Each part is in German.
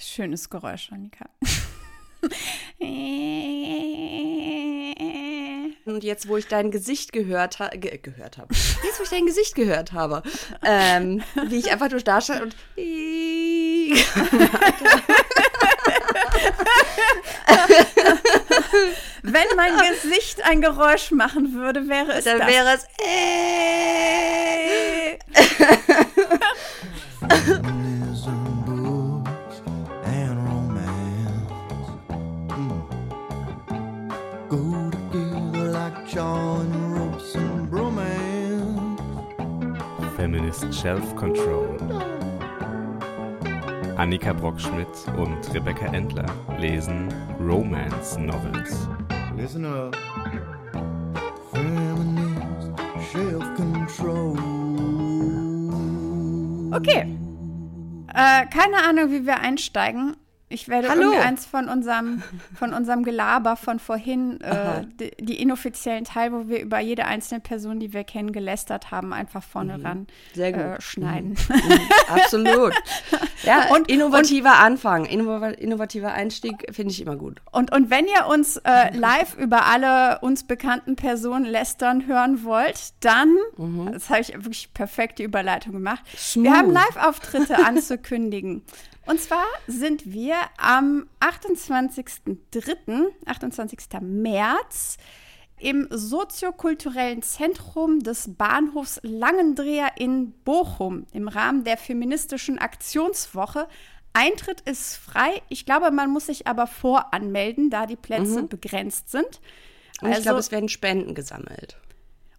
Schönes Geräusch, Annika. Und jetzt, wo ich dein Gesicht gehört, ha ge gehört habe, jetzt, wo ich dein Gesicht gehört habe, ähm, wie ich einfach durch da stand und Wenn mein Gesicht ein Geräusch machen würde, wäre es dann das. wäre es books, and romance Mm. go together like chaw and ropes and bromance. Feminist Shelf Control. Annika Brockschmidt und Rebecca Endler lesen Romance Novels. Listen up, Okay. Äh, keine Ahnung, wie wir einsteigen. Ich werde Hallo. irgendeins von unserem, von unserem Gelaber von vorhin, äh, die, die inoffiziellen Teil, wo wir über jede einzelne Person, die wir kennen, gelästert haben, einfach vorne ran Mhm. Gut. Äh, schneiden. absolut. Ja, Und- und innovativer Anfang, innova innovativer Einstieg finde ich immer gut. Und, und wenn ihr uns äh, live über alle uns bekannten Personen lästern hören wollt, dann, das habe ich wirklich perfekte Überleitung gemacht, wir haben Live-Auftritte anzukündigen. Und zwar sind wir am 28.03., 28. März, im soziokulturellen Zentrum des Bahnhofs Langendreher in Bochum im Rahmen der feministischen Aktionswoche. Eintritt ist frei. Ich glaube, man muss sich aber voranmelden, da die Plätze begrenzt sind. Und ich Also- glaube, es werden Spenden gesammelt.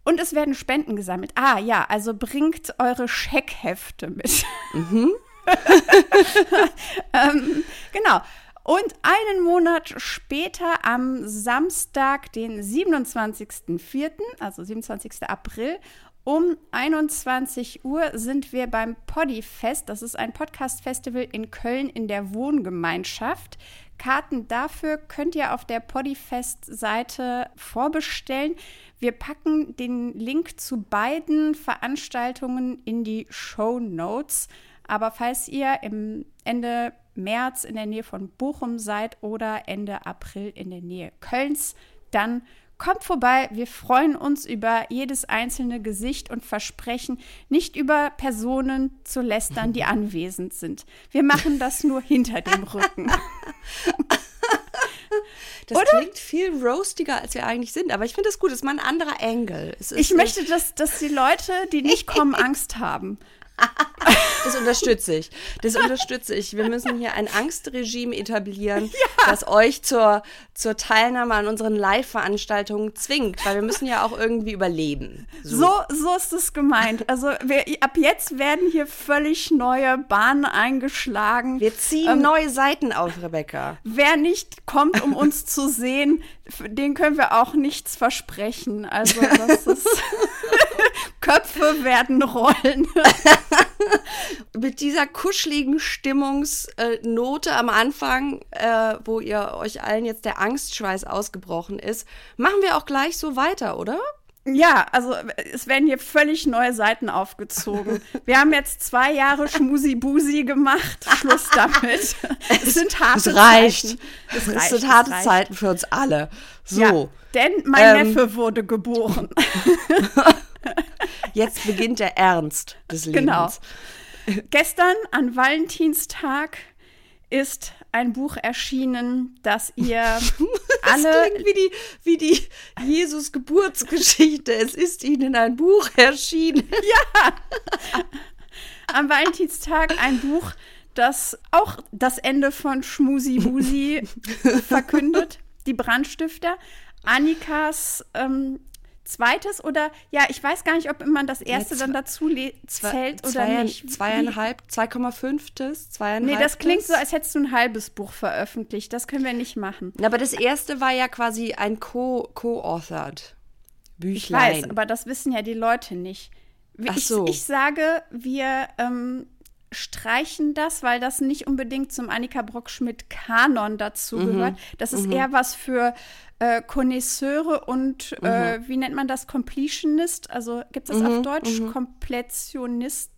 Und es werden Spenden gesammelt. Ah ja, also bringt eure Scheckhefte mit. ähm, genau. Und einen Monat später, am Samstag, den 27.04., also 27. April, um 21 Uhr sind wir beim Podifest. Das ist ein Podcast-Festival in Köln in der Wohngemeinschaft. Karten dafür könnt ihr auf der Podifest-Seite vorbestellen. Wir packen den Link zu beiden Veranstaltungen in die Show Notes. Aber falls ihr im Ende März in der Nähe von Bochum seid oder Ende April in der Nähe Kölns, dann kommt vorbei. Wir freuen uns über jedes einzelne Gesicht und versprechen, nicht über Personen zu lästern, die anwesend sind. Wir machen das nur hinter dem Rücken. Das klingt viel roastiger, als wir eigentlich sind, aber ich finde es gut. Es ist mal ein anderer Angle. Ich möchte, dass, dass die Leute, die nicht kommen, Angst haben. Das unterstütze ich. Das unterstütze ich. Wir müssen hier ein Angstregime etablieren, das euch zur, zur Teilnahme an unseren Live-Veranstaltungen zwingt, weil wir müssen ja auch irgendwie überleben. So, so ist es gemeint. Also wir, ab jetzt werden hier völlig neue Bahnen eingeschlagen. Wir ziehen Ähm, neue Seiten auf, Rebecca. Wer nicht kommt, um uns zu sehen, den können wir auch nichts versprechen. Also das ist Köpfe werden rollen. Mit dieser kuscheligen Stimmungsnote am Anfang, äh, wo ihr euch allen jetzt der Angstschweiß ausgebrochen ist, machen wir auch gleich so weiter, oder? Ja, also es werden hier völlig neue Seiten aufgezogen. Wir haben jetzt zwei Jahre Schmusi-Busi gemacht. Schluss damit. Es sind harte Es reicht. Zeiten. Es, reicht, sind harte reicht. Zeiten für uns alle. So, Ja, denn mein Ähm, Neffe wurde geboren. Jetzt beginnt der Ernst des Lebens. Genau. Gestern an Valentinstag ist ein Buch erschienen, das ihr alle Das klingt wie die, wie die Jesus-Geburtsgeschichte. Es ist Ihnen ein Buch erschienen. am Valentinstag ein Buch, das auch das Ende von Schmusi Busi verkündet. Die Brandstifter. Annikas ähm, zweites oder ja, ich weiß gar nicht, ob man das erste Ja, dann dazu le- zählt oder Zweier- nicht. Zweieinhalb, 2,5. Zweieinhalb. Nee, das klingt so, als hättest du ein halbes Buch veröffentlicht. Das können wir nicht machen. Aber das erste war ja quasi ein Co- co-authored Ich Büchlein. weiß, aber das wissen ja die Leute nicht. Ach Ich, so. ich sage, wir ähm, streichen das, weil das nicht unbedingt zum Annika Brockschmidt-Kanon dazu Mhm. gehört. Das ist eher was für äh, Konnoisseure und Mhm. äh, wie nennt man das? Completionist? Also gibt es das auf Deutsch? Kompletionist?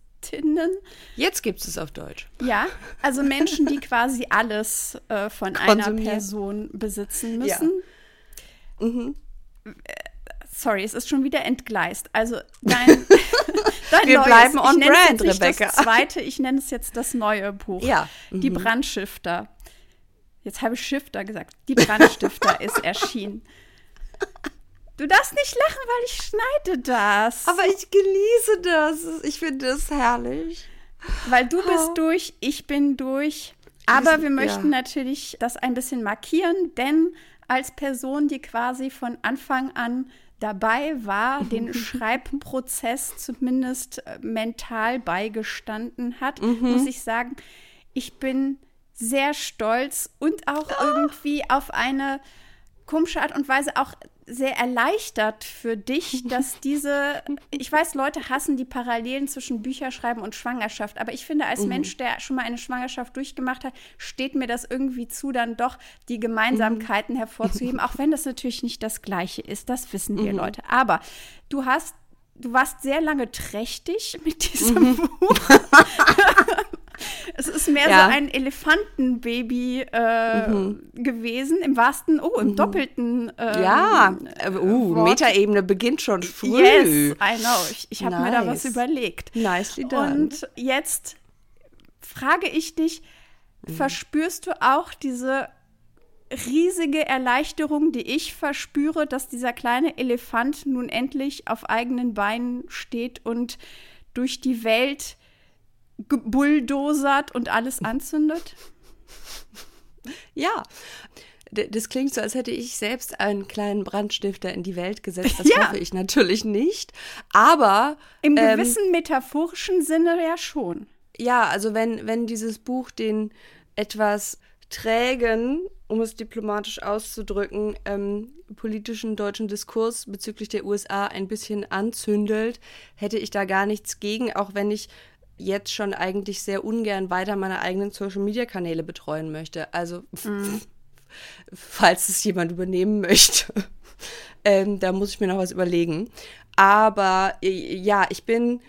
Jetzt gibt es auf Deutsch. Ja, also Menschen, die quasi alles äh, von einer. Person besitzen Ja. müssen. Mhm. Sorry, es ist schon wieder entgleist. Also dein, dein Wir neues, bleiben ich on es brand, jetzt nicht Rebecca. Das zweite, ich nenne es jetzt das neue Buch. Ja. Die Mhm. Brandstifter. Jetzt habe ich Shifter gesagt. Die Brandstifter ist erschienen. Du darfst nicht lachen, weil ich schneide das. Aber ich genieße das. Ich finde das herrlich. Weil du bist Oh. durch, ich bin durch. Aber wir ja. möchten natürlich das ein bisschen markieren, denn als Person, die quasi von Anfang an dabei war, den Schreibprozess zumindest äh, mental beigestanden hat, Mhm. muss ich sagen, ich bin sehr stolz und auch Ah. irgendwie auf eine komische Art und Weise auch sehr erleichtert für dich, dass diese, ich weiß, Leute hassen die Parallelen zwischen Bücherschreiben und Schwangerschaft, aber ich finde, Mhm. als Mensch, der schon mal eine Schwangerschaft durchgemacht hat, steht mir das irgendwie zu, dann doch die Gemeinsamkeiten hervorzuheben, auch wenn das natürlich nicht das Gleiche ist, das wissen Mhm. wir Leute. Aber du hast, du warst sehr lange trächtig mit diesem Mhm. Buch. Es ist mehr Ja. so ein Elefantenbaby äh, gewesen, im wahrsten, oh, im doppelten. Ähm, Mhm. Ja, äh, uh, Wort. Metaebene beginnt schon früh. Yes, I know. Ich, ich habe mir da was Nice. überlegt. Nicely done. Und jetzt frage ich dich, verspürst du auch diese riesige Erleichterung, die ich verspüre, dass dieser kleine Elefant nun endlich auf eigenen Beinen steht und durch die Welt bulldozert und alles anzündet? Ja. D- Das klingt so, als hätte ich selbst einen kleinen Brandstifter in die Welt gesetzt. Das Ja. hoffe ich natürlich nicht. Aber Im ähm, gewissen metaphorischen Sinne ja schon. ja, also wenn, wenn dieses Buch den etwas trägen, um es diplomatisch auszudrücken, ähm, politischen deutschen Diskurs bezüglich der USA ein bisschen anzündelt, hätte ich da gar nichts gegen, auch wenn ich jetzt schon eigentlich sehr ungern weiter meine eigenen Social-Media-Kanäle betreuen möchte. Also falls es jemand übernehmen möchte. ähm, da muss ich mir noch was überlegen. Aber äh, ja, ich bin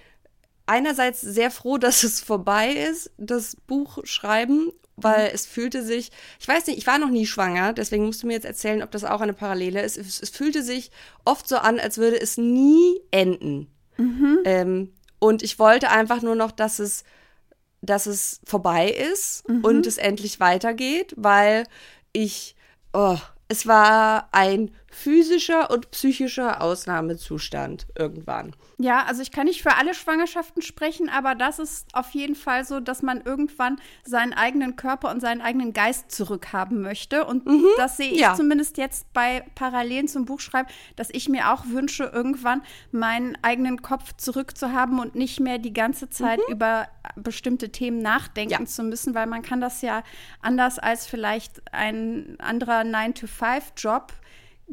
einerseits sehr froh, dass es vorbei ist, das Buch schreiben, weil es fühlte sich, ich weiß nicht, ich war noch nie schwanger, deswegen musst du mir jetzt erzählen, ob das auch eine Parallele ist. Es, es fühlte sich oft so an, als würde es nie enden. Ähm, und ich wollte einfach nur noch, dass es, dass es vorbei ist und es endlich weitergeht, weil ich, oh, es war ein physischer und psychischer Ausnahmezustand irgendwann. Ja, also ich kann nicht für alle Schwangerschaften sprechen, aber das ist auf jeden Fall so, dass man irgendwann seinen eigenen Körper und seinen eigenen Geist zurückhaben möchte. Und das sehe ich ja. zumindest jetzt bei Parallelen zum Buchschreiben, dass ich mir auch wünsche, irgendwann meinen eigenen Kopf zurückzuhaben und nicht mehr die ganze Zeit über bestimmte Themen nachdenken Ja. zu müssen, weil man kann das ja anders als vielleicht ein anderer 9-to-5-Job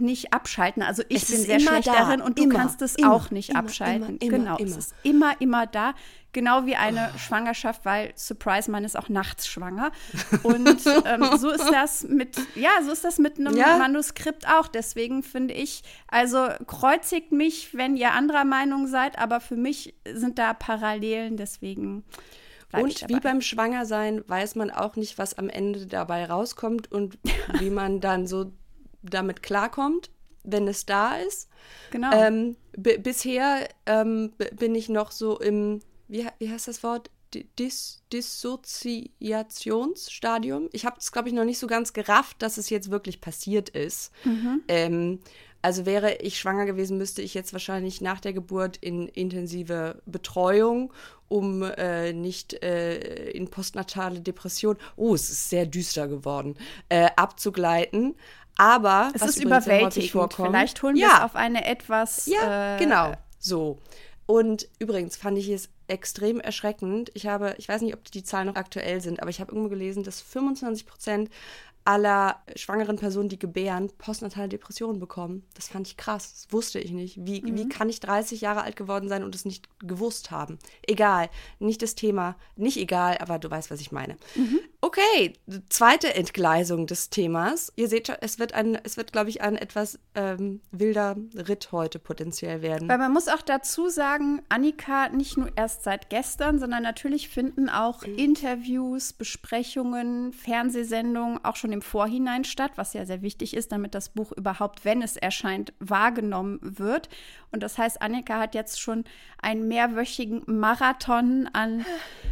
nicht abschalten. Also ich Es bin sehr schlecht da. darin und du Immer, kannst es immer, auch nicht immer, abschalten. genau, immer. es ist immer, immer da. Genau wie eine Schwangerschaft, weil Surprise, man ist auch nachts schwanger. Und ähm, so ist das mit, ja, so ist das mit einem Ja. Manuskript auch. Deswegen finde ich, also kreuzigt mich, wenn ihr anderer Meinung seid, aber für mich sind da Parallelen, deswegen. Und wie beim Schwangersein weiß man auch nicht, was am Ende dabei rauskommt und wie man dann so damit klarkommt, wenn es da ist. Genau. Ähm, bisher ähm, bin ich noch so im, wie, wie heißt das Wort? Di- Dis Dissoziationsstadium. Ich habe es, glaube ich, noch nicht so ganz gerafft, dass es jetzt wirklich passiert ist. Ähm, also wäre ich schwanger gewesen, müsste ich jetzt wahrscheinlich nach der Geburt in intensive Betreuung, um äh, nicht äh, in postnatale Depression, oh, es ist sehr düster geworden, äh, abzugleiten. Aber es ist überwältigend. Vielleicht holen wir ja, es auf eine etwas. ja, äh, genau. So. Und übrigens fand ich es extrem erschreckend. Ich habe, ich weiß nicht, ob die Zahlen noch aktuell sind, aber ich habe irgendwo gelesen, dass 25 Prozent aller schwangeren Personen, die gebären, postnatale Depressionen bekommen. Das fand ich krass. Das wusste ich nicht. Wie, wie kann ich 30 Jahre alt geworden sein und es nicht gewusst haben? Egal. Nicht das Thema. Nicht egal, aber du weißt, was ich meine. Okay, zweite Entgleisung des Themas. Ihr seht schon, es wird ein, es wird, glaube ich, ein etwas ähm, wilder Ritt heute potenziell werden. Weil man muss auch dazu sagen, Annika nicht nur erst erst seit gestern, sondern natürlich finden auch Interviews, Besprechungen, Fernsehsendungen auch schon im Vorhinein statt, was ja sehr wichtig ist, damit das Buch überhaupt, wenn es erscheint, wahrgenommen wird. Und das heißt, Annika hat jetzt schon einen mehrwöchigen Marathon an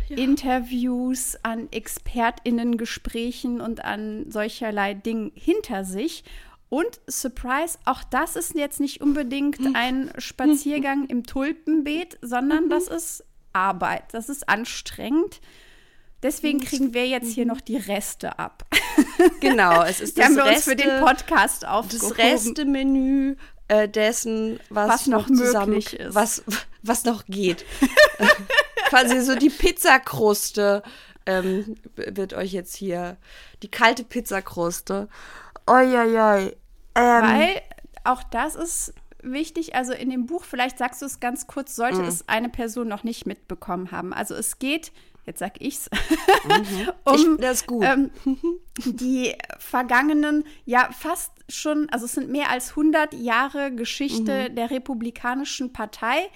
Interviews, an ExpertInnen-Gesprächen und an solcherlei Dingen hinter sich. Und Surprise, auch das ist jetzt nicht unbedingt ein Spaziergang im Tulpenbeet, sondern das ist Arbeit. Das ist anstrengend. Deswegen kriegen wir jetzt hier noch die Reste ab. Genau, es ist Die das haben wir uns Reste, für den Podcast das aufgehoben. Restemenü äh, dessen, was, Was noch zusammen, möglich ist. Was, was noch geht. Quasi so die Pizzakruste ähm, wird euch jetzt hier, die kalte Pizzakruste. Oi, Ähm, Weil auch das ist wichtig, also in dem Buch, vielleicht sagst du es ganz kurz, sollte Mhm. es eine Person noch nicht mitbekommen haben. Also es geht, jetzt sag ich's, ich, um das ist gut. ähm, die vergangenen, ja fast schon, also es sind mehr als 100 Jahre Geschichte der Republikanischen Partei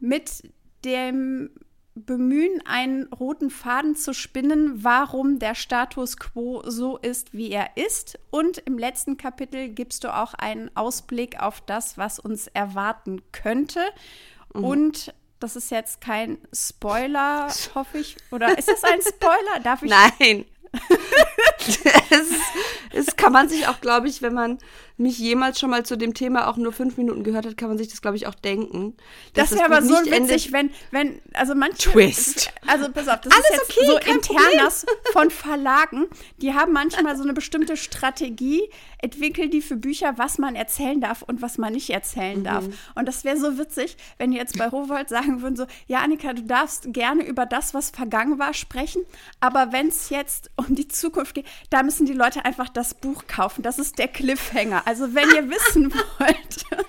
mit dem Bemühen, einen roten Faden zu spinnen, warum der Status quo so ist, wie er ist. Und im letzten Kapitel gibst du auch einen Ausblick auf das, was uns erwarten könnte. Und das ist jetzt kein Spoiler, hoffe ich. Oder ist das ein Spoiler? Darf ich? Nein. es, es kann man sich auch, glaube ich, wenn man mich jemals schon mal zu dem Thema auch nur fünf Minuten gehört hat, kann man sich das, glaube ich, auch denken. Das wäre aber so witzig, wenn, wenn, also manche. Twist. Also pass auf, das Alles ist jetzt okay, so internas von Verlagen. Die haben manchmal so eine bestimmte Strategie, entwickeln die für Bücher, was man erzählen darf und was man nicht erzählen Mhm. darf. Und das wäre so witzig, wenn die jetzt bei Rowold sagen würden: so, ja, Annika, du darfst gerne über das, was vergangen war, sprechen, aber wenn es jetzt um die Zukunft geht, da müssen die Leute einfach das Buch kaufen. Das ist der Cliffhanger. Also wenn ihr wissen wollt.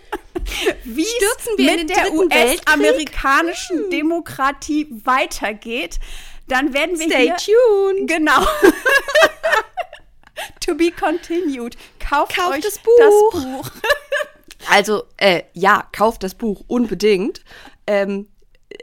Wie es Stürzen wir in mit der? US-amerikanischen Demokratie weitergeht, dann werden wir Stay hier tuned. genau to be continued. Kauft, Kauft euch das Buch. Das Buch. Also, äh, ja, kauft das Buch unbedingt. Ähm,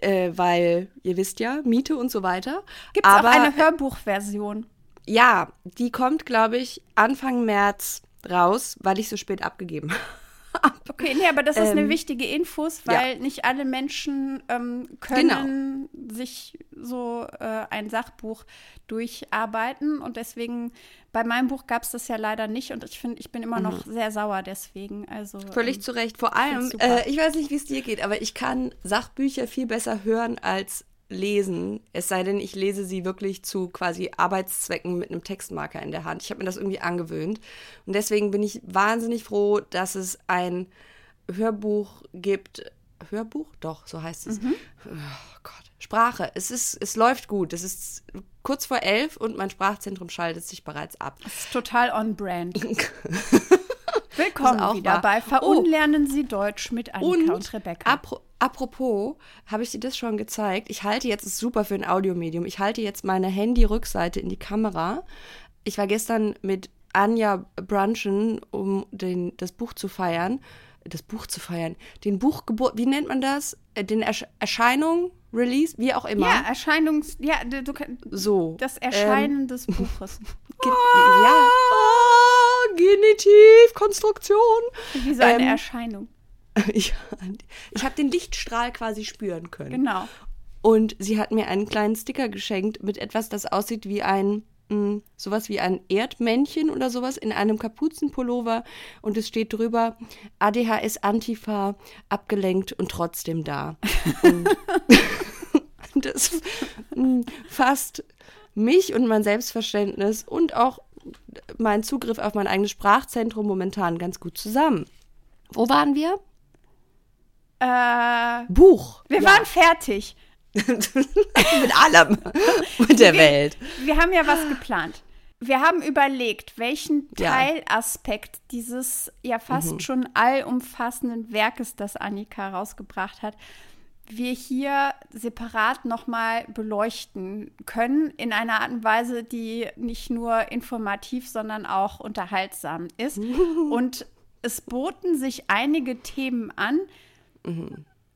äh, weil ihr wisst ja, Miete und so weiter. Gibt es auch Aber eine Hörbuchversion? ja, die kommt, glaube ich, Anfang März raus, weil ich so spät abgegeben habe. Okay, nee, aber das ist eine Ähm, wichtige Infos, weil nicht alle Menschen ähm, können sich so äh, ein Sachbuch durcharbeiten und deswegen bei meinem Buch gab es das ja leider nicht und ich finde, ich bin immer noch sehr sauer deswegen. Also Völlig ähm, zu Recht. Vor allem, äh, ich weiß nicht, wie es dir geht, aber ich kann Sachbücher viel besser hören als lesen. Es sei denn, ich lese sie wirklich zu quasi Arbeitszwecken mit einem Textmarker in der Hand. Ich habe mir das irgendwie angewöhnt. Und deswegen bin ich wahnsinnig froh, dass es ein Hörbuch gibt. Hörbuch? Doch, so heißt es. Oh Gott. Sprache. Es ist, es läuft gut. Es ist kurz vor elf und mein Sprachzentrum schaltet sich bereits ab. Das ist total on brand. Das Willkommen auch wieder bei Verunlernen Sie Deutsch mit Annika und, Rebecca. Apro apropos, habe ich dir das schon gezeigt? Ich halte jetzt, ist super für ein Audiomedium, ich halte jetzt meine Handy-Rückseite in die Kamera. Ich war gestern mit Anja brunchen, um den, das Buch zu feiern. Das Buch zu feiern. Den Buchgeburt, wie nennt man das? Äh, Den Ersch Erscheinung, Release, wie auch immer. ja, Erscheinungs... Ja, du, du, kann- so. das Erscheinen des Buches. Ge ja. Ah, Genitiv, Konstruktion. Wie so eine Ähm, Erscheinung. Ich, ich habe den Lichtstrahl quasi spüren können. Genau. Und sie hat mir einen kleinen Sticker geschenkt mit etwas, das aussieht wie ein, mh, sowas wie ein Erdmännchen oder sowas in einem Kapuzenpullover. Und es steht drüber, ADHS Antifa, abgelenkt und trotzdem da. Das mh, fasst mich und mein Selbstverständnis und auch meinen Zugriff auf mein eigenes Sprachzentrum momentan ganz gut zusammen. Wo waren wir? Äh, Buch. wir Ja. waren fertig. mit allem. mit der Welt. Wir haben ja was geplant. Wir haben überlegt, welchen Ja. Teilaspekt dieses ja fast schon allumfassenden Werkes, das Annika rausgebracht hat, wir hier separat nochmal beleuchten können, in einer Art und Weise, die nicht nur informativ, sondern auch unterhaltsam ist. Und es boten sich einige Themen an.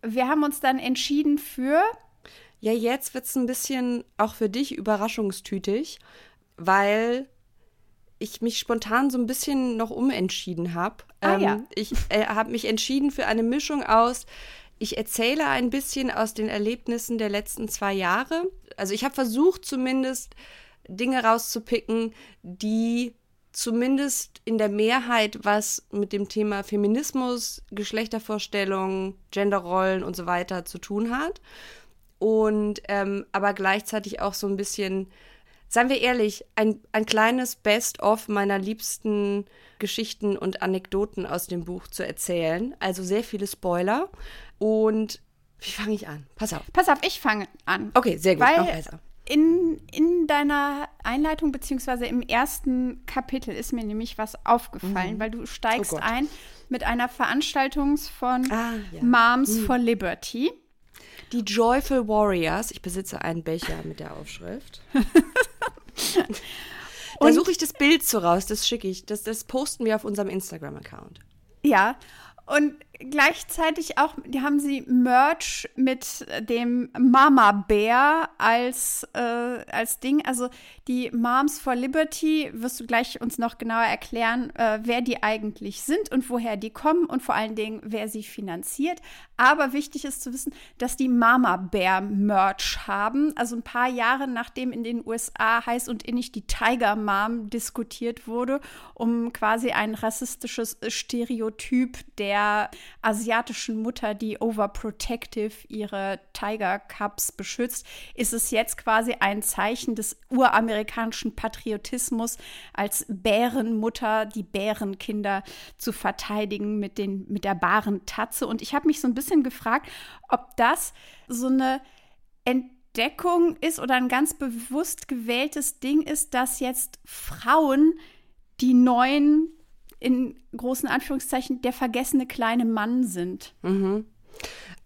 Wir haben uns dann entschieden für Ja, jetzt wird es ein bisschen auch für dich überraschungstütig, weil ich mich spontan so ein bisschen noch umentschieden habe. Ah, ja. Ich äh, habe mich entschieden für eine Mischung aus, ich erzähle ein bisschen aus den Erlebnissen der letzten zwei Jahre. Also ich habe versucht zumindest Dinge rauszupicken, die zumindest in der Mehrheit was mit dem Thema Feminismus, Geschlechtervorstellungen, Genderrollen und so weiter zu tun hat. Und ähm, aber gleichzeitig auch so ein bisschen, seien wir ehrlich, ein, ein kleines Best-of meiner liebsten Geschichten und Anekdoten aus dem Buch zu erzählen. Also sehr viele Spoiler. Und wie fange ich an? Pass auf. Pass auf, ich fange an. Okay, sehr gut. Weil noch besser. in, in deiner Einleitung beziehungsweise im ersten Kapitel ist mir nämlich was aufgefallen, weil du steigst Oh ein mit einer Veranstaltung von Ah, ja. Moms for Liberty. Die Joyful Warriors. Ich besitze einen Becher mit der Aufschrift. da suche ich das Bild so raus, das schicke ich. Das, das posten wir auf unserem Instagram-Account. Ja. Und gleichzeitig auch, die haben sie Merch mit dem Mama Bär als, äh, als Ding. Also die Moms for Liberty wirst du gleich uns noch genauer erklären, äh, wer die eigentlich sind und woher die kommen und vor allen Dingen, wer sie finanziert. Aber wichtig ist zu wissen, dass die Mama Bär Merch haben. Also ein paar Jahre nachdem in den USA heiß und innig die Tiger Mom diskutiert wurde, um quasi ein rassistisches Stereotyp der asiatischen Mutter, die overprotective ihre Tiger Cubs beschützt, ist es jetzt quasi ein Zeichen des uramerikanischen Patriotismus als Bärenmutter, die Bärenkinder zu verteidigen mit, den, mit der Barentatze. Und ich habe mich so ein bisschen gefragt, ob das so eine Entdeckung ist oder ein ganz bewusst gewähltes Ding ist, dass jetzt Frauen die neuen, in großen Anführungszeichen, der vergessene kleine Mann sind.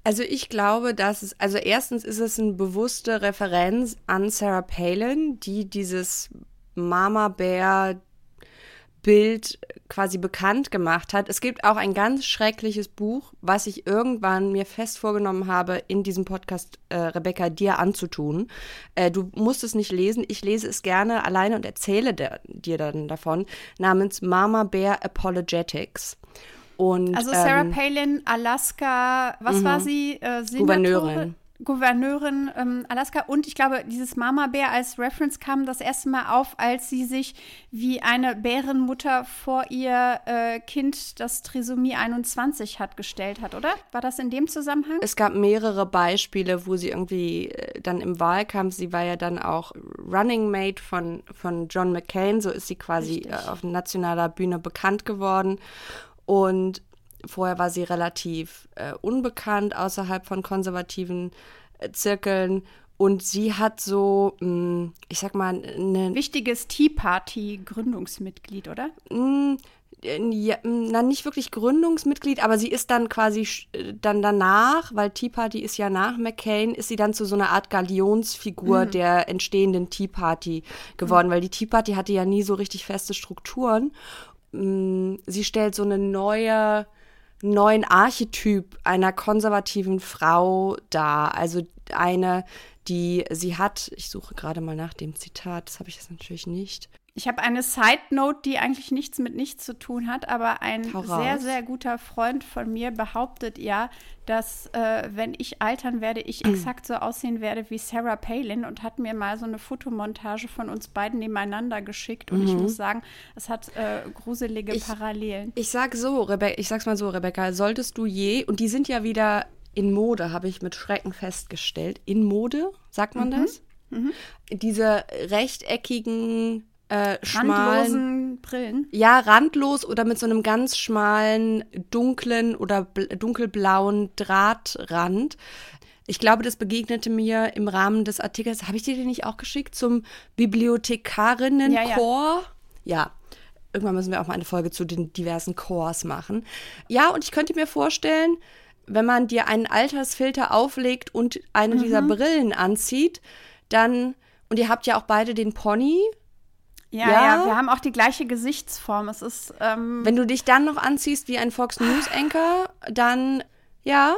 Also ich glaube, dass es, also erstens ist es eine bewusste Referenz an Sarah Palin, die dieses Mama Bär Bild quasi bekannt gemacht hat. Es gibt auch ein ganz schreckliches Buch, was ich irgendwann mir fest vorgenommen habe, in diesem Podcast, äh, Rebecca, dir anzutun. Äh, du musst es nicht lesen. Ich lese es gerne alleine und erzähle der, dir dann davon, namens Mama Bear Apologetics. Und, Also Sarah ähm, Palin, Alaska, was war sie? Äh? Gouverneurin. Gouverneurin ähm, Alaska und ich glaube, dieses Mama Bär als Reference kam das erste Mal auf, als sie sich wie eine Bärenmutter vor ihr äh, Kind, das Trisomie 21 hat, gestellt hat, oder? War das in dem Zusammenhang? Es gab mehrere Beispiele, wo sie irgendwie äh, dann im Wahlkampf, sie war ja dann auch Running Mate von, von John McCain, so ist sie quasi Richtig. äh, auf nationaler Bühne bekannt geworden. Und vorher war sie relativ äh, unbekannt außerhalb von konservativen äh, Zirkeln. Und sie hat so, mh, ich sag mal, eine Wichtiges Tea Party Gründungsmitglied, oder? Mm, äh, Ja, mm, na, nicht wirklich Gründungsmitglied, aber sie ist dann quasi äh, dann danach, weil Tea Party ist ja nach McCain, ist sie dann zu so einer Art Galionsfigur der entstehenden Tea Party geworden, weil die Tea Party hatte ja nie so richtig feste Strukturen. Sie stellt so eine neue, neuen Archetyp einer konservativen Frau dar. Also eine, die sie hat, ich suche gerade mal nach dem Zitat, das habe ich jetzt natürlich nicht. Ich habe eine Side Note, die eigentlich nichts mit nichts zu tun hat, aber ein sehr, sehr guter Freund von mir behauptet ja, dass äh, wenn ich altern werde, ich exakt so aussehen werde wie Sarah Palin und hat mir mal so eine Fotomontage von uns beiden nebeneinander geschickt und ich muss sagen, es hat äh, gruselige Ich- Parallelen. Ich sag so, Rebecca, ich sag's mal so, Rebecca, solltest du je, und die sind ja wieder in Mode, habe ich mit Schrecken festgestellt. In Mode, sagt man das? Diese rechteckigen, äh, schmalen, Randlosen Brillen. ja, randlos oder mit so einem ganz schmalen, dunklen oder bl dunkelblauen Drahtrand. Ich glaube, das begegnete mir im Rahmen des Artikels, habe ich dir den nicht auch geschickt, zum Bibliothekarinnenchor? Ja, Irgendwann müssen wir auch mal eine Folge zu den diversen Chors machen. Ja, und ich könnte mir vorstellen, wenn man dir einen Altersfilter auflegt und eine dieser Brillen anzieht, dann, und ihr habt ja auch beide den Pony, Ja, Ja? ja, wir haben auch die gleiche Gesichtsform. Es ist, ähm, Wenn du dich dann noch anziehst wie ein Fox News Anchor, dann ja.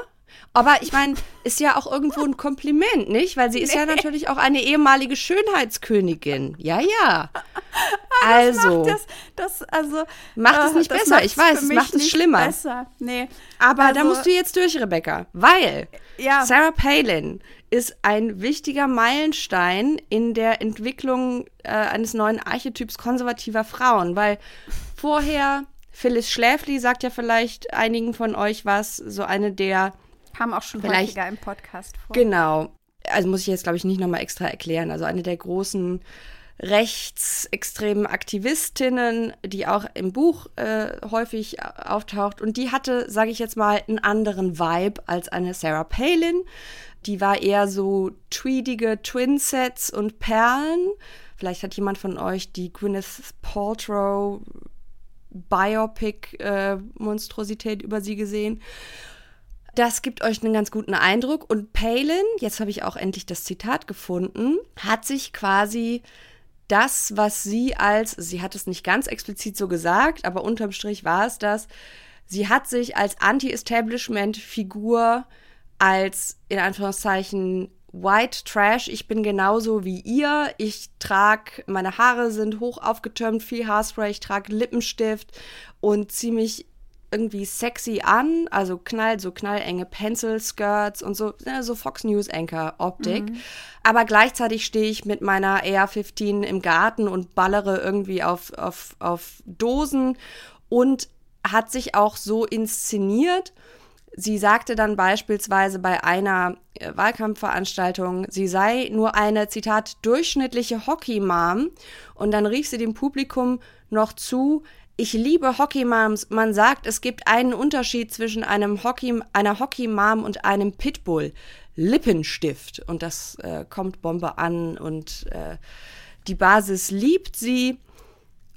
Aber ich meine, ist ja auch irgendwo ein Kompliment, nicht? Weil sie ist ja natürlich auch eine ehemalige Schönheitskönigin. Ja, ja. Also, Das, das, also, Macht es äh, nicht das besser, ich weiß, es macht es schlimmer. Besser. Nee. aber da Also- musst du jetzt durch, Rebecca. Weil Ja. Sarah Palin ist ein wichtiger Meilenstein in der Entwicklung äh, eines neuen Archetyps konservativer Frauen. Weil vorher, Phyllis Schläfli sagt ja vielleicht einigen von euch was, so eine der Kam auch schon häufiger im Podcast vor. Genau. Also muss ich jetzt, glaube ich, nicht nochmal extra erklären. Also eine der großen rechtsextremen Aktivistinnen, die auch im Buch äh, häufig auftaucht. Und die hatte, sage ich jetzt mal, einen anderen Vibe als eine Sarah Palin. Die war eher so tweedige Twinsets und Perlen. Vielleicht hat jemand von euch die Gwyneth Paltrow Biopic-Monstrosität über sie gesehen. Das gibt euch einen ganz guten Eindruck. Und Palin, jetzt habe ich auch endlich das Zitat gefunden, hat sich quasi das, was sie als, sie hat es nicht ganz explizit so gesagt, aber unterm Strich war es das, sie hat sich als Anti-Establishment-Figur, als in Anführungszeichen White Trash, ich bin genauso wie ihr, ich trage, meine Haare sind hoch aufgetürmt, viel Haarspray, ich trage Lippenstift und ziehe mich irgendwie sexy an, also knall, so knallenge Pencil Skirts und so, ne, so Fox News Anchor Optik. Aber gleichzeitig stehe ich mit meiner AR-15 im Garten und ballere irgendwie auf, auf, auf Dosen und hat sich auch so inszeniert. Sie sagte dann beispielsweise bei einer äh, Wahlkampfveranstaltung, sie sei nur eine, Zitat, durchschnittliche Hockey-Mom. Und dann rief sie dem Publikum noch zu, ich liebe Hockey-Moms. Man sagt, es gibt einen Unterschied zwischen einem Hockey, einer Hockey-Mom und einem Pitbull. Lippenstift. Und das äh, kommt Bombe an und äh, die Basis liebt sie.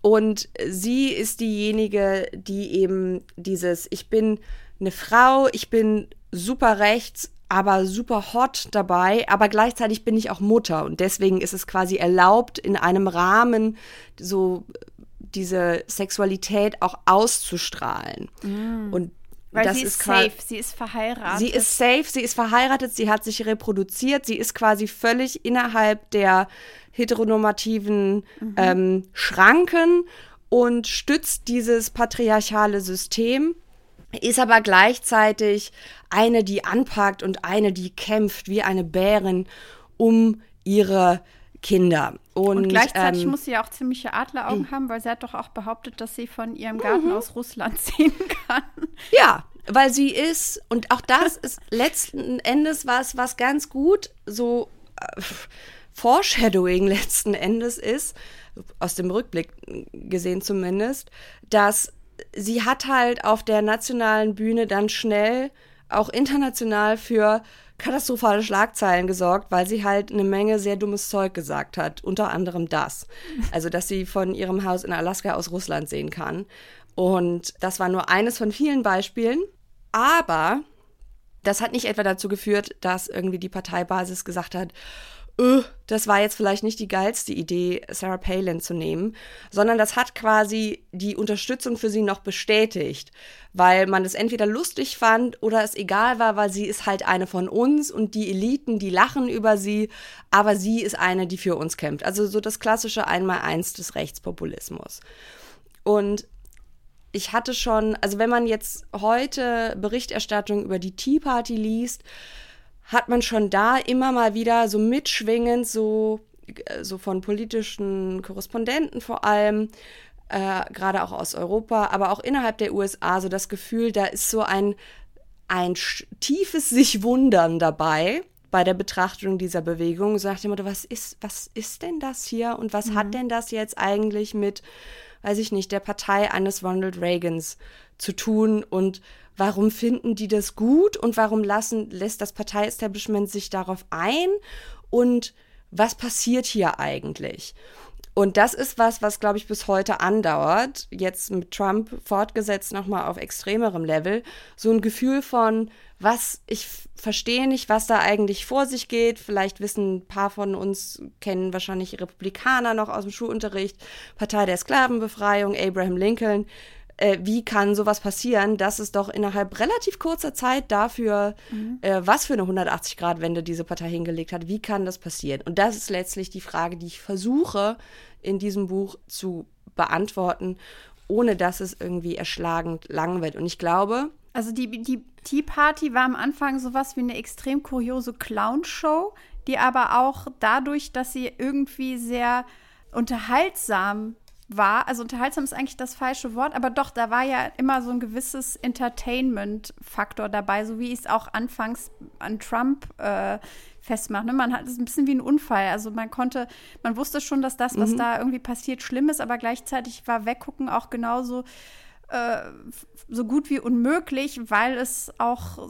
Und sie ist diejenige, die eben dieses, ich bin eine Frau, ich bin super rechts, aber super hot dabei, aber gleichzeitig bin ich auch Mutter und deswegen ist es quasi erlaubt, in einem Rahmen so diese Sexualität auch auszustrahlen. Und Weil das sie ist ist safe, sie ist verheiratet. Sie ist safe, sie ist verheiratet, sie hat sich reproduziert, sie ist quasi völlig innerhalb der heteronormativen ähm, Schranken und stützt dieses patriarchale System, ist aber gleichzeitig eine, die anpackt und eine, die kämpft wie eine Bärin um ihre Kinder. Und, Und gleichzeitig ähm, muss sie ja auch ziemliche Adleraugen haben, weil sie hat doch auch behauptet, dass sie von ihrem Garten aus Russland sehen kann. Ja, weil sie ist, und auch das ist letzten Endes was, was ganz gut so äh, Foreshadowing letzten Endes ist, aus dem Rückblick gesehen zumindest, dass sie hat halt auf der nationalen Bühne dann schnell auch international für katastrophale Schlagzeilen gesorgt, weil sie halt eine Menge sehr dummes Zeug gesagt hat, unter anderem das. Also, dass sie von ihrem Haus in Alaska aus Russland sehen kann. Und das war nur eines von vielen Beispielen. Aber das hat nicht etwa dazu geführt, dass irgendwie die Parteibasis gesagt hat, "Öh, das war jetzt vielleicht nicht die geilste Idee, Sarah Palin zu nehmen, sondern das hat quasi die Unterstützung für sie noch bestätigt, weil man es entweder lustig fand oder es egal war, weil sie ist halt eine von uns und die Eliten, die lachen über sie, aber sie ist eine, die für uns kämpft. Also so das klassische Einmaleins des Rechtspopulismus. Und ich hatte schon, also wenn man jetzt heute Berichterstattung über die Tea Party liest, hat man schon da immer mal wieder so mitschwingend, so, äh, so von politischen Korrespondenten vor allem, äh, gerade auch aus Europa, aber auch innerhalb der USA, so das Gefühl, da ist so ein, ein tiefes sich wundern dabei bei der Betrachtung dieser Bewegung. So nach dem Motto, was ist, was ist denn das hier? Und was hat denn das jetzt eigentlich mit, weiß ich nicht, der Partei eines Ronald Reagans zu tun? Und warum finden die das gut und warum lassen, lässt das Parteiestablishment sich darauf ein und was passiert hier eigentlich? Und das ist was, was, glaube ich, bis heute andauert. Jetzt mit Trump fortgesetzt nochmal auf extremerem Level. So ein Gefühl von, was, ich verstehe nicht, was da eigentlich vor sich geht. Vielleicht wissen ein paar von uns, kennen wahrscheinlich Republikaner noch aus dem Schulunterricht. Partei der Sklavenbefreiung, Abraham Lincoln. Äh, wie kann sowas passieren, dass es doch innerhalb relativ kurzer Zeit dafür, äh, was für eine 180-Grad-Wende diese Partei hingelegt hat, wie kann das passieren? Und das ist letztlich die Frage, die ich versuche in diesem Buch zu beantworten, ohne dass es irgendwie erschlagend lang wird. Und ich glaube, Also die, die Tea Party war am Anfang sowas wie eine extrem kuriose Clown-Show, die aber auch dadurch, dass sie irgendwie sehr unterhaltsam war, also unterhaltsam ist eigentlich das falsche Wort, aber doch, da war ja immer so ein gewisses Entertainment-Faktor dabei, so wie ich es auch anfangs an Trump äh, festmache. Ne? Man hat es ein bisschen wie ein Unfall. Also man konnte, man wusste schon, dass das, was da irgendwie passiert, schlimm ist, aber gleichzeitig war Weggucken auch genauso äh, so gut wie unmöglich, weil es auch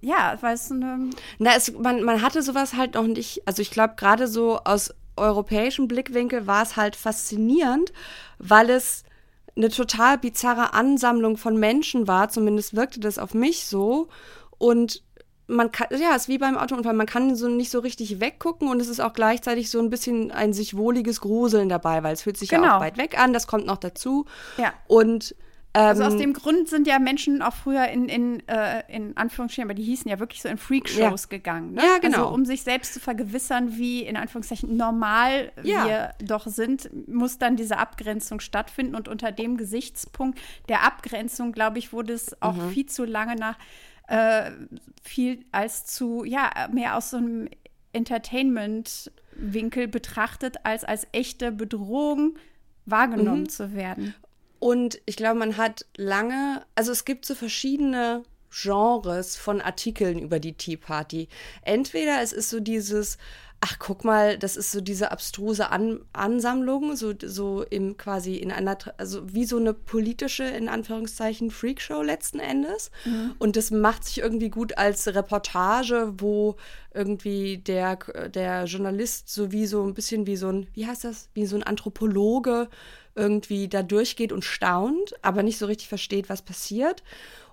ja, weil es eine Na, es, man, man hatte sowas halt noch nicht. Also ich glaube, gerade so aus europäischem Blickwinkel war es halt faszinierend, weil es eine total bizarre Ansammlung von Menschen war. Zumindest wirkte das auf mich so. Und man kann, ja, es ist wie beim Autounfall, man kann so nicht so richtig weggucken und es ist auch gleichzeitig so ein bisschen ein sich wohliges Gruseln dabei, weil es fühlt sich ja Genau. auch weit weg an, das kommt noch dazu. Ja. Und Also aus dem Grund sind ja Menschen auch früher in, in, äh, in Anführungsstrichen, aber die hießen ja wirklich so in Freakshows Ja. gegangen. Ne? Ja, genau. Also um sich selbst zu vergewissern, wie in Anführungszeichen normal Ja. wir doch sind, muss dann diese Abgrenzung stattfinden. Und unter dem Gesichtspunkt der Abgrenzung, glaube ich, wurde es auch Mhm. viel zu lange nach äh, viel als zu, ja, mehr aus so einem Entertainment-Winkel betrachtet, als als echte Bedrohung wahrgenommen Mhm. zu werden. Und ich glaube, man hat lange, also es gibt so verschiedene Genres von Artikeln über die Tea Party. Entweder es ist so dieses, ach guck mal, das ist so diese abstruse An Ansammlung, so, so im quasi in einer, also wie so eine politische, in Anführungszeichen, Freakshow letzten Endes. Und das macht sich irgendwie gut als Reportage, wo irgendwie der, der Journalist so wie so ein bisschen wie so ein, wie heißt das, wie so ein Anthropologe irgendwie da durchgeht und staunt, aber nicht so richtig versteht, was passiert.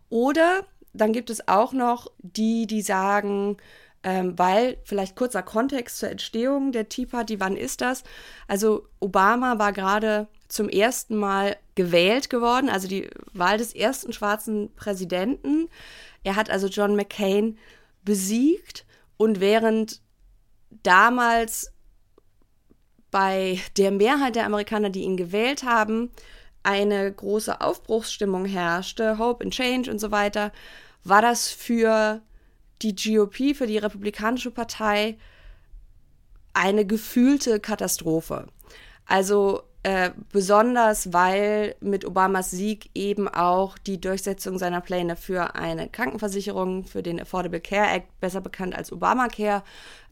Oder dann gibt es auch noch die, die sagen, ähm, weil vielleicht kurzer Kontext zur Entstehung der Tea Party, wann ist das? Also Obama war gerade zum ersten Mal gewählt geworden, also die Wahl des ersten schwarzen Präsidenten. Er hat also John McCain besiegt und während damals bei der Mehrheit der Amerikaner, die ihn gewählt haben, eine große Aufbruchsstimmung herrschte, Hope and Change und so weiter, war das für die GOP, für die Republikanische Partei, eine gefühlte Katastrophe. Also äh, besonders, weil mit Obamas Sieg eben auch die Durchsetzung seiner Pläne für eine Krankenversicherung, für den Affordable Care Act, besser bekannt als Obamacare,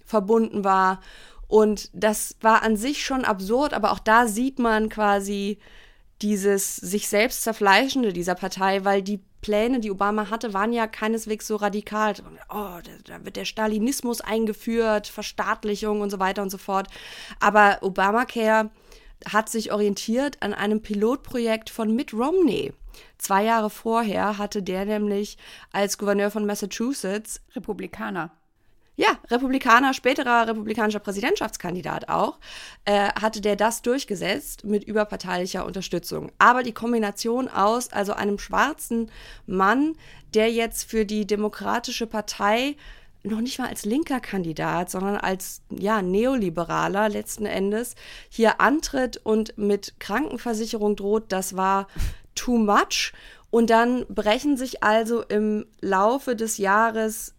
verbunden war. Und das war an sich schon absurd, aber auch da sieht man quasi dieses sich selbst zerfleischende dieser Partei, weil die Pläne, die Obama hatte, waren ja keineswegs so radikal. Oh, da, wird der Stalinismus eingeführt, Verstaatlichung und so weiter und so fort. Aber Obamacare hat sich orientiert an einem Pilotprojekt von Mitt Romney. Zwei Jahre vorher hatte der nämlich als Gouverneur von Massachusetts Republikaner. Ja, Republikaner, späterer republikanischer Präsidentschaftskandidat auch, äh, hatte der das durchgesetzt mit überparteilicher Unterstützung. Aber die Kombination aus also einem schwarzen Mann, der jetzt für die Demokratische Partei noch nicht mal als linker Kandidat, sondern als ja neoliberaler letzten Endes hier antritt und mit Krankenversicherung droht, das war too much. Und dann brechen sich also im Laufe des Jahres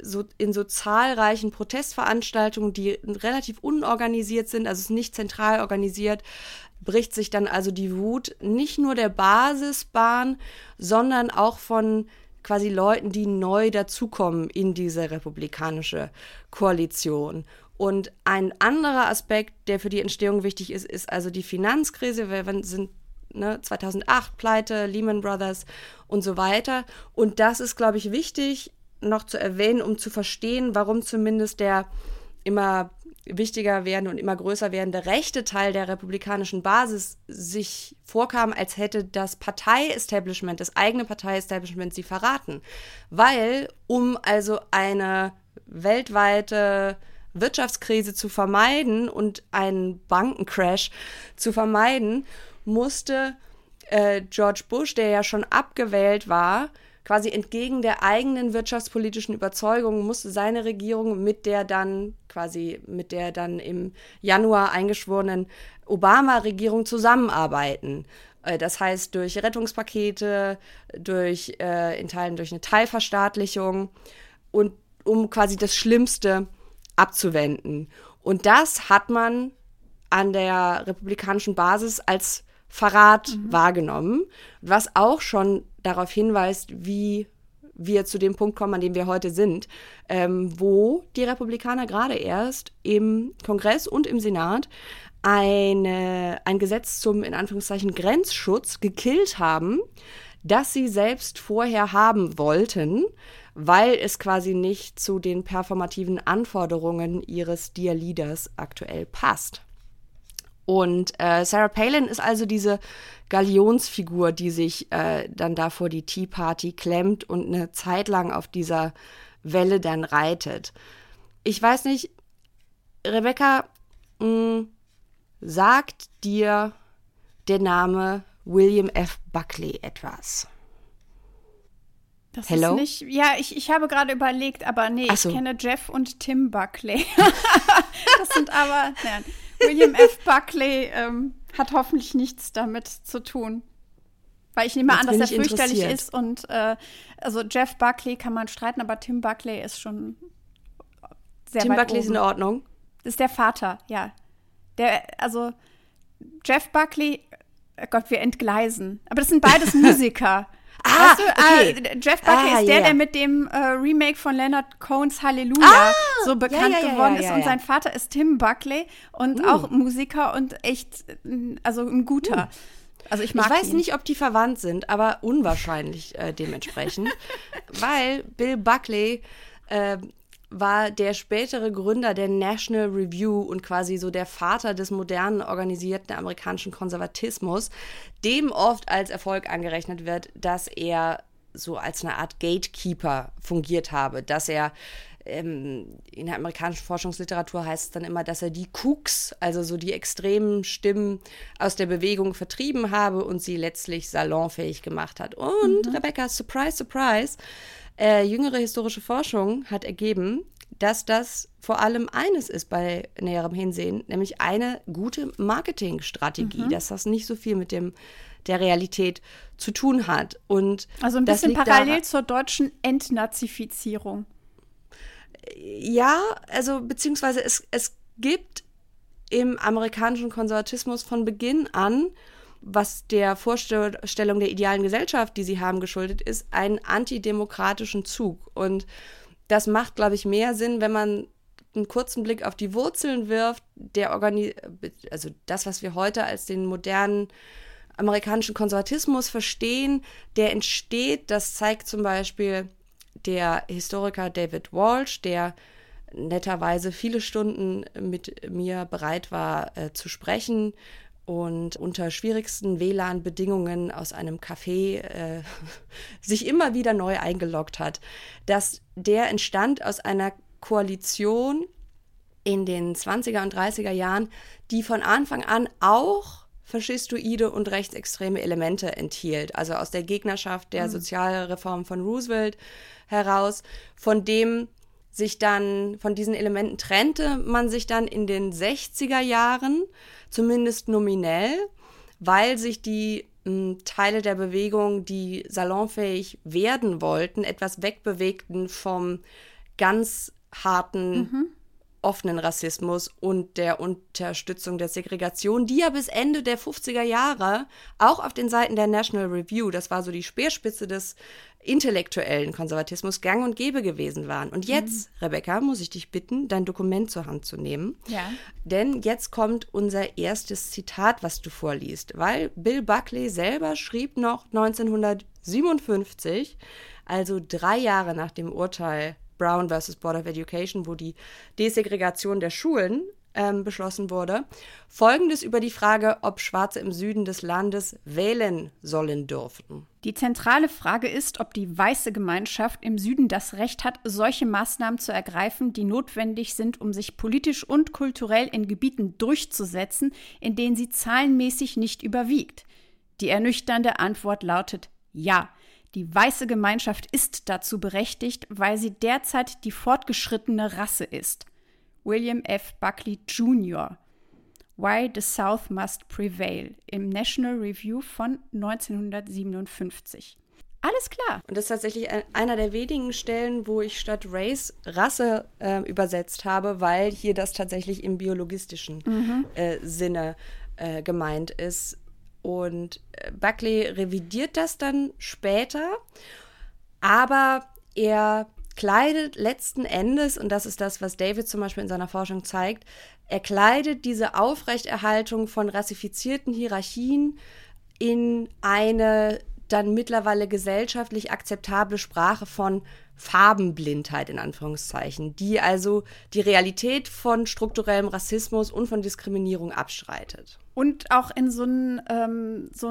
so in so zahlreichen Protestveranstaltungen, die relativ unorganisiert sind, also es ist nicht zentral organisiert, bricht sich dann also die Wut nicht nur der Basisbahn, sondern auch von quasi Leuten, die neu dazukommen in diese republikanische Koalition. Und ein anderer Aspekt, der für die Entstehung wichtig ist, ist also die Finanzkrise. Wir sind ne, 2008 Pleite, Lehman Brothers und so weiter. Und das ist, glaube ich, wichtig noch zu erwähnen, um zu verstehen, warum zumindest der immer wichtiger werdende und immer größer werdende rechte Teil der republikanischen Basis sich vorkam, als hätte das Partei-Establishment, das eigene Partei-Establishment sie verraten. Weil, um also eine weltweite Wirtschaftskrise zu vermeiden und einen Bankencrash zu vermeiden, musste äh, George Bush, der ja schon abgewählt war, quasi entgegen der eigenen wirtschaftspolitischen Überzeugung musste seine Regierung mit der dann quasi mit der dann im Januar eingeschworenen Obama-Regierung zusammenarbeiten. Äh, Das heißt, durch Rettungspakete, durch äh, in Teilen durch eine Teilverstaatlichung und um quasi das Schlimmste abzuwenden. Und das hat man an der republikanischen Basis als Verrat wahrgenommen, was auch schon darauf hinweist, wie wir zu dem Punkt kommen, an dem wir heute sind, ähm, wo die Republikaner gerade erst im Kongress und im Senat eine, ein Gesetz zum in Anführungszeichen Grenzschutz gekillt haben, das sie selbst vorher haben wollten, weil es quasi nicht zu den performativen Anforderungen ihres Dear Leaders aktuell passt. Und äh, Sarah Palin ist also diese Galionsfigur, die sich äh, dann da vor die Tea Party klemmt und eine Zeit lang auf dieser Welle dann reitet. Ich weiß nicht, Rebecca, mh, sagt dir der Name William F. Buckley etwas? Das Hello? ist nicht. Ja, ich, ich habe gerade überlegt, aber nee, so. ich kenne Jeff und Tim Buckley. das sind aber. Nein, William F. Buckley ähm, hat hoffentlich nichts damit zu tun. Weil ich nehme Jetzt an, dass er ich fürchterlich ist und äh, also Jeff Buckley kann man streiten, aber Tim Buckley ist schon sehr Tim weit Buckley ist in oben. Ordnung. Das ist der Vater, ja. Der, also Jeff Buckley, oh Gott, wir entgleisen. Aber das sind beides Musiker. Ah, weißt du, okay. äh, Jeff Buckley Ah, ist der, ja. der mit dem äh, Remake von Leonard Cohens Halleluja so bekannt ja, ja, geworden ja, ist. Und sein Vater ist Tim Buckley und Uh. auch Musiker und echt, äh, also ein guter. Also ich mag Ich weiß ihn. nicht, ob die verwandt sind, aber unwahrscheinlich äh, dementsprechend, weil Bill Buckley äh, war der spätere Gründer der National Review und quasi so der Vater des modernen organisierten amerikanischen Konservatismus, dem oft als Erfolg angerechnet wird, dass er so als eine Art Gatekeeper fungiert habe, dass er ähm, in der amerikanischen Forschungsliteratur heißt es dann immer, dass er die Cooks, also so die extremen Stimmen aus der Bewegung vertrieben habe und sie letztlich salonfähig gemacht hat. Und Rebecca, surprise, surprise, äh, jüngere historische Forschung hat ergeben, dass das vor allem eines ist bei näherem Hinsehen, nämlich eine gute Marketingstrategie, dass das nicht so viel mit dem der Realität zu tun hat. Und Also ein bisschen parallel daran- zur deutschen Entnazifizierung. Ja, also beziehungsweise es, es gibt im amerikanischen Konservatismus von Beginn an, was der Vorstellung der idealen Gesellschaft, die sie haben, geschuldet ist, einen antidemokratischen Zug. Und das macht, glaube ich, mehr Sinn, wenn man einen kurzen Blick auf die Wurzeln wirft, der Organi also das, was wir heute als den modernen amerikanischen Konservatismus verstehen, der entsteht, das zeigt zum Beispiel der Historiker David Walsh, der netterweise viele Stunden mit mir bereit war äh, zu sprechen und unter schwierigsten WLAN-Bedingungen aus einem Café äh, sich immer wieder neu eingeloggt hat, dass der entstand aus einer Koalition in den 20er und 30er Jahren, die von Anfang an auch faschistoide und rechtsextreme Elemente enthielt. Also aus der Gegnerschaft der Sozialreform von Roosevelt heraus, von dem sich dann, von diesen Elementen trennte man sich dann in den 60er Jahren, zumindest nominell, weil sich die mh, Teile der Bewegung, die salonfähig werden wollten, etwas wegbewegten vom ganz harten offenen Rassismus und der Unterstützung der Segregation, die ja bis Ende der 50er Jahre auch auf den Seiten der National Review, das war so die Speerspitze des intellektuellen Konservatismus, gang und gäbe gewesen waren. Und jetzt, Rebecca, muss ich dich bitten, dein Dokument zur Hand zu nehmen. Ja. Denn jetzt kommt unser erstes Zitat, was du vorliest, weil Bill Buckley selber schrieb noch 1957, also drei Jahre nach dem Urteil Brown versus Board of Education, wo die Desegregation der Schulen ähm, beschlossen wurde, folgendes über die Frage, ob Schwarze im Süden des Landes wählen sollen dürfen. Die zentrale Frage ist, ob die weiße Gemeinschaft im Süden das Recht hat, solche Maßnahmen zu ergreifen, die notwendig sind, um sich politisch und kulturell in Gebieten durchzusetzen, in denen sie zahlenmäßig nicht überwiegt. Die ernüchternde Antwort lautet ja. Die weiße Gemeinschaft ist dazu berechtigt, weil sie derzeit die fortgeschrittene Rasse ist. William F. Buckley Jr. Why the South Must Prevail im National Review von 1957. Alles klar. Und das ist tatsächlich ein, einer der wenigen Stellen, wo ich statt Race Rasse äh, übersetzt habe, weil hier das tatsächlich im biologistischen Mhm. äh, Sinne äh, gemeint ist. Und äh, Buckley revidiert das dann später, aber er kleidet letzten Endes, und das ist das, was David zum Beispiel in seiner Forschung zeigt, er kleidet diese Aufrechterhaltung von rassifizierten Hierarchien in eine dann mittlerweile gesellschaftlich akzeptable Sprache von Farbenblindheit in Anführungszeichen, die also die Realität von strukturellem Rassismus und von Diskriminierung abstreitet. Und auch in so einen ähm, so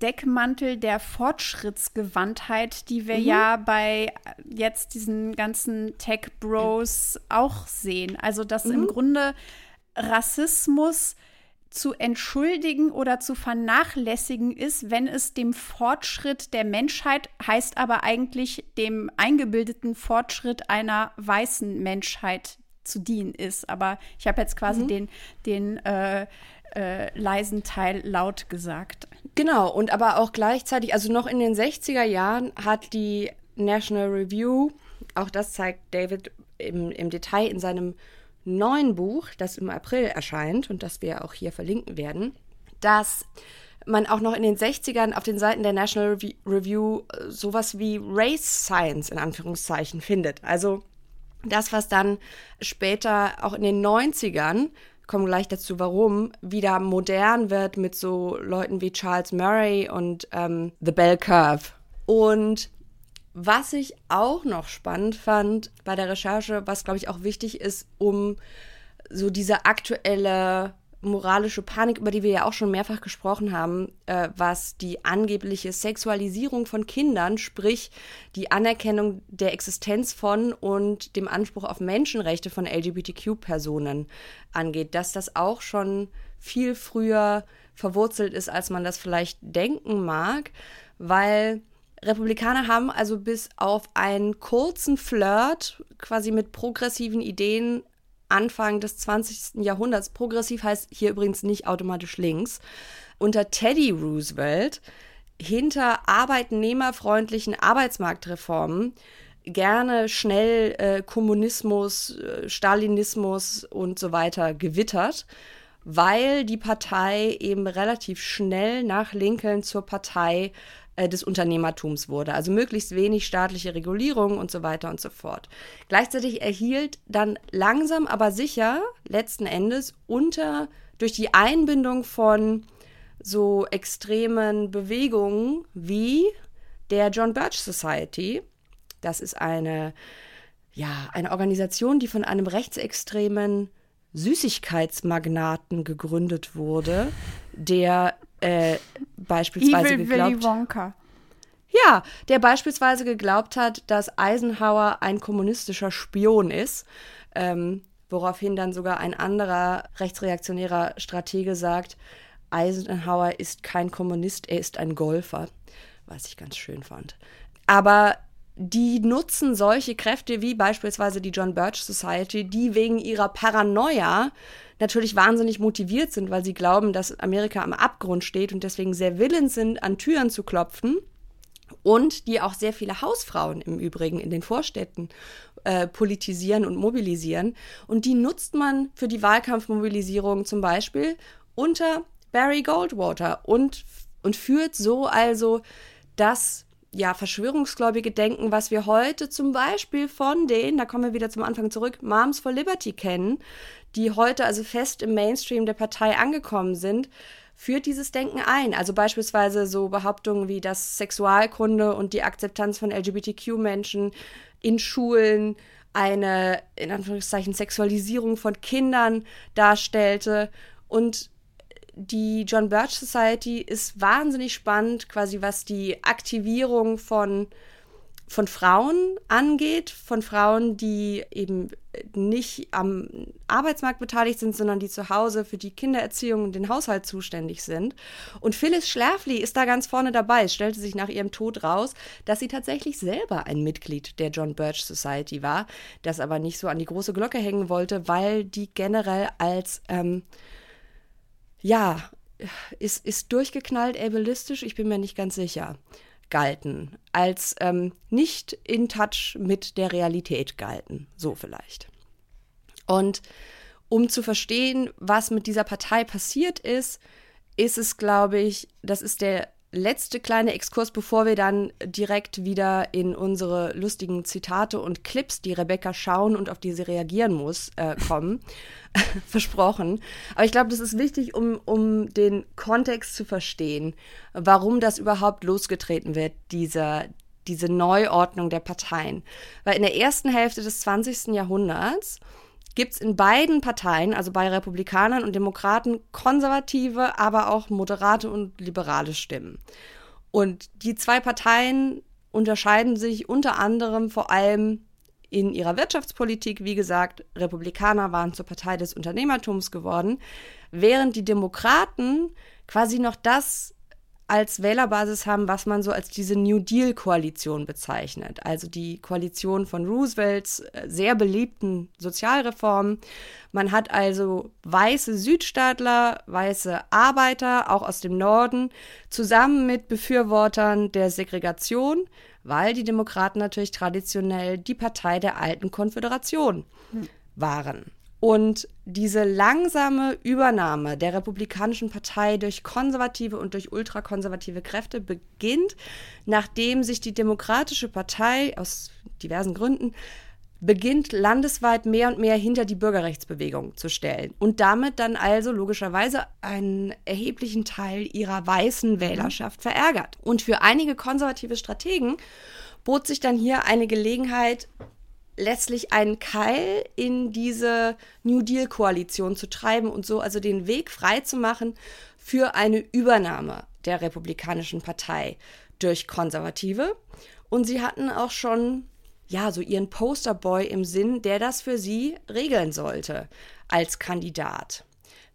Deckmantel der Fortschrittsgewandtheit, die wir ja bei jetzt diesen ganzen Tech-Bros auch sehen. Also, dass im Grunde Rassismus zu entschuldigen oder zu vernachlässigen ist, wenn es dem Fortschritt der Menschheit, heißt aber eigentlich dem eingebildeten Fortschritt einer weißen Menschheit zu dienen ist. Aber ich habe jetzt quasi den, den äh, äh, leisen Teil laut gesagt. Genau, und aber auch gleichzeitig, also noch in den 60er Jahren hat die National Review, auch das zeigt David im, im Detail in seinem neuen Buch, das im April erscheint und das wir auch hier verlinken werden, dass man auch noch in den 60ern auf den Seiten der National Revi- Review äh, sowas wie Race Science in Anführungszeichen findet. Also das, was dann später auch in den 90ern, kommen gleich dazu, warum, wieder modern wird mit so Leuten wie Charles Murray und ähm, The Bell Curve. Und was ich auch noch spannend fand bei der Recherche, was glaube ich auch wichtig ist, um so diese aktuelle moralische Panik, über die wir ja auch schon mehrfach gesprochen haben, äh, was die angebliche Sexualisierung von Kindern, sprich die Anerkennung der Existenz von und dem Anspruch auf Menschenrechte von LGBTQ-Personen angeht, dass das auch schon viel früher verwurzelt ist, als man das vielleicht denken mag, weil Republikaner haben also bis auf einen kurzen Flirt quasi mit progressiven Ideen Anfang des 20. Jahrhunderts, progressiv heißt hier übrigens nicht automatisch links, unter Teddy Roosevelt hinter arbeitnehmerfreundlichen Arbeitsmarktreformen gerne schnell äh, Kommunismus, äh, Stalinismus und so weiter gewittert, weil die Partei eben relativ schnell nach Lincoln zur Partei äh, des Unternehmertums wurde. Also möglichst wenig staatliche Regulierung und so weiter und so fort. Gleichzeitig erhielt dann langsam aber sicher letzten Endes unter durch die Einbindung von so extremen Bewegungen wie der John Birch Society. Das ist eine, ja, eine Organisation, die von einem rechtsextremen Süßigkeitsmagnaten gegründet wurde, der äh, beispielsweise Evil geglaubt Willy Wonka. ja, der beispielsweise geglaubt hat, dass Eisenhower ein kommunistischer Spion ist, ähm, woraufhin dann sogar ein anderer rechtsreaktionärer Stratege sagt, Eisenhower ist kein Kommunist, er ist ein Golfer, was ich ganz schön fand. Aber die nutzen solche Kräfte wie beispielsweise die John Birch Society, die wegen ihrer Paranoia natürlich wahnsinnig motiviert sind, weil sie glauben, dass Amerika am Abgrund steht und deswegen sehr willens sind, an Türen zu klopfen und die auch sehr viele Hausfrauen im Übrigen in den Vorstädten äh, politisieren und mobilisieren. Und die nutzt man für die Wahlkampfmobilisierung zum Beispiel unter Barry Goldwater und, und führt so also das ja, verschwörungsgläubige Denken, was wir heute zum Beispiel von den, da kommen wir wieder zum Anfang zurück, Moms for Liberty kennen, die heute also fest im Mainstream der Partei angekommen sind, führt dieses Denken ein. Also beispielsweise so Behauptungen wie, dass Sexualkunde und die Akzeptanz von LGBTQ-Menschen in Schulen eine, in Anführungszeichen, Sexualisierung von Kindern darstellte. Und die John Birch Society ist wahnsinnig spannend, quasi was die Aktivierung von von Frauen angeht, von Frauen, die eben nicht am Arbeitsmarkt beteiligt sind, sondern die zu Hause für die Kindererziehung und den Haushalt zuständig sind. Und Phyllis Schlafly ist da ganz vorne dabei. Es stellte sich nach ihrem Tod raus, dass sie tatsächlich selber ein Mitglied der John Birch Society war, das aber nicht so an die große Glocke hängen wollte, weil die generell als, ähm, ja, ist, ist durchgeknallt ableistisch, ich bin mir nicht ganz sicher galten, als ähm, nicht in Touch mit der Realität galten, so vielleicht. Und um zu verstehen, was mit dieser Partei passiert ist, ist es, glaube ich, das ist der letzte kleine Exkurs, bevor wir dann direkt wieder in unsere lustigen Zitate und Clips, die Rebecca schauen und auf die sie reagieren muss, äh, kommen. Versprochen. Aber ich glaube, das ist wichtig, um, um den Kontext zu verstehen, warum das überhaupt losgetreten wird, dieser, diese Neuordnung der Parteien. Weil in der ersten Hälfte des 20. Jahrhunderts gibt es in beiden Parteien, also bei Republikanern und Demokraten, konservative, aber auch moderate und liberale Stimmen. Und die zwei Parteien unterscheiden sich unter anderem vor allem in ihrer Wirtschaftspolitik. Wie gesagt, Republikaner waren zur Partei des Unternehmertums geworden, während die Demokraten quasi noch das als Wählerbasis haben, was man so als diese New Deal-Koalition bezeichnet. Also die Koalition von Roosevelts äh, sehr beliebten Sozialreformen. Man hat also weiße Südstaatler, weiße Arbeiter, auch aus dem Norden, zusammen mit Befürwortern der Segregation, weil die Demokraten natürlich traditionell die Partei der alten Konföderation waren. Und diese langsame Übernahme der Republikanischen Partei durch konservative und durch ultrakonservative Kräfte beginnt, nachdem sich die Demokratische Partei aus diversen Gründen beginnt landesweit mehr und mehr hinter die Bürgerrechtsbewegung zu stellen und damit dann also logischerweise einen erheblichen Teil ihrer weißen Wählerschaft verärgert. Und für einige konservative Strategen bot sich dann hier eine Gelegenheit, letztlich einen Keil in diese New Deal-Koalition zu treiben und so also den Weg frei zu machen für eine Übernahme der Republikanischen Partei durch Konservative. Und sie hatten auch schon, ja, so ihren Posterboy im Sinn, der das für sie regeln sollte als Kandidat.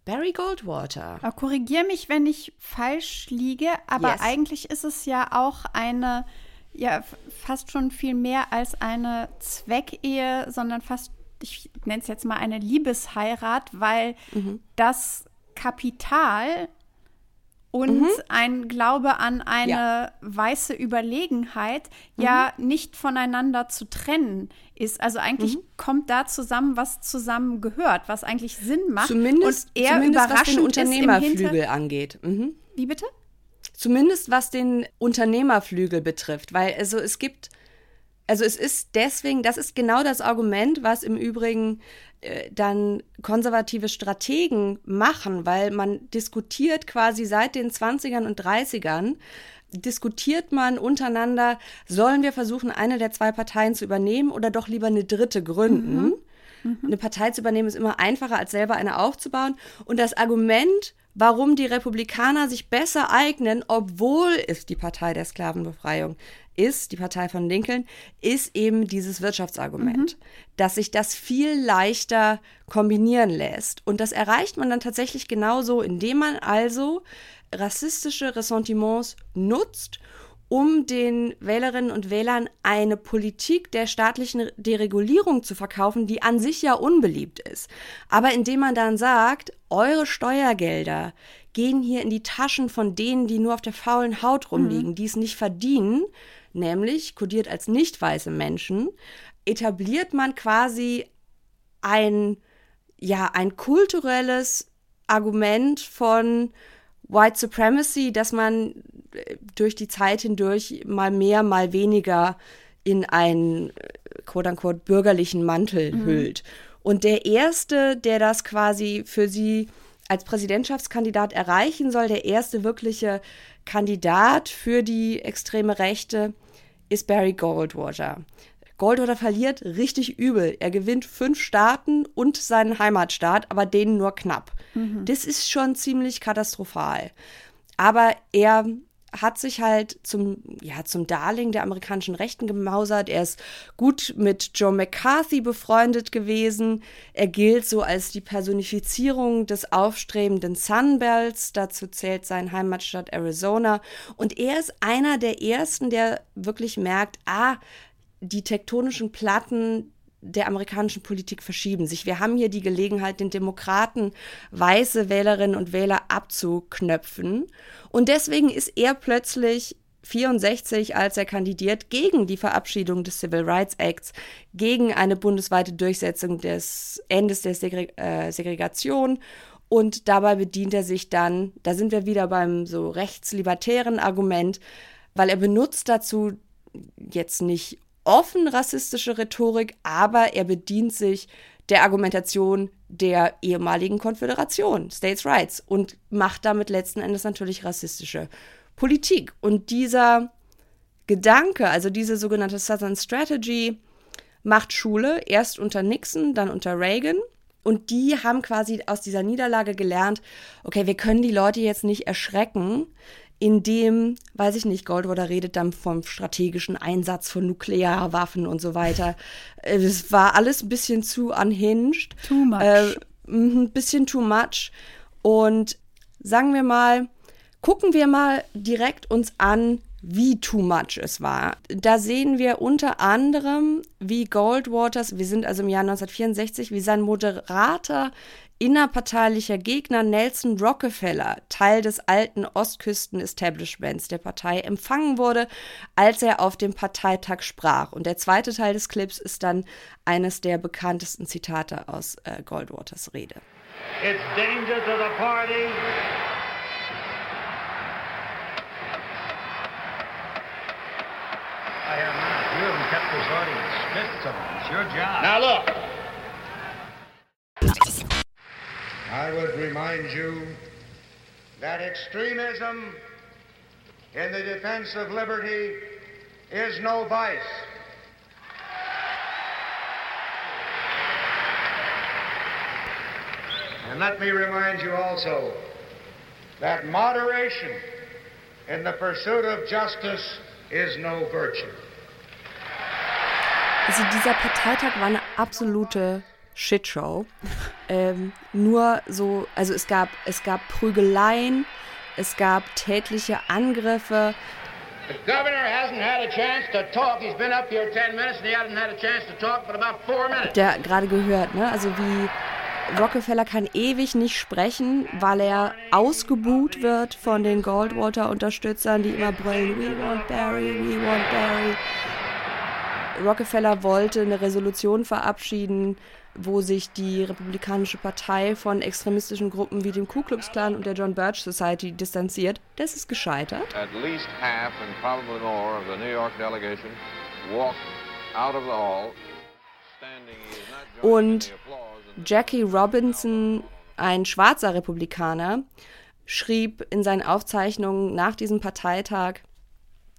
Barry Goldwater. Aber korrigier mich, wenn ich falsch liege, aber Yes. eigentlich ist es ja auch eine ja fast schon viel mehr als eine Zweckehe, sondern fast, ich nenne es jetzt mal eine Liebesheirat, weil das Kapital und ein Glaube an eine Ja. weiße Überlegenheit ja nicht voneinander zu trennen ist. Also eigentlich kommt da zusammen, was zusammen gehört, was eigentlich Sinn macht. Zumindest, und eher zumindest was den Unternehmerflügel angeht. Mhm. Wie bitte? Zumindest was den Unternehmerflügel betrifft, weil also es gibt, also es ist deswegen, das ist genau das Argument, was im Übrigen äh, dann konservative Strategen machen, weil man diskutiert quasi seit den 20ern und 30ern, diskutiert man untereinander, sollen wir versuchen, eine der zwei Parteien zu übernehmen oder doch lieber eine dritte gründen. Eine Partei zu übernehmen ist immer einfacher, als selber eine aufzubauen. Und das Argument, warum die Republikaner sich besser eignen, obwohl es die Partei der Sklavenbefreiung ist, die Partei von Lincoln, ist eben dieses Wirtschaftsargument, dass sich das viel leichter kombinieren lässt. Und das erreicht man dann tatsächlich genauso, indem man also rassistische Ressentiments nutzt um den Wählerinnen und Wählern eine Politik der staatlichen Deregulierung zu verkaufen, die an sich ja unbeliebt ist. Aber indem man dann sagt, eure Steuergelder gehen hier in die Taschen von denen, die nur auf der faulen Haut rumliegen, die es nicht verdienen, nämlich kodiert als nicht weiße Menschen, etabliert man quasi ein, ja, ein kulturelles Argument von White Supremacy, dass man äh, durch die Zeit hindurch mal mehr, mal weniger in einen äh, quote-unquote bürgerlichen Mantel hüllt. Und der erste, der das quasi für sie als Präsidentschaftskandidat erreichen soll, der erste wirkliche Kandidat für die extreme Rechte, ist Barry Goldwater. Goldwater verliert richtig übel. Er gewinnt fünf Staaten und seinen Heimatstaat, aber denen nur knapp. Das ist schon ziemlich katastrophal. Aber er hat sich halt zum, ja, zum Darling der amerikanischen Rechten gemausert. Er ist gut mit Joe McCarthy befreundet gewesen. Er gilt so als die Personifizierung des aufstrebenden Sunbelts. Dazu zählt sein Heimatstadt Arizona. Und er ist einer der ersten, der wirklich merkt, ah, die tektonischen Platten der amerikanischen Politik verschieben sich. Wir haben hier die Gelegenheit, den Demokraten weiße Wählerinnen und Wähler abzuknöpfen. Und deswegen ist er plötzlich 64, als er kandidiert, gegen die Verabschiedung des Civil Rights Acts, gegen eine bundesweite Durchsetzung des Endes der Segre äh, Segregation. Und dabei bedient er sich dann, da sind wir wieder beim so rechtslibertären Argument, weil er benutzt dazu jetzt nicht offen rassistische Rhetorik, aber er bedient sich der Argumentation der ehemaligen Konföderation, States Rights, und macht damit letzten Endes natürlich rassistische Politik. Und dieser Gedanke, also diese sogenannte Southern Strategy, macht Schule erst unter Nixon, dann unter Reagan. Und die haben quasi aus dieser Niederlage gelernt, okay, wir können die Leute jetzt nicht erschrecken, in dem, weiß ich nicht, Goldwater redet dann vom strategischen Einsatz von Nuklearwaffen und so weiter. Es war alles ein bisschen zu unhinged. Too much. Äh, ein bisschen too much. Und sagen wir mal, gucken wir mal direkt uns an, wie too much es war. Da sehen wir unter anderem, wie Goldwaters, wir sind also im Jahr 1964, wie sein moderater innerparteilicher Gegner Nelson Rockefeller, Teil des alten Ostküsten-Establishments der Partei, empfangen wurde, als er auf dem Parteitag sprach. Und der zweite Teil des Clips ist dann eines der bekanntesten Zitate aus äh, Goldwaters Rede. It's danger to the party. I am not. You haven't kept this audience spit on. It's your job. Now look. I would remind you that extremism in the defense of liberty is no vice. And let me remind you also that moderation in the pursuit of justice is no virtue. Also dieser Parteitag war eine absolute Shitshow. ähm, nur so, also es gab, es gab Prügeleien, es gab tätliche Angriffe. The governor hasn't had a chance to talk. He's been up here 10 minutes and he hasn't had a chance to talk but about four minutes. Der gerade gehört, ne? Also wie Rockefeller kann ewig nicht sprechen, weil er ausgebuht wird von den Goldwater-Unterstützern, die immer brüllen, we want Barry, we want Barry. Rockefeller wollte eine Resolution verabschieden, wo sich die Republikanische Partei von extremistischen Gruppen wie dem Ku Klux Klan und der John Birch Society distanziert. Das ist gescheitert. Und Jackie Robinson, ein schwarzer Republikaner, schrieb in seinen Aufzeichnungen nach diesem Parteitag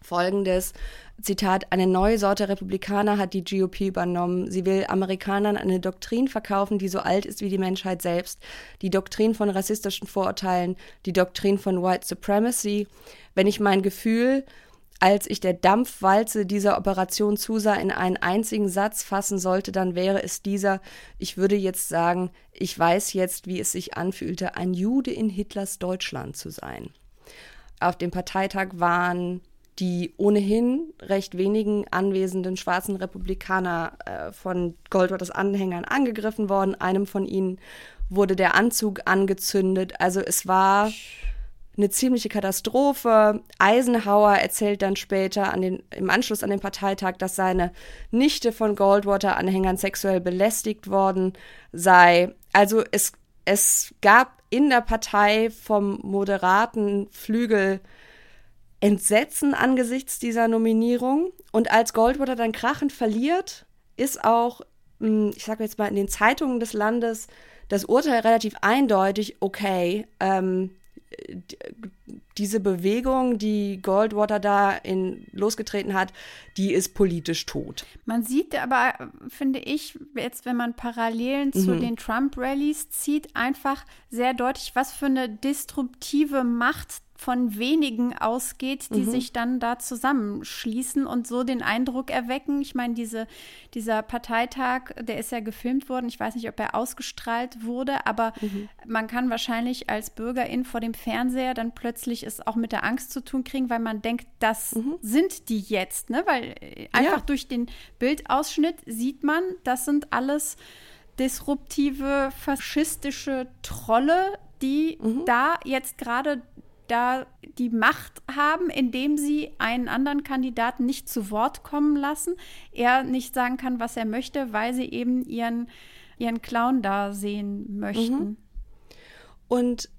folgendes: Zitat, eine neue Sorte Republikaner hat die GOP übernommen. Sie will Amerikanern eine Doktrin verkaufen, die so alt ist wie die Menschheit selbst. Die Doktrin von rassistischen Vorurteilen, die Doktrin von White Supremacy. Wenn ich mein Gefühl, als ich der Dampfwalze dieser Operation zusah, in einen einzigen Satz fassen sollte, dann wäre es dieser, ich würde jetzt sagen, ich weiß jetzt, wie es sich anfühlte, ein Jude in Hitlers Deutschland zu sein. Auf dem Parteitag waren die ohnehin recht wenigen anwesenden schwarzen Republikaner äh, von Goldwaters Anhängern angegriffen worden. Einem von ihnen wurde der Anzug angezündet. Also es war eine ziemliche Katastrophe. Eisenhower erzählt dann später an den, im Anschluss an den Parteitag, dass seine Nichte von Goldwater-Anhängern sexuell belästigt worden sei. Also es, es gab in der Partei vom moderaten Flügel Entsetzen angesichts dieser Nominierung. Und als Goldwater dann krachend verliert, ist auch, mh, ich sage jetzt mal, in den Zeitungen des Landes das Urteil relativ eindeutig, okay, ähm, diese Bewegung, die Goldwater da in, losgetreten hat, die ist politisch tot. Man sieht aber, finde ich, jetzt, wenn man Parallelen zu den Trump-Rallies zieht, einfach sehr deutlich, was für eine disruptive Macht von wenigen ausgeht, die sich dann da zusammenschließen und so den Eindruck erwecken. Ich meine, diese, dieser Parteitag, der ist ja gefilmt worden. Ich weiß nicht, ob er ausgestrahlt wurde, aber man kann wahrscheinlich als Bürgerin vor dem Fernseher dann plötzlich es auch mit der Angst zu tun kriegen, weil man denkt, das sind die jetzt, ne? Weil äh, einfach durch den Bildausschnitt sieht man, das sind alles disruptive, faschistische Trolle, die da jetzt gerade da die Macht haben, indem sie einen anderen Kandidaten nicht zu Wort kommen lassen, er nicht sagen kann, was er möchte, weil sie eben ihren, ihren Clown da sehen möchten. Und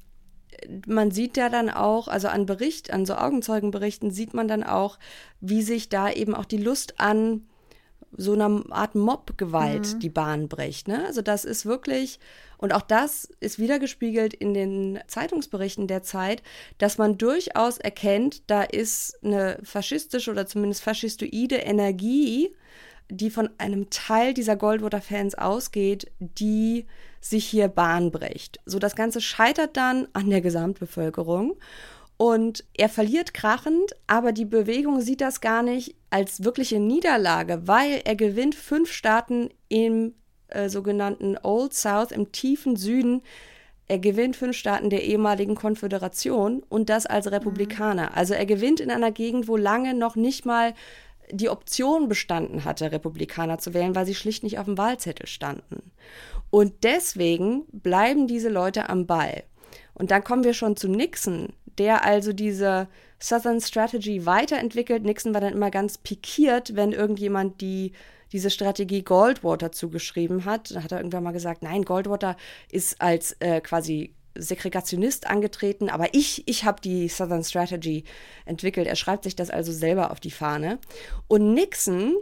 man sieht ja dann auch, also an Bericht, an so Augenzeugenberichten sieht man dann auch, wie sich da eben auch die Lust an so einer Art Mob-Gewalt die Bahn bricht. Ne? Also das ist wirklich, und auch das ist wiedergespiegelt in den Zeitungsberichten der Zeit, dass man durchaus erkennt, da ist eine faschistische oder zumindest faschistoide Energie, die von einem Teil dieser Goldwater-Fans ausgeht, die sich hier Bahn bricht. So das Ganze scheitert dann an der Gesamtbevölkerung. Und er verliert krachend, aber die Bewegung sieht das gar nicht als wirkliche Niederlage, weil er gewinnt fünf Staaten im äh, sogenannten Old South, im tiefen Süden. Er gewinnt fünf Staaten der ehemaligen Konföderation und das als Republikaner. Also er gewinnt in einer Gegend, wo lange noch nicht mal die Option bestanden hatte, Republikaner zu wählen, weil sie schlicht nicht auf dem Wahlzettel standen. Und deswegen bleiben diese Leute am Ball. Und dann kommen wir schon zu Nixon, der also diese Southern Strategy weiterentwickelt. Nixon war dann immer ganz pikiert, wenn irgendjemand die diese Strategie Goldwater zugeschrieben hat. Da hat er irgendwann mal gesagt, nein, Goldwater ist als äh, quasi Segregationist angetreten, aber ich, ich habe die Southern Strategy entwickelt. Er schreibt sich das also selber auf die Fahne. Und Nixon,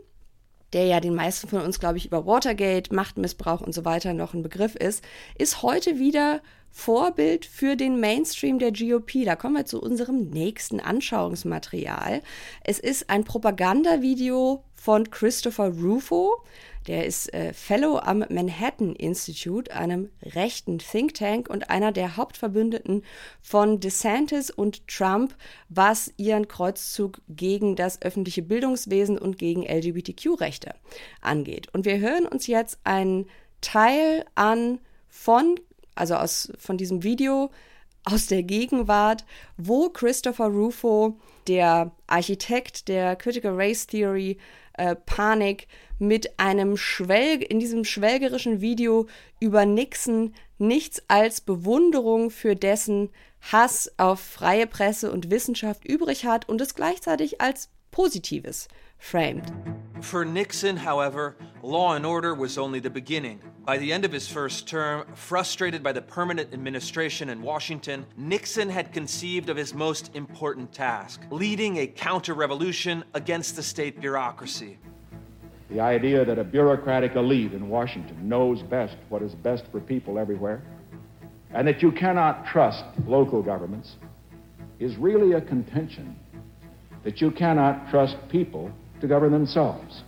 der ja den meisten von uns, glaube ich, über Watergate, Machtmissbrauch und so weiter noch ein Begriff ist, ist heute wieder Vorbild für den Mainstream der GOP. Da kommen wir zu unserem nächsten Anschauungsmaterial. Es ist ein Propagandavideo von Christopher Rufo. Der ist äh, Fellow am Manhattan Institute, einem rechten Think Tank und einer der Hauptverbündeten von DeSantis und Trump, was ihren Kreuzzug gegen das öffentliche Bildungswesen und gegen LGBTQ-Rechte angeht. Und wir hören uns jetzt einen Teil an von also aus, von diesem Video aus der Gegenwart, wo Christopher Rufo, der Architekt der Critical Race Theory, äh, Panik, mit einem Schwelg in diesem schwelgerischen Video über Nixon nichts als Bewunderung für dessen Hass auf freie Presse und Wissenschaft übrig hat und es gleichzeitig als Positives framed. For Nixon, however, law and order was only the beginning. By the end of his first term, frustrated by the permanent administration in Washington, Nixon had conceived of his most important task leading a counter revolution against the state bureaucracy. The idea that a bureaucratic elite in Washington knows best what is best for people everywhere, and that you cannot trust local governments, is really a contention that you cannot trust people to govern themselves.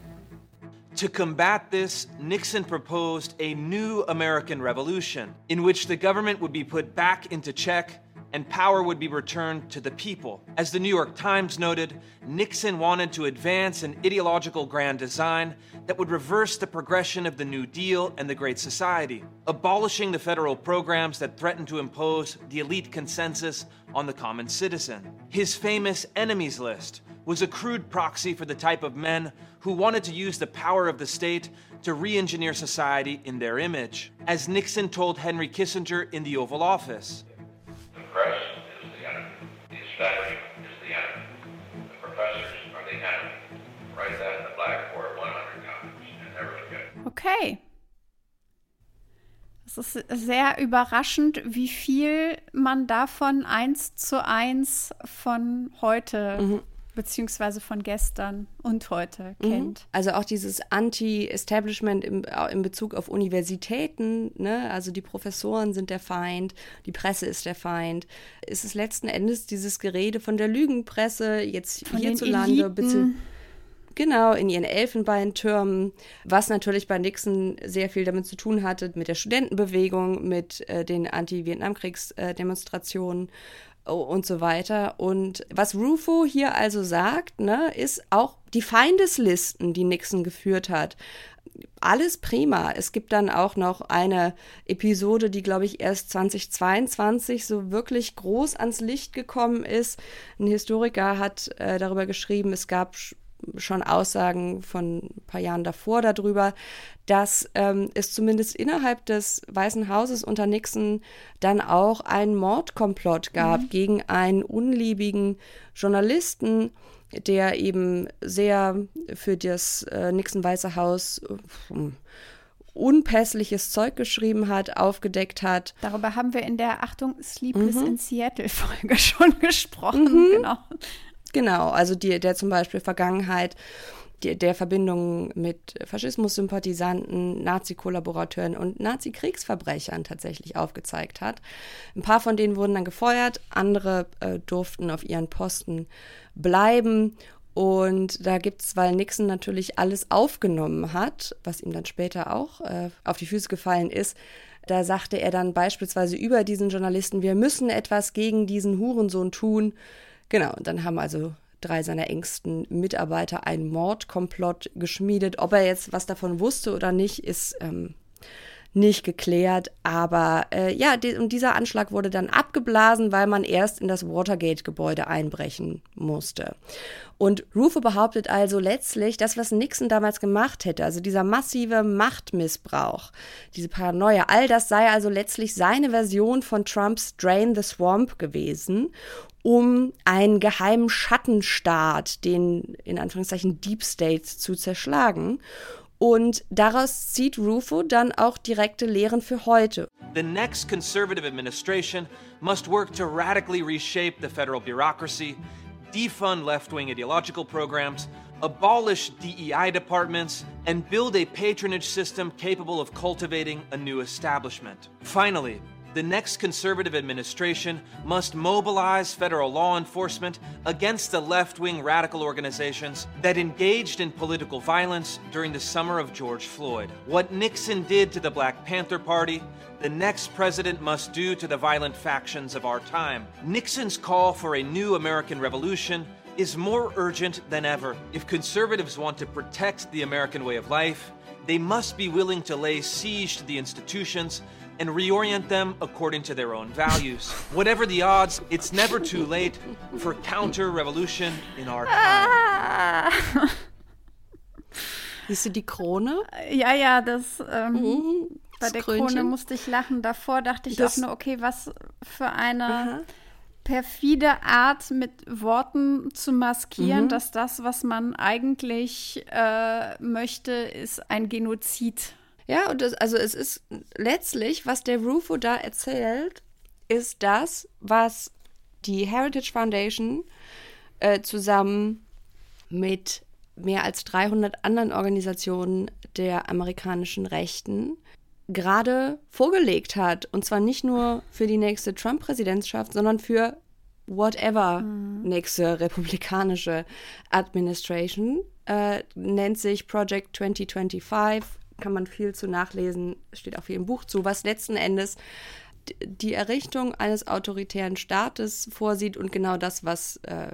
To combat this, Nixon proposed a new American Revolution in which the government would be put back into check and power would be returned to the people. As the New York Times noted, Nixon wanted to advance an ideological grand design that would reverse the progression of the New Deal and the Great Society, abolishing the federal programs that threatened to impose the elite consensus on the common citizen. His famous enemies list was a crude proxy for the type of men who wanted to use the power of the state to re engineer society in their image. As Nixon told Henry Kissinger in the Oval Office, The press is the enemy. The establishment is the enemy. The professors are the enemy. Write that in the blackboard 100 times and never forget. Okay. Es ist sehr überraschend, wie viel man davon eins zu eins von heute mhm. Beziehungsweise von gestern und heute kennt. Also auch dieses Anti-Establishment im, äh, in Bezug auf Universitäten, ne? also die Professoren sind der Feind, die Presse ist der Feind. Es ist letzten Endes dieses Gerede von der Lügenpresse, jetzt Von hierzulande, bezieh- Genau, in ihren Elfenbeintürmen, was natürlich bei Nixon sehr viel damit zu tun hatte, mit der Studentenbewegung, mit äh, den Anti-Vietnamkriegsdemonstrationen. Und so weiter. Und was Rufo hier also sagt, ne, ist auch die Feindeslisten, die Nixon geführt hat. Alles prima. Es gibt dann auch noch eine Episode, die, glaube ich, erst 2022 so wirklich groß ans Licht gekommen ist. Ein Historiker hat äh, darüber geschrieben, es gab schon Aussagen von ein paar Jahren davor darüber, dass ähm, es zumindest innerhalb des Weißen Hauses unter Nixon dann auch einen Mordkomplott gab mhm. gegen einen unliebigen Journalisten, der eben sehr für das äh, Nixon-Weiße Haus äh, unpässliches Zeug geschrieben hat, aufgedeckt hat. Darüber haben wir in der Achtung Sleepless mhm. in Seattle Folge schon gesprochen, mhm. genau. Genau, also die, der zum Beispiel Vergangenheit die, der Verbindung mit Faschismus-Sympathisanten, Nazi-Kollaborateuren und Nazi-Kriegsverbrechern tatsächlich aufgezeigt hat. Ein paar von denen wurden dann gefeuert, andere äh, durften auf ihren Posten bleiben. Und da gibt es, weil Nixon natürlich alles aufgenommen hat, was ihm dann später auch äh, auf die Füße gefallen ist, da sagte er dann beispielsweise über diesen Journalisten, wir müssen etwas gegen diesen Hurensohn tun. Genau, und dann haben also drei seiner engsten Mitarbeiter einen Mordkomplott geschmiedet. Ob er jetzt was davon wusste oder nicht, ist ähm, nicht geklärt. Aber äh, ja, die, und dieser Anschlag wurde dann abgeblasen, weil man erst in das Watergate-Gebäude einbrechen musste. Und Rufo behauptet also letztlich, das, was Nixon damals gemacht hätte, also dieser massive Machtmissbrauch, diese Paranoia, all das sei also letztlich seine Version von Trumps Drain the Swamp gewesen um einen geheimen Schattenstaat, den in Anführungszeichen Deep State, zu zerschlagen. Und daraus zieht Rufo dann auch direkte Lehren für heute. The next conservative administration must work to radically reshape the federal bureaucracy, defund left-wing ideological programs, abolish DEI departments, and build a patronage system capable of cultivating a new establishment. Finally, the next conservative administration must mobilize federal law enforcement against the left wing radical organizations that engaged in political violence during the summer of George Floyd. What Nixon did to the Black Panther Party, the next president must do to the violent factions of our time. Nixon's call for a new American revolution is more urgent than ever. If conservatives want to protect the American way of life, they must be willing to lay siege to the institutions and reorient them according to their own values. Whatever the odds, it's never too late for counter revolution in our time. Siehst du die Krone? Ja, ja, das. Ähm, mhm, bei der Krönchen. Krone musste ich lachen. Davor dachte ich das, auch nur, okay, was für eine. Aha perfide Art, mit Worten zu maskieren, mhm. dass das, was man eigentlich äh, möchte, ist ein Genozid ja, und das, also es ist letztlich, was der Rufo da erzählt, ist das, was die Heritage Foundation äh, zusammen mit mehr als 300 anderen Organisationen der amerikanischen Rechten gerade vorgelegt hat. Und zwar nicht nur für die nächste Trump-Präsidentschaft, sondern für whatever mhm. nächste republikanische Administration. Äh, nennt sich Project 2025 kann man viel zu nachlesen, steht auch viel im Buch zu, was letzten Endes die Errichtung eines autoritären Staates vorsieht und genau das, was äh,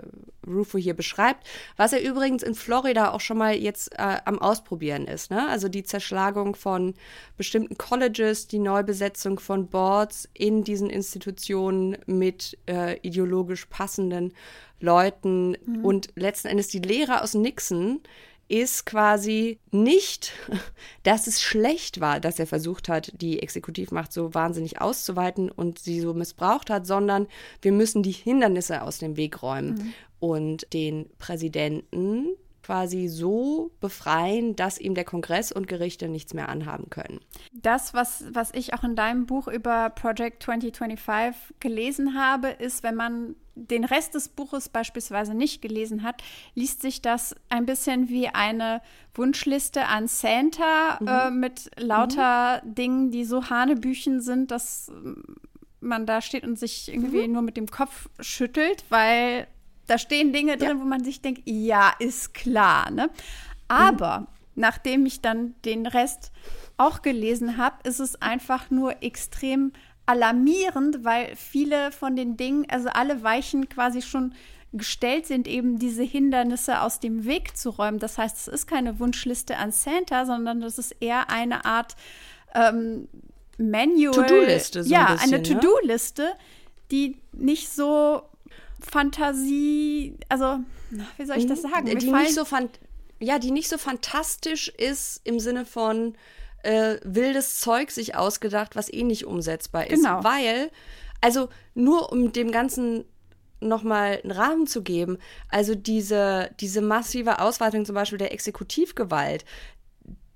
Rufo hier beschreibt, was er übrigens in Florida auch schon mal jetzt äh, am Ausprobieren ist. Ne? Also die Zerschlagung von bestimmten Colleges, die Neubesetzung von Boards in diesen Institutionen mit äh, ideologisch passenden Leuten mhm. und letzten Endes die Lehre aus Nixon ist quasi nicht, dass es schlecht war, dass er versucht hat, die Exekutivmacht so wahnsinnig auszuweiten und sie so missbraucht hat, sondern wir müssen die Hindernisse aus dem Weg räumen mhm. und den Präsidenten quasi so befreien, dass ihm der Kongress und Gerichte nichts mehr anhaben können. Das, was, was ich auch in deinem Buch über Project 2025 gelesen habe, ist, wenn man den Rest des Buches beispielsweise nicht gelesen hat, liest sich das ein bisschen wie eine Wunschliste an Santa mhm. äh, mit lauter mhm. Dingen, die so Hanebüchen sind, dass man da steht und sich irgendwie mhm. nur mit dem Kopf schüttelt, weil da stehen Dinge drin, ja. wo man sich denkt, ja, ist klar. Ne? Aber mhm. nachdem ich dann den Rest auch gelesen habe, ist es einfach nur extrem alarmierend, weil viele von den Dingen, also alle Weichen quasi schon gestellt sind, eben diese Hindernisse aus dem Weg zu räumen. Das heißt, es ist keine Wunschliste an Santa, sondern das ist eher eine Art ähm, Manual. To-Do-Liste, so ja, ein bisschen, eine ne? To-Do-Liste, die nicht so Fantasie, also wie soll ich das sagen? Mir Die nicht so ja, die nicht so fantastisch ist im Sinne von äh, wildes Zeug sich ausgedacht, was eh nicht umsetzbar ist. Genau. Weil, also nur um dem Ganzen nochmal einen Rahmen zu geben, also diese, diese massive Ausweitung zum Beispiel der Exekutivgewalt,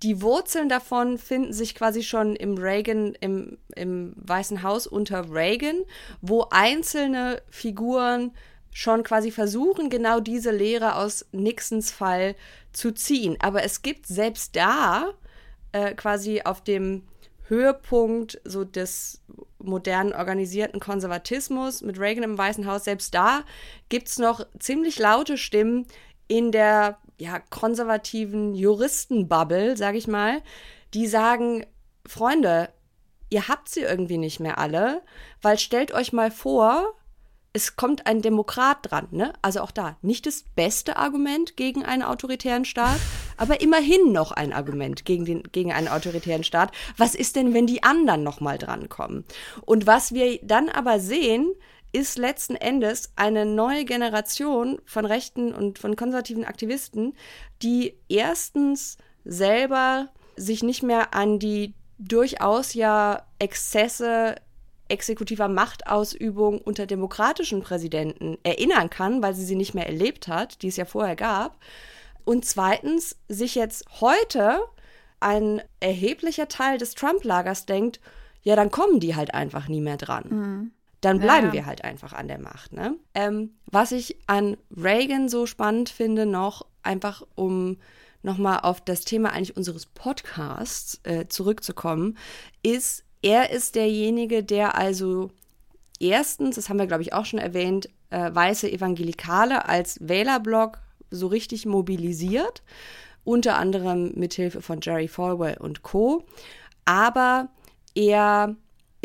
die Wurzeln davon finden sich quasi schon im Reagan, im, im Weißen Haus unter Reagan, wo einzelne Figuren schon quasi versuchen, genau diese Lehre aus Nixons Fall zu ziehen. Aber es gibt selbst da äh, quasi auf dem Höhepunkt so des modernen organisierten Konservatismus mit Reagan im Weißen Haus, selbst da gibt es noch ziemlich laute Stimmen in der ja, konservativen Juristenbubble, sag ich mal, die sagen, Freunde, ihr habt sie irgendwie nicht mehr alle, weil stellt euch mal vor, es kommt ein Demokrat dran, ne? Also auch da, nicht das beste Argument gegen einen autoritären Staat, aber immerhin noch ein Argument gegen, den, gegen einen autoritären Staat. Was ist denn, wenn die anderen noch mal drankommen? Und was wir dann aber sehen, ist letzten Endes eine neue Generation von rechten und von konservativen Aktivisten, die erstens selber sich nicht mehr an die durchaus ja Exzesse exekutiver Machtausübung unter demokratischen Präsidenten erinnern kann, weil sie sie nicht mehr erlebt hat, die es ja vorher gab. Und zweitens sich jetzt heute ein erheblicher Teil des Trump-Lagers denkt, ja, dann kommen die halt einfach nie mehr dran. Dann bleiben Ja, wir halt einfach an der Macht. Ne? Ähm, was ich an Reagan so spannend finde, noch einfach um nochmal auf das Thema eigentlich unseres Podcasts äh, zurückzukommen, ist, er ist derjenige, der also erstens, das haben wir glaube ich auch schon erwähnt, äh, weiße Evangelikale als Wählerblock so richtig mobilisiert, unter anderem mithilfe von Jerry Falwell und Co. Aber er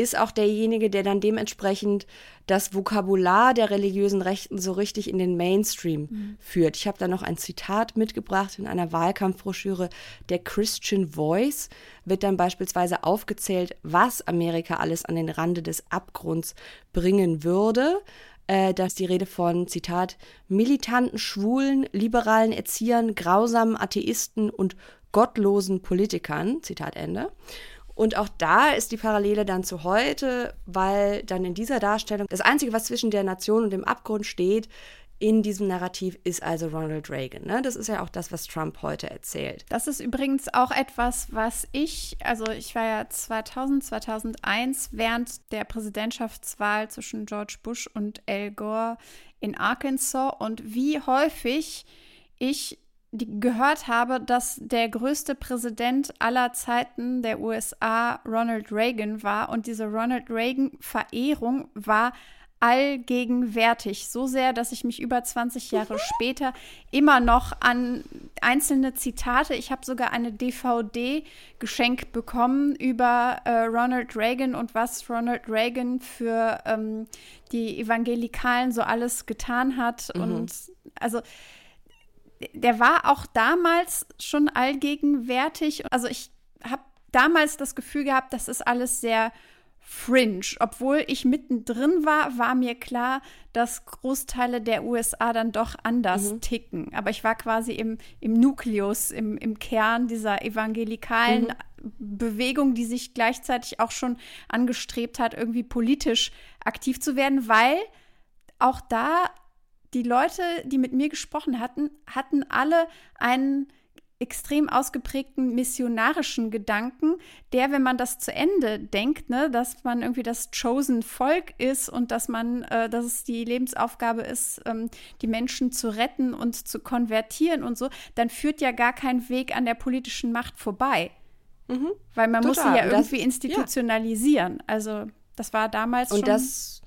ist auch derjenige, der dann dementsprechend das Vokabular der religiösen Rechten so richtig in den Mainstream führt. Ich habe da noch ein Zitat mitgebracht in einer Wahlkampfbroschüre. Der Christian Voice wird dann beispielsweise aufgezählt, was Amerika alles an den Rande des Abgrunds bringen würde. Äh, da ist die Rede von, Zitat, militanten Schwulen, liberalen Erziehern, grausamen Atheisten und gottlosen Politikern, Zitat Ende. Und auch da ist die Parallele dann zu heute, weil dann in dieser Darstellung das Einzige, was zwischen der Nation und dem Abgrund steht, in diesem Narrativ ist also Ronald Reagan. Ne? Das ist ja auch das, was Trump heute erzählt. Das ist übrigens auch etwas, was ich, also ich war ja 2000, 2001 während der Präsidentschaftswahl zwischen George Bush und Al Gore in Arkansas und wie häufig ich die gehört habe, dass der größte Präsident aller Zeiten der USA Ronald Reagan war und diese Ronald Reagan-Verehrung war allgegenwärtig. So sehr, dass ich mich über 20 Jahre später immer noch an einzelne Zitate, ich habe sogar eine DVD geschenkt bekommen über äh, Ronald Reagan und was Ronald Reagan für ähm, die Evangelikalen so alles getan hat. Und also der war auch damals schon allgegenwärtig. Also ich habe damals das Gefühl gehabt, das ist alles sehr fringe. Obwohl ich mittendrin war, war mir klar, dass Großteile der USA dann doch anders ticken. Aber ich war quasi im, im Nukleus, im, im Kern dieser evangelikalen Bewegung, die sich gleichzeitig auch schon angestrebt hat, irgendwie politisch aktiv zu werden, weil auch da die Leute, die mit mir gesprochen hatten, hatten alle einen extrem ausgeprägten missionarischen Gedanken, der, wenn man das zu Ende denkt, ne, dass man irgendwie das chosen Volk ist und dass man, äh, dass es die Lebensaufgabe ist, ähm, die Menschen zu retten und zu konvertieren und so, dann führt ja gar kein Weg an der politischen Macht vorbei. Weil man muss sie Total. ja Und das- irgendwie institutionalisieren. Also das war damals Und schon das,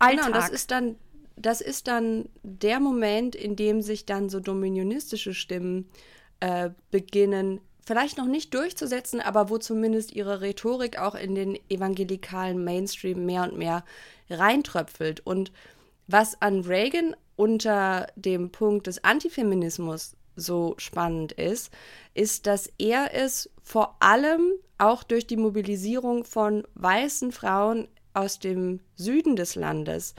Alltag. Genau, und das ist dann, das ist dann der Moment, in dem sich dann so dominionistische Stimmen äh, beginnen, vielleicht noch nicht durchzusetzen, aber wo zumindest ihre Rhetorik auch in den evangelikalen Mainstream mehr und mehr reintröpfelt. Und was an Reagan unter dem Punkt des Antifeminismus so spannend ist, ist, dass er es vor allem auch durch die Mobilisierung von weißen Frauen aus dem Süden des Landes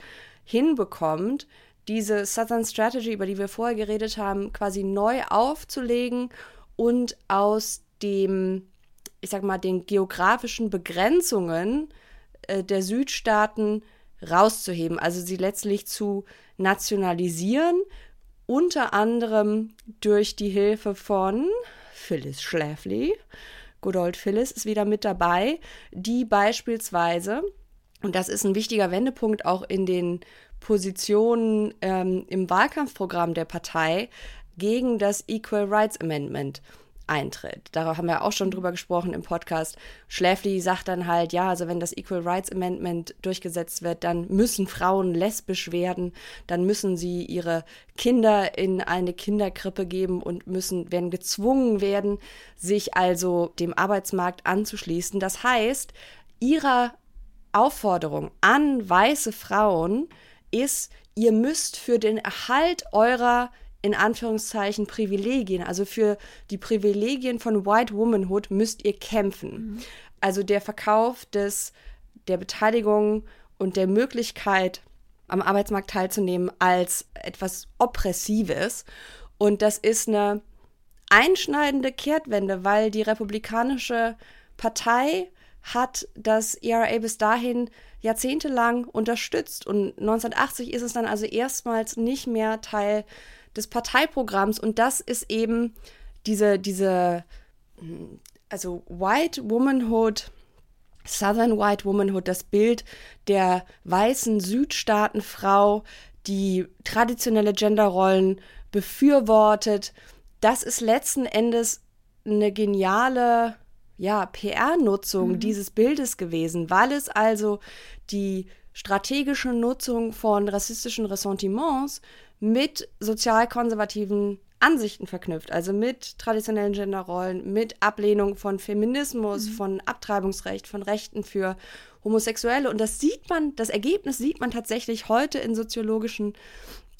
hinbekommt, diese Southern Strategy, über die wir vorher geredet haben, quasi neu aufzulegen und aus dem, ich sag mal, den geografischen Begrenzungen äh, der Südstaaten rauszuheben, also sie letztlich zu nationalisieren, unter anderem durch die Hilfe von Phyllis Schlafly. Good old Phyllis ist wieder mit dabei, die beispielsweise, und das ist ein wichtiger Wendepunkt auch in den Positionen ähm, im Wahlkampfprogramm der Partei, gegen das Equal Rights Amendment eintritt. Darauf haben wir auch schon drüber gesprochen im Podcast. Schläfli sagt dann halt, ja, also wenn das Equal Rights Amendment durchgesetzt wird, dann müssen Frauen lesbisch werden, dann müssen sie ihre Kinder in eine Kinderkrippe geben und müssen, werden gezwungen werden, sich also dem Arbeitsmarkt anzuschließen. Das heißt, ihrer Aufforderung an weiße Frauen ist, ihr müsst für den Erhalt eurer in Anführungszeichen Privilegien, also für die Privilegien von White Womanhood müsst ihr kämpfen. Mhm. Also der Verkauf des, der Beteiligung und der Möglichkeit, am Arbeitsmarkt teilzunehmen, als etwas Oppressives. Und das ist eine einschneidende Kehrtwende, weil die Republikanische Partei hat das ERA bis dahin jahrzehntelang unterstützt. Und 1980 ist es dann also erstmals nicht mehr Teil des Parteiprogramms und das ist eben diese, diese, also White Womanhood, Southern White Womanhood, das Bild der weißen Südstaatenfrau, die traditionelle Genderrollen befürwortet. Das ist letzten Endes eine geniale ja, PR-Nutzung mhm. dieses Bildes gewesen, weil es also die strategische Nutzung von rassistischen Ressentiments mit sozialkonservativen Ansichten verknüpft, also mit traditionellen Genderrollen, mit Ablehnung von Feminismus, mhm. von Abtreibungsrecht, von Rechten für Homosexuelle. Und das sieht man, das Ergebnis sieht man tatsächlich heute in soziologischen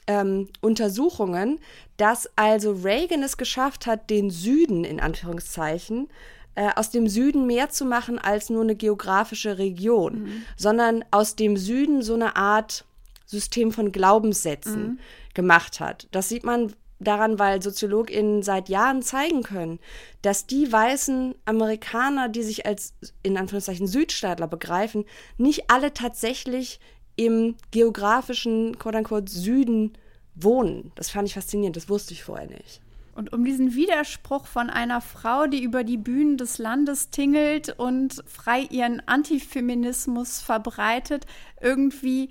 ähm, Untersuchungen, dass also Reagan es geschafft hat, den Süden in Anführungszeichen äh, aus dem Süden mehr zu machen als nur eine geografische Region, mhm. sondern aus dem Süden so eine Art System von Glaubenssätzen mhm. gemacht hat. Das sieht man daran, weil SoziologInnen seit Jahren zeigen können, dass die weißen Amerikaner, die sich als in Anführungszeichen Südstaatler begreifen, nicht alle tatsächlich im geografischen, quote unquote, Süden wohnen. Das fand ich faszinierend, das wusste ich vorher nicht. Und um diesen Widerspruch von einer Frau, die über die Bühnen des Landes tingelt und frei ihren Antifeminismus verbreitet, irgendwie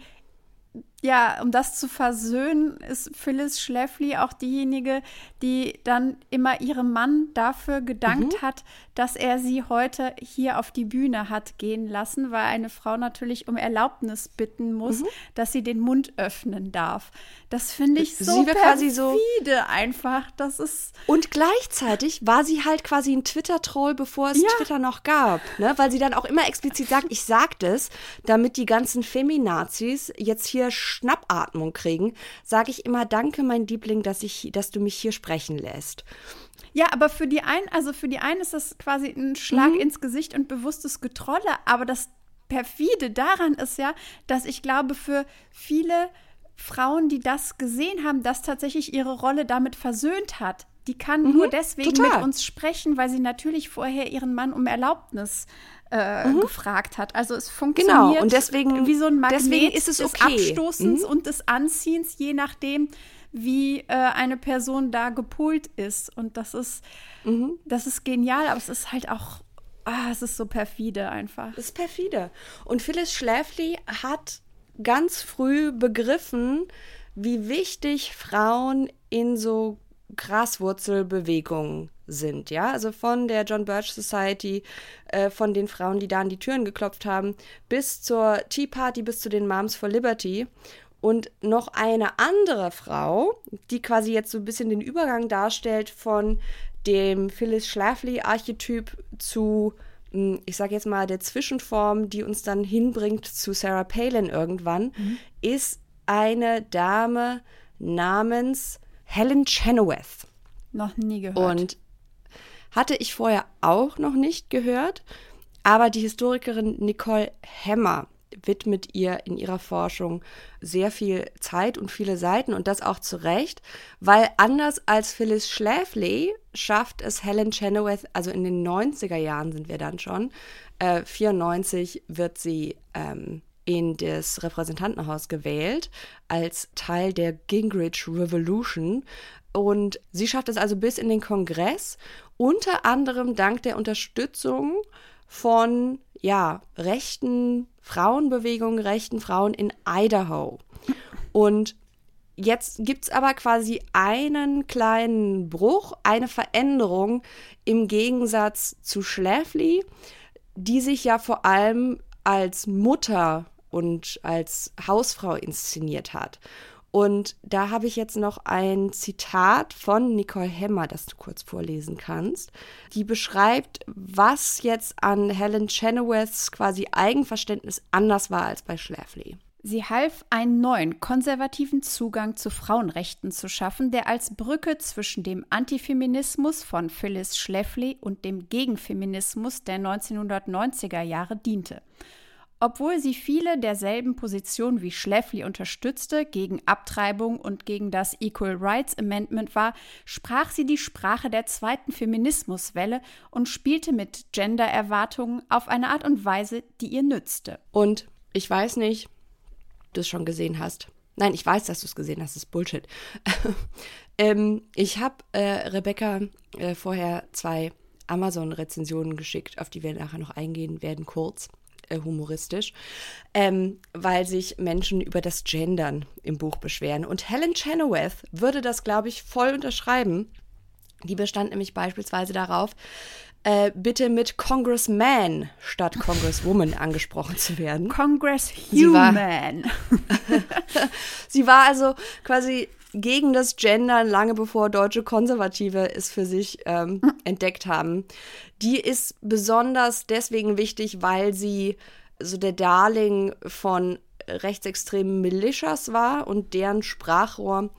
ja, um das zu versöhnen, ist Phyllis Schlafly auch diejenige, die dann immer ihrem Mann dafür gedankt mhm. hat, dass er sie heute hier auf die Bühne hat gehen lassen, weil eine Frau natürlich um Erlaubnis bitten muss, mhm. dass sie den Mund öffnen darf. Das finde ich so sie quasi so einfach. Das ist und gleichzeitig war sie halt quasi ein Twitter-Troll, bevor es ja. Twitter noch gab, ne? weil sie dann auch immer explizit sagt, ich sag das, damit die ganzen Feminazis jetzt hier Schnappatmung kriegen, sage ich immer Danke, mein Liebling, dass ich, dass du mich hier sprechen lässt. Ja, aber für die einen, also für die einen ist das quasi ein Schlag mhm. ins Gesicht und bewusstes Getrolle, aber das perfide daran ist ja, dass ich glaube, für viele Frauen, die das gesehen haben, dass tatsächlich ihre Rolle damit versöhnt hat. Die kann mhm, nur deswegen total. mit uns sprechen, weil sie natürlich vorher ihren Mann um Erlaubnis äh, mhm. gefragt hat. Also es funktioniert genau. und deswegen, wie so ein Magnet deswegen ist es okay. des Abstoßens mhm. und des Anziehens, je nachdem, wie äh, eine Person da gepult ist. Und das ist, mhm. das ist genial, aber es ist halt auch, ah, es ist so perfide einfach. Es ist perfide. Und Phyllis Schläfli hat ganz früh begriffen, wie wichtig Frauen in so Graswurzelbewegungen sind, ja, also von der John Birch Society, äh, von den Frauen, die da an die Türen geklopft haben, bis zur Tea Party, bis zu den Moms for Liberty. Und noch eine andere Frau, die quasi jetzt so ein bisschen den Übergang darstellt von dem Phyllis Schlafly-Archetyp zu, mh, ich sage jetzt mal, der Zwischenform, die uns dann hinbringt zu Sarah Palin irgendwann, ist eine Dame namens Helen Chenoweth. Noch nie gehört. Und hatte ich vorher auch noch nicht gehört, aber die Historikerin Nicole Hemmer widmet ihr in ihrer Forschung sehr viel Zeit und viele Seiten und das auch zu Recht, weil anders als Phyllis Schlafly schafft es Helen Chenoweth, also in den 90er Jahren sind wir dann schon, äh, 94 wird sie ähm, in das Repräsentantenhaus gewählt als Teil der Gingrich Revolution. Und sie schafft es also bis in den Kongress, unter anderem dank der Unterstützung von ja, rechten Frauenbewegungen, rechten Frauen in Idaho. Und jetzt gibt es aber quasi einen kleinen Bruch, eine Veränderung im Gegensatz zu Schläfli, die sich ja vor allem als Mutter und als Hausfrau inszeniert hat. Und da habe ich jetzt noch ein Zitat von Nicole Hemmer, das du kurz vorlesen kannst. Die beschreibt, was jetzt an Helen Chenoweths quasi Eigenverständnis anders war als bei Schlafly. Sie half, einen neuen konservativen Zugang zu Frauenrechten zu schaffen, der als Brücke zwischen dem Antifeminismus von Phyllis Schlafly und dem Gegenfeminismus der 1990er Jahre diente. Obwohl sie viele derselben Positionen wie Schlafly unterstützte, gegen Abtreibung und gegen das Equal Rights Amendment war, sprach sie die Sprache der zweiten Feminismuswelle und spielte mit Gender-Erwartungen auf eine Art und Weise, die ihr nützte. Und ich weiß nicht, ob du es schon gesehen hast. Nein, ich weiß, dass du es gesehen hast, das ist Bullshit. ähm, ich habe äh, Rebecca äh, vorher zwei Amazon-Rezensionen geschickt, auf die wir nachher noch eingehen werden, kurz äh, humoristisch, ähm, weil sich Menschen über das Gendern im Buch beschweren. Und Helen Chenoweth würde das, glaube ich, voll unterschreiben. Die bestand nämlich beispielsweise darauf, äh, bitte mit Congressman statt Congresswoman angesprochen zu werden. Congresshuman. Sie war also quasi gegen das Gendern lange bevor deutsche Konservative es für sich ähm, entdeckt haben. Die ist besonders deswegen wichtig, weil sie so der Darling von rechtsextremen Militias war und deren Sprachrohr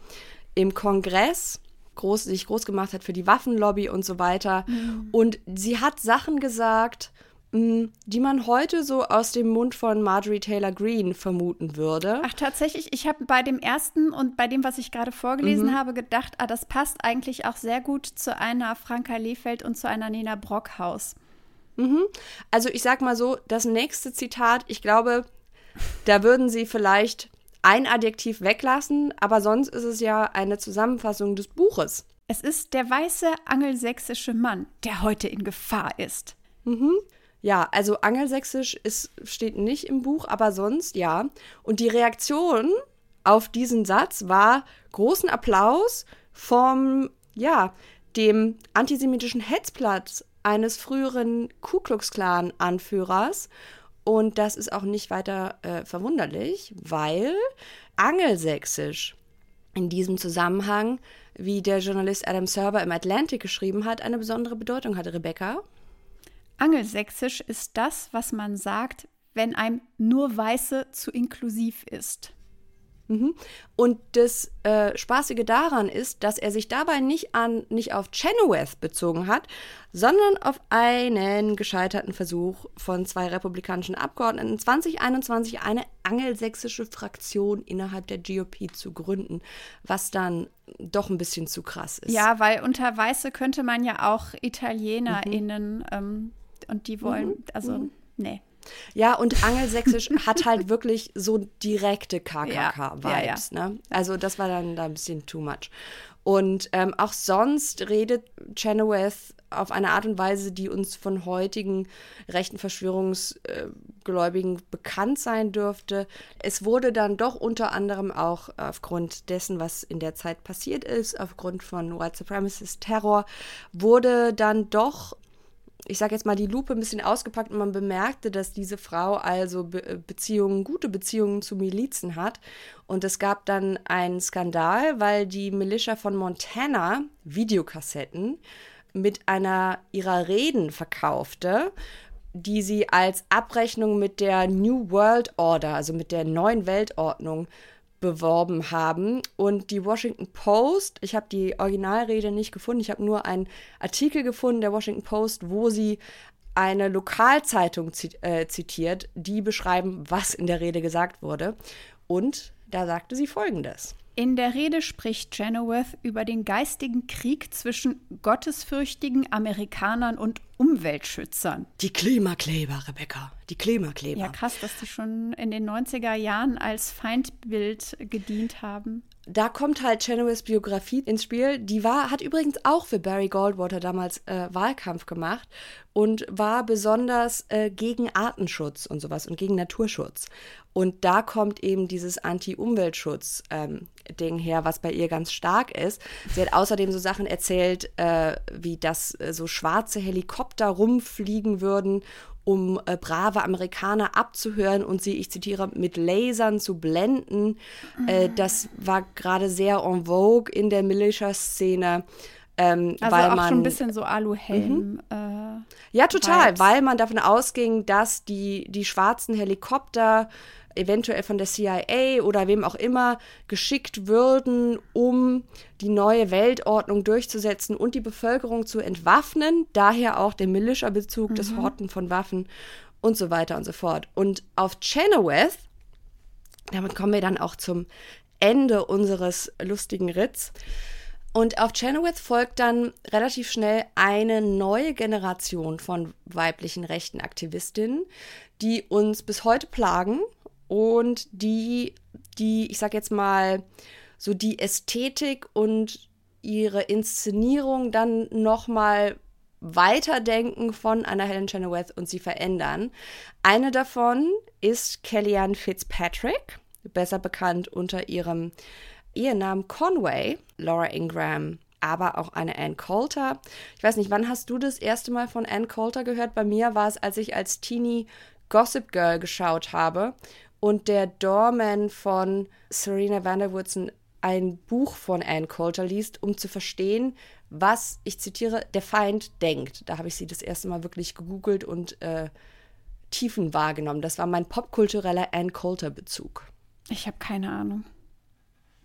im Kongress groß, sich groß gemacht hat für die Waffenlobby und so weiter. Und sie hat Sachen gesagt, die man heute so aus dem Mund von Marjorie Taylor Greene vermuten würde. Ach, tatsächlich, ich habe bei dem ersten und bei dem, was ich gerade vorgelesen Mhm. habe, gedacht, ah, das passt eigentlich auch sehr gut zu einer Franka Lehfeld und zu einer Nina Brockhaus. Also ich sag mal so, das nächste Zitat, ich glaube, da würden sie vielleicht ein Adjektiv weglassen, aber sonst ist es ja eine Zusammenfassung des Buches. Es ist der weiße angelsächsische Mann, der heute in Gefahr ist. Ja, also angelsächsisch ist, steht nicht im Buch, aber sonst ja. Und die Reaktion auf diesen Satz war großen Applaus vom, ja, dem antisemitischen Hetzblatt eines früheren Ku Klux Klan Anführers. Und das ist auch nicht weiter äh, verwunderlich, weil angelsächsisch in diesem Zusammenhang, wie der Journalist Adam Serber im Atlantic geschrieben hat, eine besondere Bedeutung hatte, Rebecca. Angelsächsisch ist das, was man sagt, wenn einem nur Weiße zu inklusiv ist. Und das äh, Spaßige daran ist, dass er sich dabei nicht an nicht auf Chenoweth bezogen hat, sondern auf einen gescheiterten Versuch von zwei republikanischen Abgeordneten 2021 eine angelsächsische Fraktion innerhalb der GOP zu gründen, was dann doch ein bisschen zu krass ist. Ja, weil unter Weiße könnte man ja auch ItalienerInnen ähm, und die wollen, also, nee. Ja, und Angelsächsisch hat halt wirklich so direkte Ja, ja, KKK-Vibes. Ne? Also das war dann da ein bisschen too much. Und ähm, auch sonst redet Chenoweth auf eine Art und Weise, die uns von heutigen rechten Verschwörungsgläubigen bekannt sein dürfte. Es wurde dann doch unter anderem auch aufgrund dessen, was in der Zeit passiert ist, aufgrund von White Supremacist Terror, wurde dann doch ich sage jetzt mal, die Lupe ein bisschen ausgepackt und man bemerkte, dass diese Frau also Be Beziehungen, gute Beziehungen zu Milizen hat. Und es gab dann einen Skandal, weil die Militia von Montana Videokassetten mit einer ihrer Reden verkaufte, die sie als Abrechnung mit der New World Order, also mit der neuen Weltordnung, beworben haben. Und die Washington Post, ich habe die Originalrede nicht gefunden, ich habe nur einen Artikel gefunden der Washington Post, wo sie eine Lokalzeitung äh, zitiert, die beschreiben, was in der Rede gesagt wurde. Und da sagte sie folgendes. In der Rede spricht Chenoweth über den geistigen Krieg zwischen gottesfürchtigen Amerikanern und Umweltschützern. Die Klimakleber, Rebecca. Die Klimakleber. Ja, krass, dass die schon in den 90er Jahren als Feindbild gedient haben. Da kommt halt Chenoweths Biografie ins Spiel. Die war, hat übrigens auch für Barry Goldwater damals äh, Wahlkampf gemacht und war besonders äh, gegen Artenschutz und sowas und gegen Naturschutz. Und da kommt eben dieses Anti-Umweltschutz-Ding ähm, her, was bei ihr ganz stark ist. Sie hat außerdem so Sachen erzählt, äh, wie dass äh, so schwarze Helikopter rumfliegen würden, um äh, brave Amerikaner abzuhören und sie, ich zitiere, mit Lasern zu blenden. Äh, das war gerade sehr en vogue in der Militia-Szene. Ähm, Also weil auch man, schon ein bisschen so Aluhelm. Äh, ja, total, Vibes. weil man davon ausging, dass die, die schwarzen Helikopter eventuell von der CIA oder wem auch immer geschickt würden, um die neue Weltordnung durchzusetzen und die Bevölkerung zu entwaffnen. Daher auch der Militia-Bezug, das Horten von Waffen und so weiter und so fort. Und auf Chenoweth, damit kommen wir dann auch zum Ende unseres lustigen Ritts. Und auf Chenoweth folgt dann relativ schnell eine neue Generation von weiblichen rechten Aktivistinnen, die uns bis heute plagen und die, die, ich sag jetzt mal, so die Ästhetik und ihre Inszenierung dann nochmal weiterdenken von einer Helen Chenoweth und sie verändern. Eine davon ist Kellyanne Fitzpatrick, besser bekannt unter ihrem Ehenamen Conway, Laura Ingram, aber auch eine Ann Coulter. Ich weiß nicht, wann hast du das erste Mal von Ann Coulter gehört? Bei mir war es, als ich als Teenie Gossip Girl geschaut habe und der Doorman von Serena Vanderwoodson ein Buch von Ann Coulter liest, um zu verstehen, was, ich zitiere, der Feind denkt. Da habe ich sie das erste Mal wirklich gegoogelt und äh, Tiefen wahrgenommen. Das war mein popkultureller Ann Coulter-Bezug. ich habe keine Ahnung.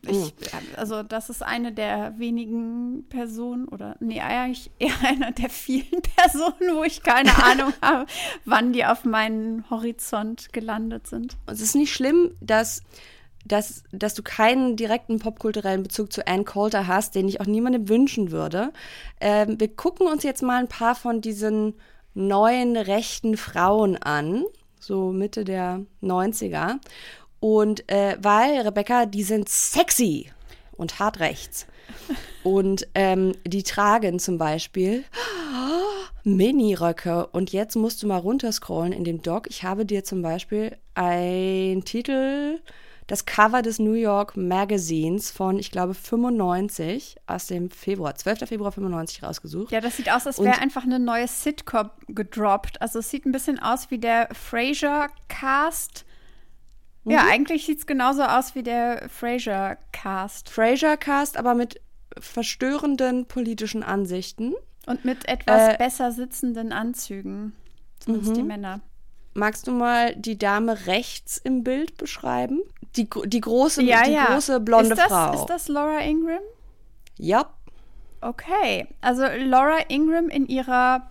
Ich, also das ist eine der wenigen Personen oder nee, eigentlich eher einer der vielen Personen, wo ich keine Ahnung habe, wann die auf meinen Horizont gelandet sind. Und es ist nicht schlimm, dass, dass, dass du keinen direkten popkulturellen Bezug zu Ann Coulter hast, den ich auch niemandem wünschen würde. Ähm, wir gucken uns jetzt mal ein paar von diesen neuen rechten Frauen an, so Mitte der 90er. Und äh, weil, Rebecca, die sind sexy und hart rechts. Und ähm, die tragen zum Beispiel Miniröcke. Und jetzt musst du mal runterscrollen in dem Doc. Ich habe dir zum Beispiel ein Titel, das Cover des New York Magazines von, ich glaube, 95 aus dem Februar, 12. Februar 95 rausgesucht. Ja, das sieht aus, als wäre einfach eine neue Sitcom gedroppt. Also es sieht ein bisschen aus wie der Frasier-Cast. Ja, eigentlich sieht es genauso aus wie der Frasier-Cast. Frasier Cast, aber mit verstörenden politischen Ansichten. Und mit etwas Äh, besser sitzenden Anzügen. Zumindest die Männer. Magst du mal die Dame rechts im Bild beschreiben? Die, die große, Ja, die ja. große blonde ist das, Frau. Ist das Laura Ingram? Ja, Okay. Also Laura Ingram in ihrer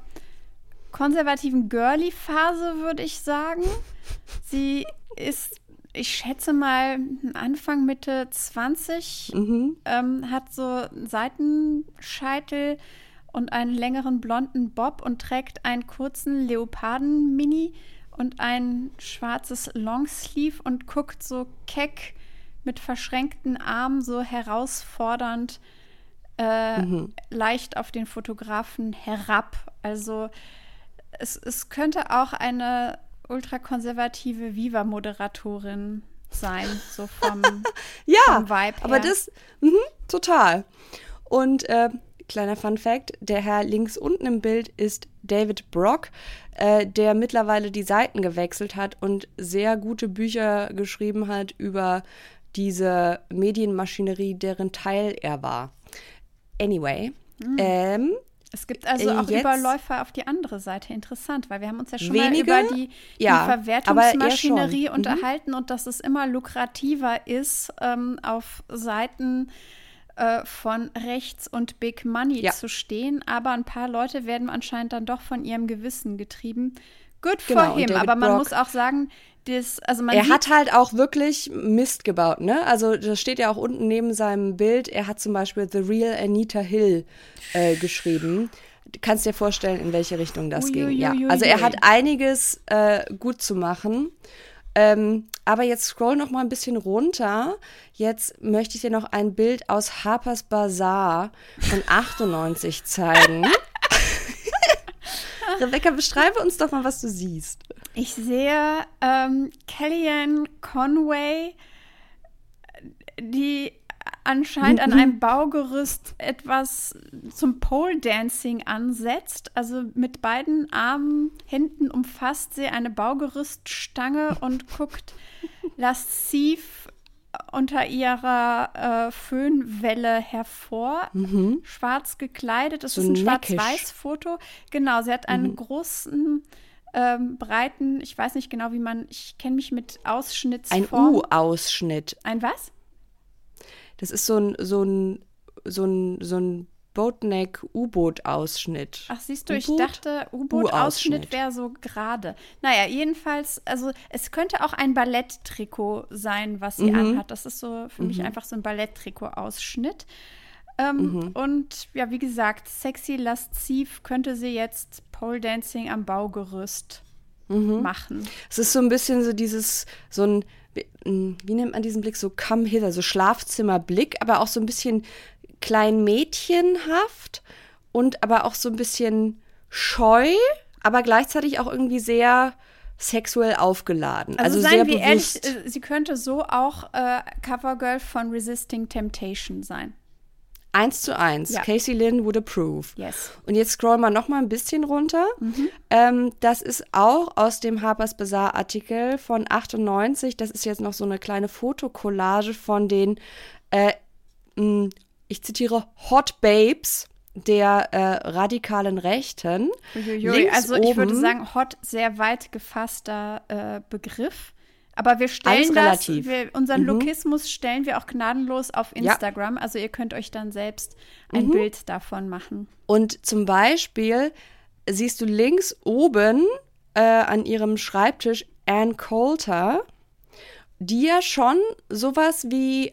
konservativen Girly-Phase, würde ich sagen. Sie ist, ich schätze mal, Anfang, Mitte 20, Mhm. ähm, hat so einen Seitenscheitel und einen längeren blonden Bob und trägt einen kurzen Leoparden-Mini und ein schwarzes Longsleeve und guckt so keck mit verschränkten Armen so herausfordernd äh, leicht auf den Fotografen herab. Also es, es könnte auch eine ultrakonservative Viva-Moderatorin sein, so vom, ja, vom Vibe aber her. das, mhm, total. Und äh, kleiner Fun Fact, der Herr links unten im Bild ist David Brock, äh, der mittlerweile die Seiten gewechselt hat und sehr gute Bücher geschrieben hat über diese Medienmaschinerie, deren Teil er war. Anyway, Hm. ähm, Es gibt also Äh, auch jetzt- Überläufer auf die andere Seite. Interessant, weil wir haben uns ja schon Wenige? mal über die, Ja, die eher Verwertungsmaschinerie. Mhm. unterhalten und dass es immer lukrativer ist, ähm, auf Seiten äh, von rechts und Big Money Ja. zu stehen. Aber ein paar Leute werden anscheinend dann doch von ihrem Gewissen getrieben. Good for Genau, him. Aber man Brock- muss auch sagen, das, also man Er hat halt auch wirklich Mist gebaut, ne? Also das steht ja auch unten neben seinem Bild. Er hat zum Beispiel The Real Anita Hill äh, geschrieben. Du kannst dir vorstellen, in welche Richtung das ging. Ja. Also er hat einiges äh, gut zu machen. Ähm, aber jetzt scroll noch mal ein bisschen runter. Jetzt möchte ich dir noch ein Bild aus Harper's Bazaar von 98 zeigen. Rebecca, beschreibe uns doch mal, was du siehst. Ich sehe ähm, Kellyanne Conway, die anscheinend an einem Baugerüst etwas zum Pole Dancing ansetzt. Also mit beiden Armen, Händen umfasst sie eine Baugerüststange und guckt lasziv unter ihrer äh, Föhnwelle hervor. Schwarz gekleidet. Das Mhm. So ist ein. Schwarz-Weiß-Foto. Genau, sie hat einen großen, ähm, breiten, ich weiß nicht genau, wie man, ich kenne mich mit Ein Ausschnittsform. U-Ausschnitt. Ein was? Das ist so ein, so ein, so ein, so ein Boatneck-U-Boot-Ausschnitt. Ach, siehst du, ich dachte, U-Boot-Ausschnitt wäre so gerade. Naja, jedenfalls, also es könnte auch ein Balletttrikot sein, was sie anhat. Das ist so für mich einfach so ein Balletttrikot-Ausschnitt. Ähm, Und ja, wie gesagt, sexy, lasziv könnte sie jetzt Pole Dancing am Baugerüst machen. Es ist so ein bisschen so dieses, so ein, wie wie nennt man diesen Blick? So come hither, so Schlafzimmerblick, aber auch so ein bisschen klein mädchenhaft und aber auch so ein bisschen scheu, aber gleichzeitig auch irgendwie sehr sexuell aufgeladen. Also, Also, seien sehr wir ehrlich, bewusst. äh, sie könnte so auch äh, Covergirl von Resisting Temptation sein. Eins zu eins. Ja. Casey Lynn would approve. Yes. Und jetzt scrollen wir noch mal ein bisschen runter. Mhm. Ähm, das ist auch aus dem Harper's Bazaar Artikel von 98. Das ist jetzt noch so eine kleine Fotokollage von den, äh, ich zitiere, Hot Babes der äh, radikalen Rechten. Uiuiui, also ich würde sagen, hot, sehr weit gefasster äh, Begriff. Aber wir stellen das, relativ. wir, unseren Lokismus stellen wir auch gnadenlos auf Ja. Mhm. Instagram. Also ihr könnt euch dann selbst ein Bild davon machen. Und zum Beispiel siehst du links oben äh, an ihrem Schreibtisch Ann Coulter, die ja schon sowas wie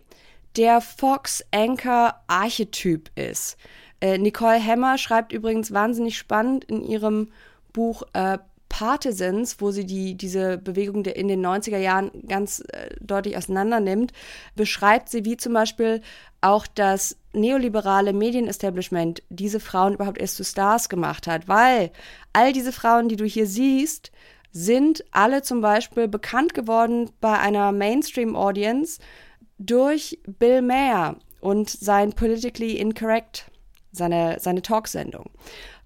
der Fox-Anchor-Archetyp ist. Äh, Nicole Hammer schreibt übrigens wahnsinnig spannend in ihrem Buch äh, Partisans, wo sie die, diese Bewegung in den 90er Jahren ganz äh, deutlich auseinander nimmt, beschreibt sie, wie zum Beispiel auch das neoliberale Medienestablishment diese Frauen überhaupt erst zu Stars gemacht hat, weil all diese Frauen, die du hier siehst, sind alle zum Beispiel bekannt geworden bei einer Mainstream-Audience durch Bill Mayer und sein Politically Incorrect, seine, seine Talksendung.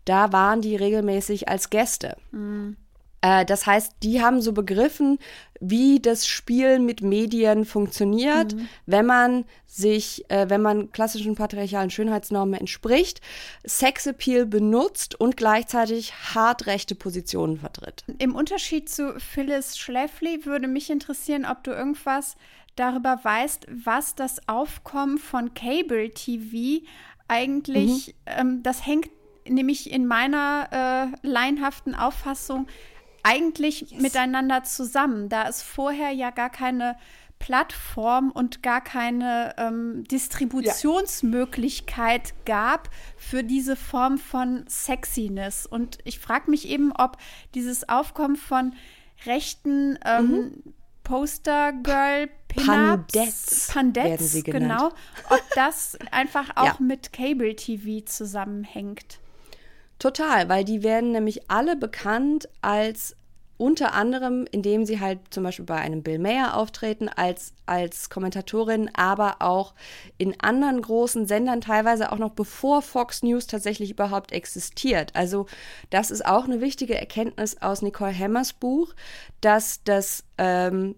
Da waren die regelmäßig als Gäste. Äh, das heißt, die haben so begriffen, wie das Spiel mit Medien funktioniert, wenn man sich, äh, wenn man klassischen patriarchalen Schönheitsnormen entspricht, Sexappeal benutzt und gleichzeitig hart rechte Positionen vertritt. Im Unterschied zu Phyllis Schlafly würde mich interessieren, ob du irgendwas darüber weißt, was das Aufkommen von Cable TV eigentlich, ähm, das hängt nämlich in meiner äh, laienhaften Auffassung eigentlich miteinander zusammen, da es vorher ja gar keine Plattform und gar keine ähm, Distributionsmöglichkeit gab für diese Form von Sexiness. Und ich frage mich eben, ob dieses Aufkommen von rechten ähm, Poster-Girl Pandettes Pandettes, werden sie genannt. genau, ob das einfach auch Ja. mit Cable TV zusammenhängt. Total, weil die werden nämlich alle bekannt als unter anderem, indem sie halt zum Beispiel bei einem Bill Mayer auftreten, als, als Kommentatorin, aber auch in anderen großen Sendern, teilweise auch noch bevor Fox News tatsächlich überhaupt existiert. Also das ist auch eine wichtige Erkenntnis aus Nicole Hammers Buch, dass das ähm,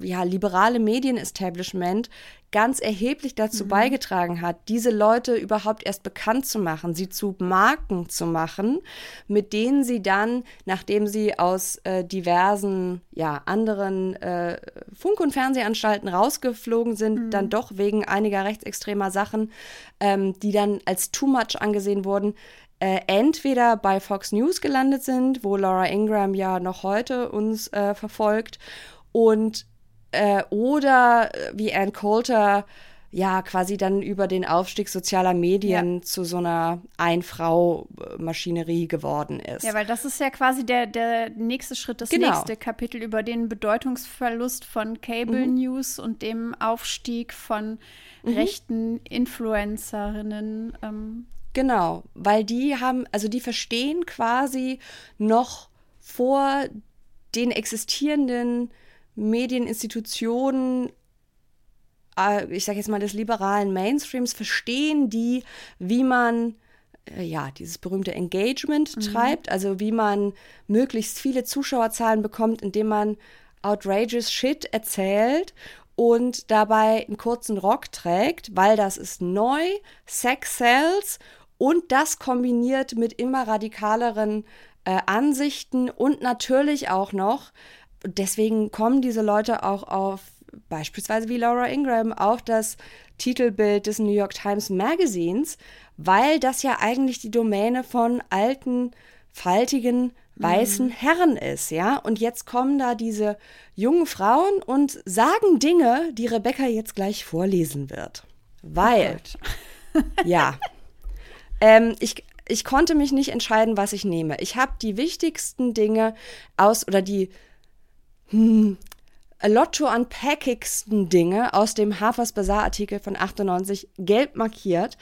ja, liberale Medienestablishment ganz erheblich dazu beigetragen hat, diese Leute überhaupt erst bekannt zu machen, sie zu Marken zu machen, mit denen sie dann, nachdem sie aus äh, diversen, ja, anderen äh, Funk- und Fernsehanstalten rausgeflogen sind, dann doch wegen einiger rechtsextremer Sachen, ähm, die dann als too much angesehen wurden, äh, entweder bei Fox News gelandet sind, wo Laura Ingram ja noch heute uns äh, verfolgt, und äh, oder äh, wie Ann Coulter ja quasi dann über den Aufstieg sozialer Medien zu so einer Ein-Frau-Maschinerie geworden ist. Ja, weil das ist ja quasi der, der nächste Schritt, das Genau. nächste Kapitel über den Bedeutungsverlust von Cable Mhm. News und dem Aufstieg von rechten Influencerinnen. Ähm, Genau, weil die haben, also die verstehen quasi noch vor den existierenden Medieninstitutionen, äh, ich sage jetzt mal des liberalen Mainstreams, verstehen die, wie man äh, ja, dieses berühmte Engagement treibt, also wie man möglichst viele Zuschauerzahlen bekommt, indem man outrageous Shit erzählt und dabei einen kurzen Rock trägt, weil das ist neu, Sex sells und das kombiniert mit immer radikaleren äh, Ansichten und natürlich auch noch, deswegen kommen diese Leute auch auf beispielsweise wie Laura Ingram auf das Titelbild des New York Times Magazines, weil das ja eigentlich die Domäne von alten, faltigen, weißen Herren ist, ja? Und jetzt kommen da diese jungen Frauen und sagen Dinge, die Rebecca jetzt gleich vorlesen wird. Weil, ja, ähm, ich, ich konnte mich nicht entscheiden, was ich nehme. Ich habe die wichtigsten Dinge aus oder die hm, Lotto unpackigsten Dinge aus dem Harper's Bazaar Artikel von 98 gelb markiert.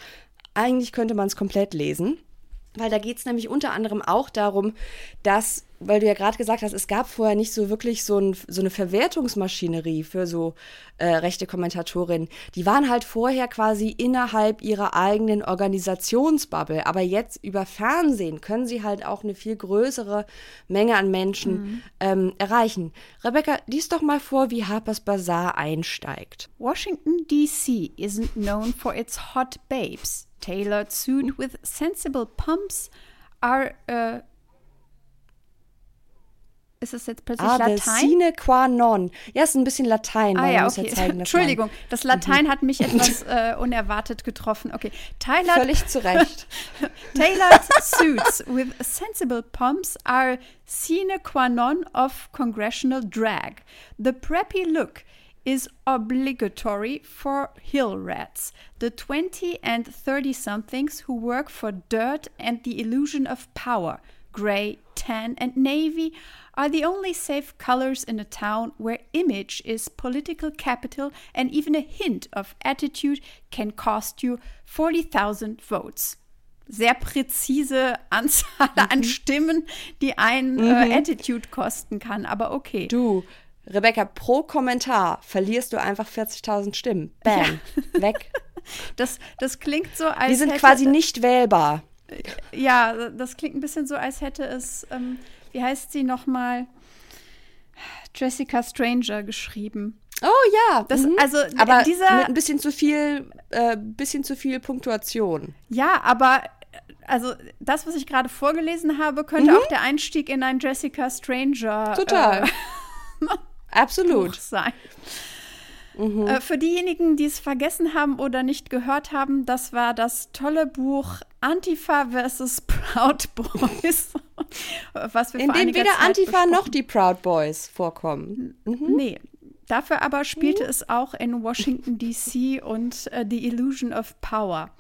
Eigentlich könnte man es komplett lesen, weil da geht es nämlich unter anderem auch darum, dass, weil du ja gerade gesagt hast, es gab vorher nicht so wirklich so, ein, so eine Verwertungsmaschinerie für so äh, rechte Kommentatorinnen. Die waren halt vorher quasi innerhalb ihrer eigenen Organisationsbubble, aber jetzt über Fernsehen können sie halt auch eine viel größere Menge an Menschen ähm, erreichen. Rebecca, lies doch mal vor, wie Harper's Bazaar einsteigt. Washington, D.C. isn't known for its hot babes. Tailored suit with sensible pumps are. Äh, ist das jetzt plötzlich Ah, Latein? sine qua non. Ja, ist ein bisschen Latein. Ah ja, okay. zeigen, Entschuldigung, das Latein hat mich etwas äh, unerwartet getroffen. Okay, Tailored, völlig zu Recht. tailored suits with sensible pumps are sine qua non of congressional drag. The preppy look is obligatory for hill rats, the 20 and 30 somethings who work for dirt and the illusion of power. Gray, tan, and navy are the only safe colors in a town where image is political capital and even a hint of attitude can cost you 40,000 votes. Sehr präzise Anzahl an mhm. Stimmen, die ein äh, mhm. Attitude kosten kann, aber okay. Du, Rebecca, pro Kommentar verlierst du einfach 40.000 Stimmen. Bam, weg. Das, das klingt so, als Die sind quasi nicht wählbar. Ja, das klingt ein bisschen so, als hätte es, ähm, wie heißt sie nochmal? Jessica Stranger geschrieben. Oh ja, Das, mhm. Also aber dieser, mit ein bisschen zu viel, äh, bisschen zu viel Punktuation. ja, aber also das, was ich gerade vorgelesen habe, könnte auch der Einstieg in ein Jessica Stranger Mhm. Total. Äh, Absolut. Sein. Mhm. Äh, für diejenigen, die es vergessen haben oder nicht gehört haben, das war das tolle Buch Antifa versus Proud Boys. was wir In dem weder Zeit Antifa noch die Proud Boys vorkommen. Nee. Dafür aber spielte es auch in Washington, D.C. und äh, The Illusion of Power.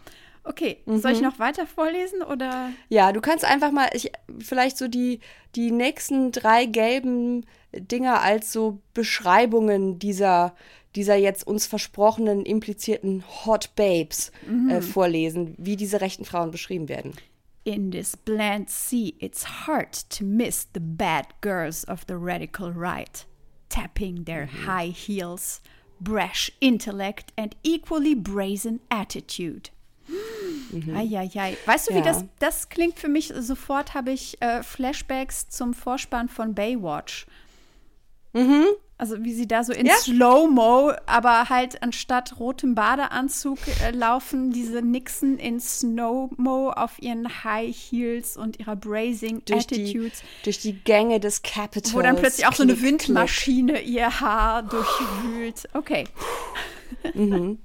Okay, soll ich noch weiter vorlesen oder? Ja, du kannst einfach mal, ich, vielleicht so die, die nächsten drei gelben Dinger als so Beschreibungen dieser, dieser jetzt uns versprochenen, implizierten Hot Babes äh, vorlesen, wie diese rechten Frauen beschrieben werden. In this bland sea, it's hard to miss the bad girls of the radical right, tapping their high heels, brash intellect, and equally brazen attitude. Eieiei. Weißt du, wie Ja. das, das klingt für mich? Sofort habe ich äh, Flashbacks zum Vorspann von Baywatch. Also wie sie da so in Ja. Slow-Mo, aber halt anstatt rotem Badeanzug äh, laufen diese Nixon in Snow-Mo auf ihren High Heels und ihrer Brazing Durch die, Attitudes. durch die Gänge des Capitals. Wo dann plötzlich auch so eine Klick, klick. Windmaschine ihr Haar durchwühlt. Okay.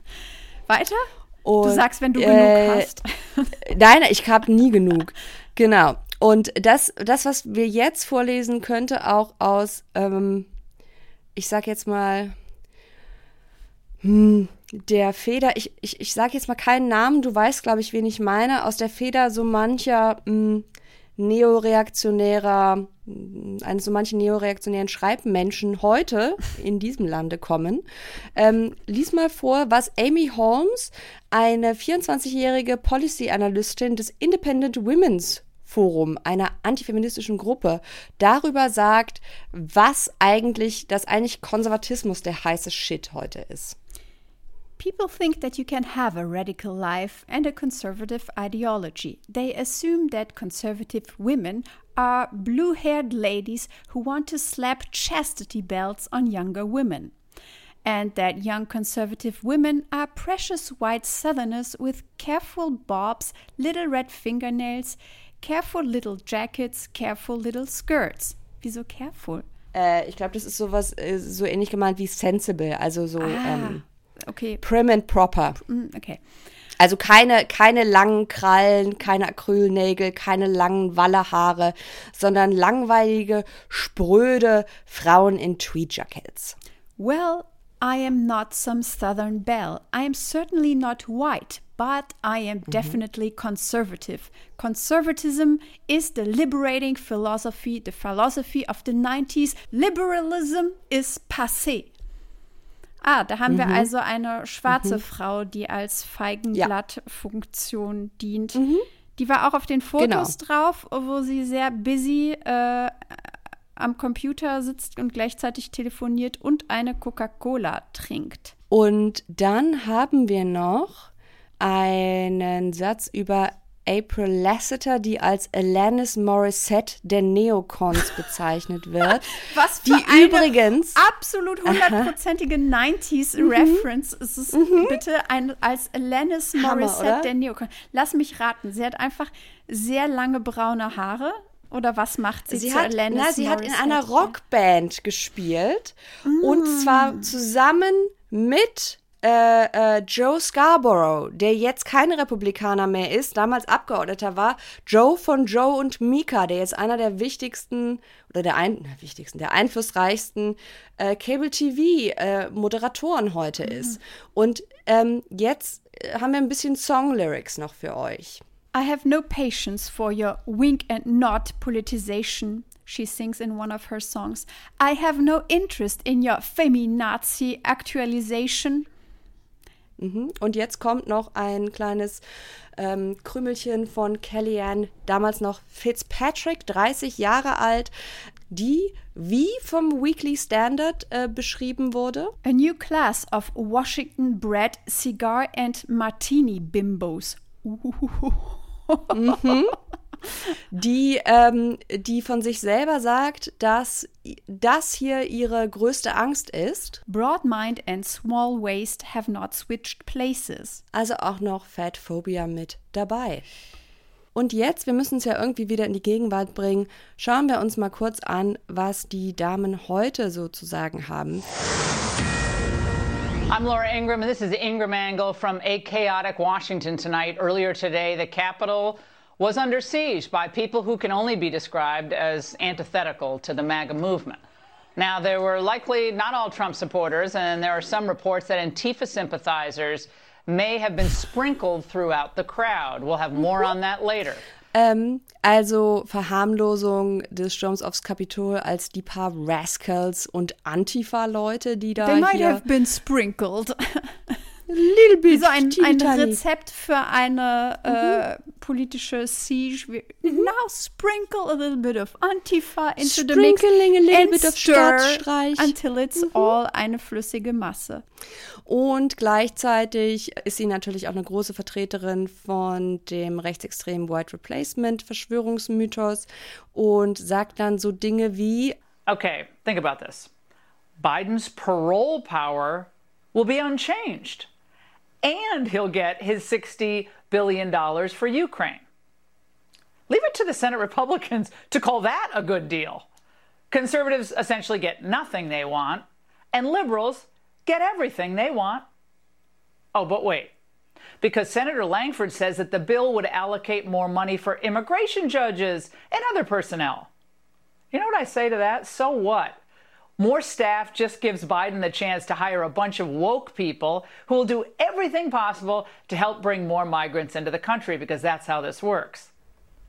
Weiter? du Und, sagst, wenn du äh, genug hast. Nein, ich habe nie genug. Genau. Und das, das, was wir jetzt vorlesen, könnte auch aus, ähm, ich sag jetzt mal, hm, der Feder, ich, ich, ich sage jetzt mal keinen Namen, du weißt, glaube ich, wen ich meine, aus der Feder so mancher hm, neoreaktionärer, hm, eines so manchen neoreaktionären Schreibmenschen heute in diesem Lande kommen. Ähm, lies mal vor, was Amy Holmes, eine 24-jährige Policy-Analystin des Independent Women's Forum, einer antifeministischen Gruppe, darüber sagt, was eigentlich, dass eigentlich Konservatismus der heiße Shit heute ist. People think that you can have a radical life and a conservative ideology. They assume that conservative women are blue haired ladies who want to slap chastity belts on younger women. And that young conservative women are precious white southerners with careful bobs, little red fingernails, careful little jackets, careful little skirts. Wieso careful? Äh, ich glaube, das ist sowas, äh, so ähnlich gemeint wie sensible, also so ähm, Okay, prim and proper. mm, okay. Also keine, keine langen Krallen, keine Acrylnägel, keine langen Wallehaare, sondern langweilige, spröde Frauen in Tweedjackets. Well, I am not some southern belle. I am certainly not white, but I am definitely conservative. Conservatism is the liberating philosophy, the philosophy of the 90s. Liberalism is passé. Ah, da haben wir also eine schwarze Frau, die als Feigenblattfunktion dient. Die war auch auf den Fotos drauf, wo sie sehr busy äh, am Computer sitzt und gleichzeitig telefoniert und eine Coca-Cola trinkt. Und dann haben wir noch einen Satz über April Lassiter, die als Alanis Morissette der Neocons bezeichnet wird. Was die für eine übrigens absolut hundertprozentige 90s-Reference ist es bitte ein, als Alanis Hammer, Morissette oder? der Neocon. Lass mich raten, sie hat einfach sehr lange braune Haare. Oder was macht sie, Sie zu hat, Alanis na, sie hat in einer Rockband gespielt und zwar zusammen mit äh, äh, Joe Scarborough, der jetzt kein Republikaner mehr ist, damals Abgeordneter war. Joe von Joe und Mika, der jetzt einer der wichtigsten oder der ein, na, wichtigsten, der einflussreichsten äh, Cable-TV-Moderatoren heute ist. Und ähm, jetzt äh, haben wir ein bisschen Song-Lyrics noch für euch. I have no patience for your wink and nod politicization, she sings in one of her songs. I have no interest in your feminazi actualization. Mhm. Und jetzt kommt noch ein kleines ähm, Krümelchen von Kellyanne, damals noch Fitzpatrick, 30 Jahre alt, die wie vom Weekly Standard äh, beschrieben wurde. A new class of Washington bred cigar and martini bimbos. die, ähm, die von sich selber sagt, dass das hier ihre größte Angst ist. Broad mind and small waist have not switched places. Also auch noch Fat Phobia mit dabei. Und jetzt, wir müssen es ja irgendwie wieder in die Gegenwart bringen, schauen wir uns mal kurz an, was die Damen heute sozusagen haben. I'm Laura Ingram, and this is Ingram Angle from a chaotic Washington tonight. Earlier today, the Capitol was under siege by people who can only be described as antithetical to the MAGA movement. Now, there were likely not all Trump supporters, and there are some reports that Antifa sympathizers may have been sprinkled throughout the crowd. We'll have more on that later. Ähm, also Verharmlosung des Sturms aufs Kapitol als die paar Rascals und Antifa-Leute, die da They might hier have been sprinkled. little bit so ein, ein. Rezept für eine äh, politische Siege. Wir- Now sprinkle a little bit of Antifa into the mix Sprinkling a little and bit of stir Staatsstreich. until it's all eine flüssige Masse. Und gleichzeitig ist sie natürlich auch eine große Vertreterin von dem rechtsextremen White Replacement Verschwörungsmythos und sagt dann so Dinge wie Okay, think about this. Biden's parole power will be unchanged. And he'll get his $60 billion for Ukraine. Leave it to the Senate Republicans to call that a good deal. Conservatives essentially get nothing they want, and liberals get everything they want. Oh, but wait. Because Senator Langford says that the bill would allocate more money for immigration judges and other personnel. You know what I say to that? So what? More staff just gives Biden the chance to hire a bunch of woke people who will do everything possible to help bring more migrants into the country because that's how this works.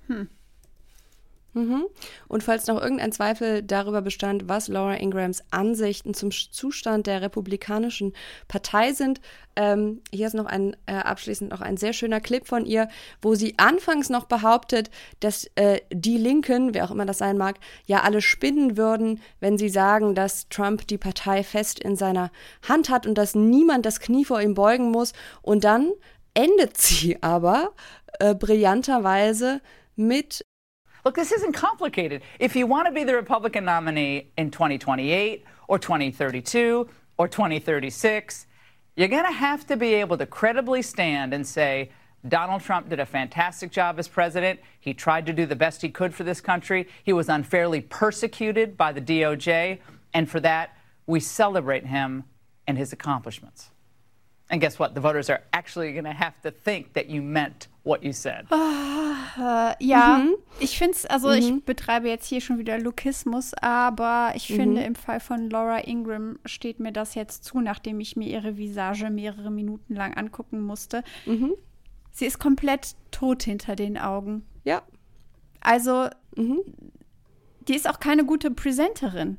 Hmm. Mhm. Und falls noch irgendein Zweifel darüber bestand, was Laura Ingrams Ansichten zum Zustand der Republikanischen Partei sind, ähm, hier ist noch ein äh, abschließend noch ein sehr schöner Clip von ihr, wo sie anfangs noch behauptet, dass äh, die Linken, wer auch immer das sein mag, ja alle spinnen würden, wenn sie sagen, dass Trump die Partei fest in seiner Hand hat und dass niemand das Knie vor ihm beugen muss. Und dann endet sie aber äh, brillanterweise mit Look, this isn't complicated. If you want to be the Republican nominee in 2028 or 2032 or 2036, you're going to have to be able to credibly stand and say, Donald Trump did a fantastic job as president. He tried to do the best he could for this country. He was unfairly persecuted by the DOJ. And for that, we celebrate him and his accomplishments. And guess what? The voters are actually going to have to think that you meant what you said. Äh, ja, ich finde es, also ich betreibe jetzt hier schon wieder Lukismus, aber ich finde, im Fall von Laura Ingram steht mir das jetzt zu, nachdem ich mir ihre Visage mehrere Minuten lang angucken musste. Sie ist komplett tot hinter den Augen. ja, Also, die ist auch keine gute Präsenterin.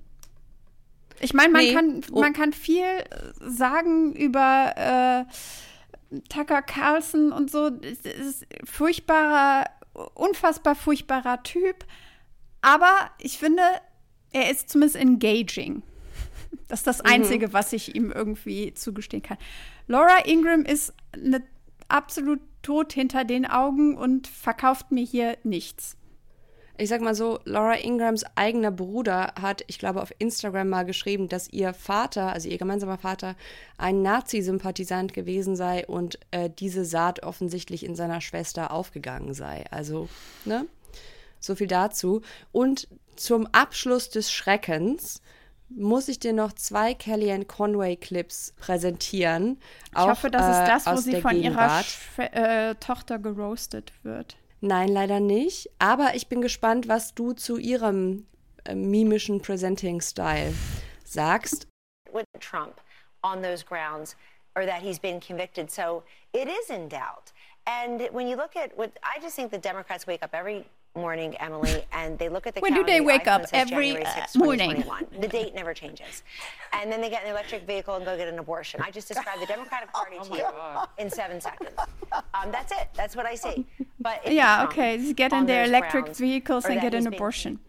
Ich meine, man, Nee. kann, Oh. man kann viel äh, sagen über äh, Tucker Carlson und so. Es ist furchtbarer, unfassbar furchtbarer Typ. Aber ich finde, er ist zumindest engaging. Das ist das Einzige, was ich ihm irgendwie zugestehen kann. Laura Ingram ist eine absolut tot hinter den Augen und verkauft mir hier nichts. Ich sag mal so, Laura Ingrams eigener Bruder hat, ich glaube, auf Instagram mal geschrieben, dass ihr Vater, also ihr gemeinsamer Vater, ein Nazi-Sympathisant gewesen sei und äh, diese Saat offensichtlich in seiner Schwester aufgegangen sei. Also, ne? So viel dazu. Und zum Abschluss des Schreckens muss ich dir noch zwei Kellyanne Conway-Clips präsentieren. Ich hoffe, das ist das, wo aus sie von ihrer Gegenwart. Schwe äh, Tochter geroastet wird. Nein, leider nicht. Aber ich bin gespannt, was du zu ihrem äh, mimischen Presenting-Style sagst. with Trump on those grounds or that he's been convicted. So it is in doubt. And when you look at what I just think the Democrats wake up every morning, Emily, and they look at the When do they wake up? Every, January uh, 6th, morning. The date never changes. And then they get an electric vehicle and go get an abortion. I just described the Democratic Party to you in seven seconds. Um, that's it. That's what I see. But if Ja, Trump okay, just get in their electric grounds, vehicles and get an he's abortion.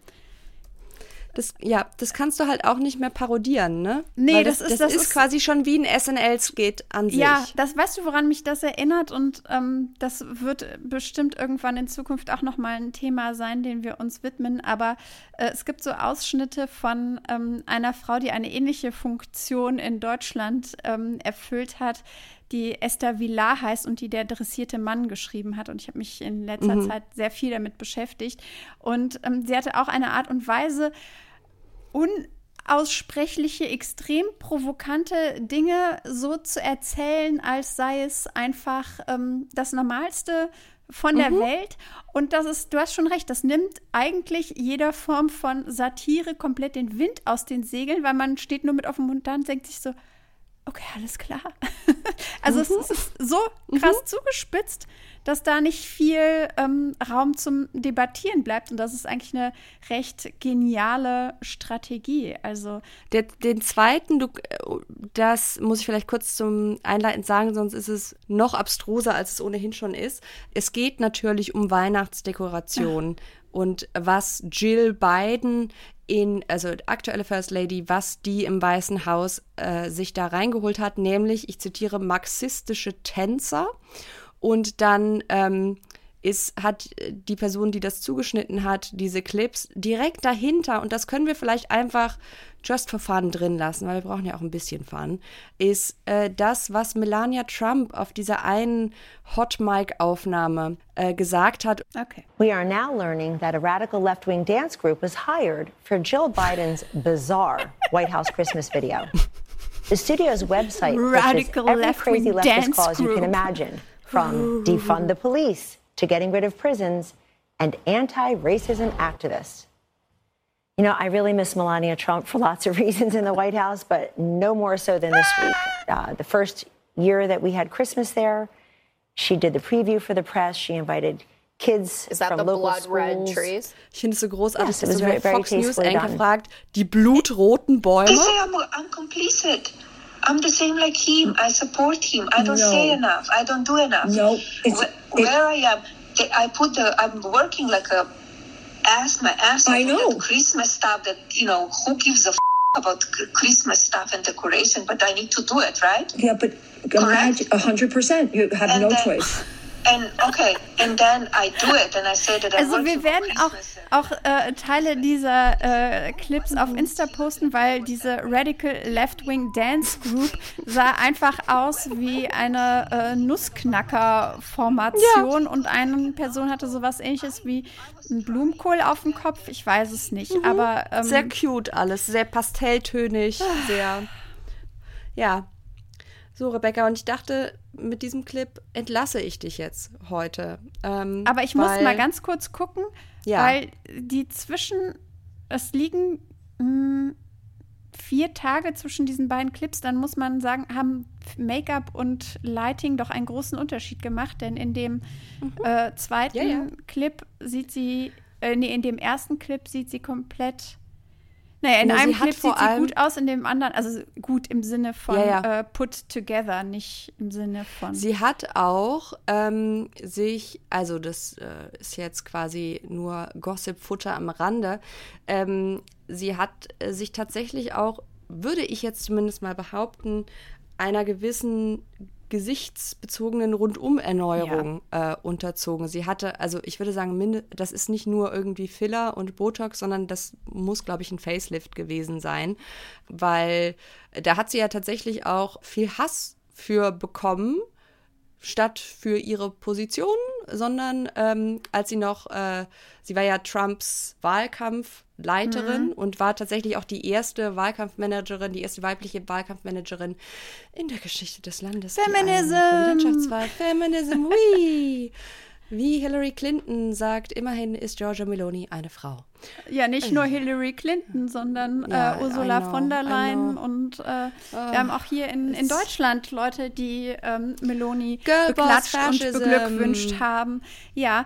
Das, ja, das kannst du halt auch nicht mehr parodieren, ne? Nee, das das, ist- das das ist ist- quasi schon wie ein SNL-Skit an sich. Ja, das weißt du, woran mich das erinnert und ähm, das wird bestimmt irgendwann in Zukunft auch noch mal ein Thema sein, dem wir uns widmen. Aber äh, es gibt so Ausschnitte von ähm, einer Frau, die eine ähnliche Funktion in Deutschland ähm, erfüllt hat, die Esther Villar heißt und die der dressierte Mann geschrieben hat. Und ich habe mich in letzter Zeit sehr viel damit beschäftigt. Und ähm, sie hatte auch eine Art und Weise, unaussprechliche, extrem provokante Dinge so zu erzählen, als sei es einfach ähm, das Normalste von der Welt. Und das ist, du hast schon recht, das nimmt eigentlich jeder Form von Satire komplett den Wind aus den Segeln, weil man steht nur mit offenem Mund da und denkt sich so, okay, alles klar. also es, es ist so krass zugespitzt, dass da nicht viel ähm, Raum zum Debattieren bleibt. Und das ist eigentlich eine recht geniale Strategie. Also Der, den zweiten, du, das muss ich vielleicht kurz zum Einleiten sagen, sonst ist es noch abstruser, als es ohnehin schon ist. Es geht natürlich um Weihnachtsdekoration und was Jill Biden in, also aktuelle First Lady, was die im Weißen Haus äh, sich da reingeholt hat, nämlich, ich zitiere, marxistische Tänzer und dann ähm, ist, hat die Person, die das zugeschnitten hat, diese Clips direkt dahinter, und das können wir vielleicht einfach just for fun drin lassen, weil wir brauchen ja auch ein bisschen Fun, ist äh, das, was Melania Trump auf dieser einen Hot Mic Aufnahme äh, gesagt hat. Okay. We are now learning that a radical left wing dance group was hired for Jill Biden's bizarre White House Christmas video. The studio's website Radical every left-wing crazy leftist dance cause you can group. imagine, from defund the police to getting rid of prisons and anti racism activists. You know, I really miss Melania Trump for lots of reasons in the White House, but no more so than this week. Uh, the first year that we had Christmas there, she did the preview for the press. She invited kids Is that from the local blood red schools. trees? Ich finde es so großartig, Yes, it dass was so very, Fox News tastefully Anchor fragt, die blutroten Bäume. They I'm, I'm complicit. I'm the same like him. I support him. I don't No. say enough. I don't do enough. No, it's- Wh- where I am, I put the. I'm working like a ass my ass I know. Christmas stuff. That you know who gives a f- about Christmas stuff and decoration, but I need to do it, right? Yeah, but a hundred percent. You have And no then- choice. And okay, and then I do it, and I say that I Also wir werden auch, auch äh, Teile dieser äh, Clips auf Insta posten, weil diese Radical Left-Wing Dance Group sah einfach aus wie eine äh, Nussknacker-Formation und eine Person hatte sowas ähnliches wie ein Blumenkohl auf dem Kopf. Ich weiß es nicht, aber ähm, Sehr cute alles, sehr pastelltönig, sehr. Ja. So, Rebecca, und ich dachte, mit diesem Clip entlasse ich dich jetzt heute. Ähm, Aber ich muss mal ganz kurz gucken, Ja. weil die zwischen, es liegen mh, vier Tage zwischen diesen beiden Clips, dann muss man sagen, haben Make-up und Lighting doch einen großen Unterschied gemacht, denn in dem äh, zweiten Mhm. Ja, ja. Clip sieht sie, äh, nee, in dem ersten Clip sieht sie komplett. Naja, in Na, einem Clip sieht sie gut aus, in dem anderen, also gut im Sinne von Ja, ja. Äh, put together, nicht im Sinne von. Sie hat auch ähm, sich, also das äh, ist jetzt quasi nur Gossip-Futter am Rande, ähm, sie hat äh, sich tatsächlich auch, würde ich jetzt zumindest mal behaupten, einer gewissen gesichtsbezogenen Rundum-Erneuerung äh, unterzogen. Sie hatte, also ich würde sagen, das ist nicht nur irgendwie Filler und Botox, sondern das muss, glaube ich, ein Facelift gewesen sein, weil da hat sie ja tatsächlich auch viel Hass für bekommen, statt für ihre Position, sondern ähm, als sie noch, äh, sie war ja Trumps Wahlkampfleiterin Mhm. und war tatsächlich auch die erste Wahlkampfmanagerin, die erste weibliche Wahlkampfmanagerin in der Geschichte des Landes. Feminism! Präsidentschaftswahl, Feminism, oui! Wie Hillary Clinton sagt, immerhin ist Giorgia Meloni eine Frau. Ja, nicht nur Hillary Clinton, sondern Ja, äh, Ursula know, von der Leyen und äh, wir Ah, haben auch hier in, in Deutschland Leute, die ähm, Meloni Girl beklatscht und beglückwünscht haben. Ja,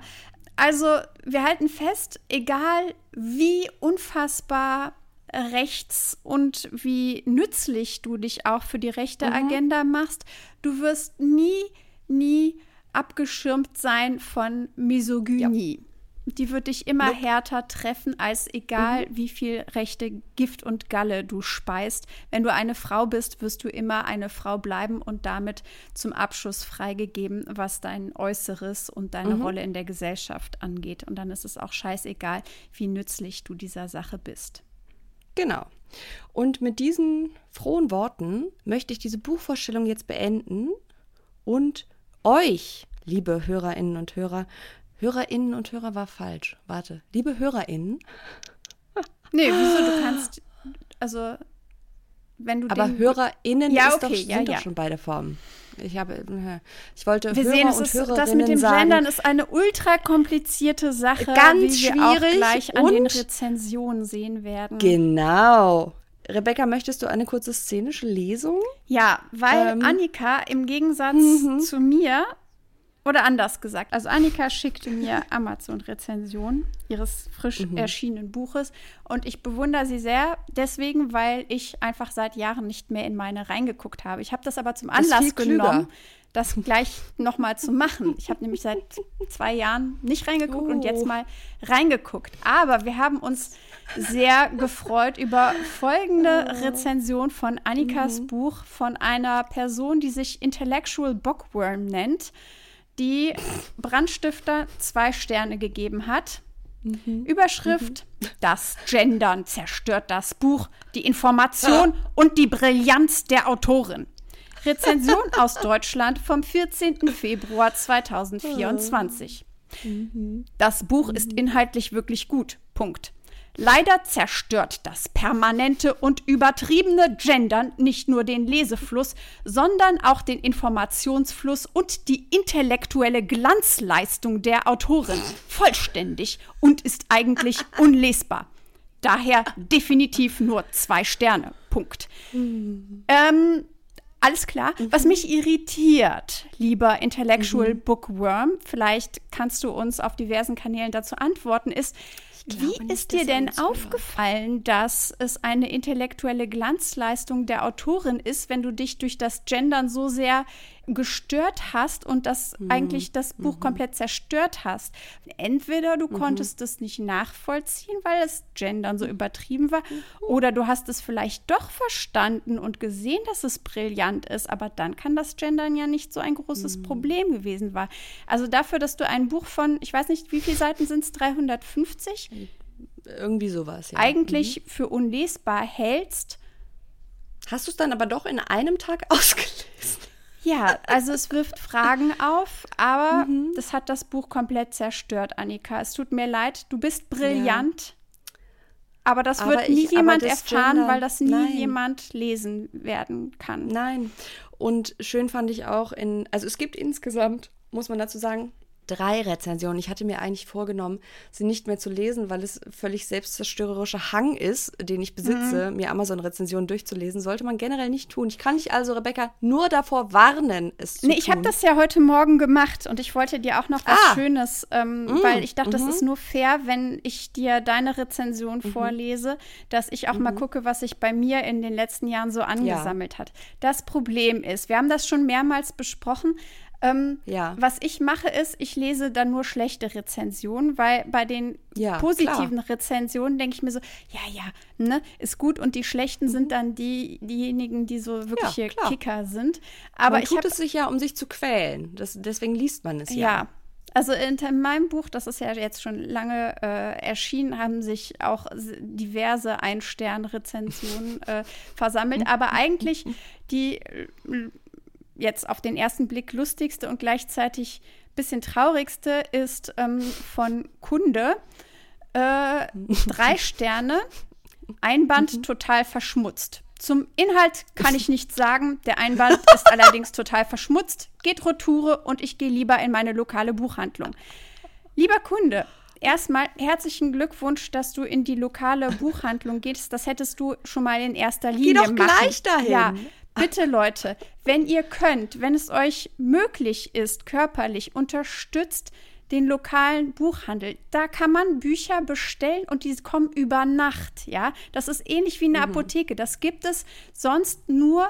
also wir halten fest, egal wie unfassbar rechts und wie nützlich du dich auch für die rechte Mhm. Agenda machst, du wirst nie, nie abgeschirmt sein von Misogynie. Die wird dich immer härter treffen, als egal Mhm. wie viel rechte Gift und Galle du speist. Wenn du eine Frau bist, wirst du immer eine Frau bleiben und damit zum Abschuss freigegeben, was dein Äußeres und deine Mhm. Rolle in der Gesellschaft angeht. Und dann ist es auch scheißegal, wie nützlich du dieser Sache bist. Genau. Und mit diesen frohen Worten möchte ich diese Buchvorstellung jetzt beenden und euch, liebe Hörerinnen und Hörer, Hörerinnen und Hörer war falsch. Warte, liebe Hörerinnen, Nee, wieso? Du kannst, also, wenn du aber den- HörerInnen ja, ist okay, doch, sind ja. doch schon beide Formen. Ich habe, äh, ich wollte Wir Hörer sehen, es und ist, Hörerinnen das mit dem sagen, Gendern ist eine ultra komplizierte Sache, Ganz wie wir auch schwierig gleich an den Rezensionen sehen werden. Genau. Rebecca, möchtest du eine kurze szenische Lesung? Ja, weil Ähm, Annika im Gegensatz mhm. zu mir, oder anders gesagt, also Annika schickte mir Amazon-Rezension ihres frisch Mhm. erschienenen Buches und ich bewundere sie sehr deswegen, weil ich einfach seit Jahren nicht mehr in meine reingeguckt habe. Ich habe das aber zum Das Anlass klüger. genommen, das gleich nochmal zu machen. Ich habe nämlich seit zwei Jahren nicht reingeguckt und jetzt Oh. mal reingeguckt. Aber wir haben uns sehr gefreut über folgende Rezension von Annikas Buch von einer Person, die sich Intellectual Bookworm nennt. Die Brandstifter zwei Sterne gegeben hat. Überschrift: Das Gendern zerstört das Buch, die Information und die Brillanz der Autorin. Rezension aus Deutschland vom 14. Februar 2024. Das Buch ist inhaltlich wirklich gut. Punkt. Leider zerstört das permanente und übertriebene Gendern nicht nur den Lesefluss, sondern auch den Informationsfluss und die intellektuelle Glanzleistung der Autorin vollständig und ist eigentlich unlesbar. Daher definitiv nur zwei Sterne. Punkt. Ähm, alles klar. Was mich irritiert, lieber Intellectual Bookworm, vielleicht kannst du uns auf diversen Kanälen dazu antworten, ist, wie ist dir denn aufgefallen, dass es eine intellektuelle Glanzleistung der Autorin ist, wenn du dich durch das Gendern so sehr gestört hast und das eigentlich das Buch komplett zerstört hast? Entweder du konntest es nicht nachvollziehen, weil das Gendern so übertrieben war, oder du hast es vielleicht doch verstanden und gesehen, dass es brillant ist, aber dann kann das Gendern ja nicht so ein großes Problem gewesen war. Also dafür, dass du ein Buch von, ich weiß nicht, wie viele Seiten sind es, 350? Irgendwie sowas, ja. eigentlich für unlesbar hältst. Hast du es dann aber doch in einem Tag ausgelesen? Ja, also es wirft Fragen auf, aber das hat das Buch komplett zerstört, Annika. Es tut mir leid, du bist brillant. Aber das Aber wird nie ich- jemand erfahren, Gendern- weil das nie nein. jemand lesen werden kann. Nein. Und schön fand ich auch in, also es gibt insgesamt, muss man dazu sagen, drei Rezensionen. Ich hatte mir eigentlich vorgenommen, sie nicht mehr zu lesen, weil es völlig selbstzerstörerischer Hang ist, den ich besitze, mir Amazon-Rezensionen durchzulesen. Sollte man generell nicht tun. Ich kann dich also, Rebecca, nur davor warnen, es zu Nee, tun. ich habe das ja heute Morgen gemacht und ich wollte dir auch noch was Ah. Schönes, ähm, Mm, weil ich dachte, das mhm. ist nur fair, wenn ich dir deine Rezension vorlese, dass ich auch mal Mhm. gucke, was sich bei mir in den letzten Jahren so angesammelt hat. Das Problem ist, wir haben das schon mehrmals besprochen. Ähm, Ja. Was ich mache ist, ich lese dann nur schlechte Rezensionen, weil bei den Ja, positiven Rezensionen denke ich mir so, ja, ja, ne, ist gut und die schlechten sind dann die, diejenigen, die so wirkliche Mhm. klar. Kicker sind. Aber man ich tut habe es sich ja, um sich zu quälen. Das, deswegen liest man es ja. ja. Also in meinem Buch, das ist ja jetzt schon lange äh, erschienen, haben sich auch diverse Ein-Stern-Rezensionen äh, versammelt. Aber eigentlich die äh, jetzt auf den ersten Blick lustigste und gleichzeitig bisschen traurigste ist ähm, von Kunde. Äh, drei Sterne, Einband total verschmutzt. Zum Inhalt kann ich nichts sagen. Der Einband ist allerdings total verschmutzt, geht Retoure und ich gehe lieber in meine lokale Buchhandlung. Lieber Kunde, erstmal herzlichen Glückwunsch, dass du in die lokale Buchhandlung gehst. Das hättest du schon mal in erster Linie doch machen. gleich dahin. Ja, bitte Leute, wenn ihr könnt, wenn es euch möglich ist, körperlich, unterstützt den lokalen Buchhandel. Da kann man Bücher bestellen und die kommen über Nacht, ja? Das ist ähnlich wie eine Apotheke. Das gibt es sonst nur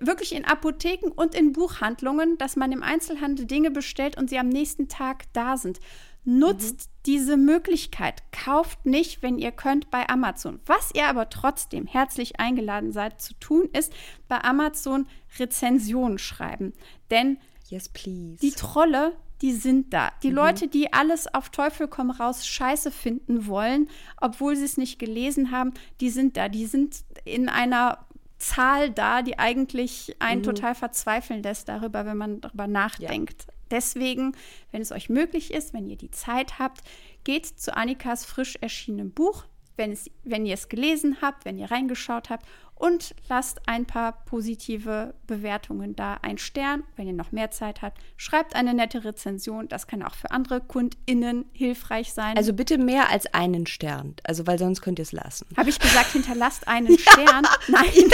wirklich in Apotheken und in Buchhandlungen, dass man im Einzelhandel Dinge bestellt und sie am nächsten Tag da sind. Nutzt diese Möglichkeit. Kauft nicht, wenn ihr könnt, bei Amazon. Was ihr aber trotzdem herzlich eingeladen seid zu tun, ist bei Amazon Rezensionen schreiben. Denn Yes, please. die Trolle, die sind da. Die Leute, die alles auf Teufel komm raus scheiße finden wollen, obwohl sie es nicht gelesen haben, die sind da. Die sind in einer Zahl da, die eigentlich einen total verzweifeln lässt darüber, wenn man darüber nachdenkt. Deswegen, wenn es euch möglich ist, wenn ihr die Zeit habt, geht zu Annikas frisch erschienenem Buch, wenn, es, wenn ihr es gelesen habt, wenn ihr reingeschaut habt und lasst ein paar positive Bewertungen da. Ein Stern, wenn ihr noch mehr Zeit habt. Schreibt eine nette Rezension. Das kann auch für andere KundInnen hilfreich sein. Also bitte mehr als einen Stern. Also, weil sonst könnt ihr es lassen. Habe ich gesagt, hinterlasst einen Stern? Nein.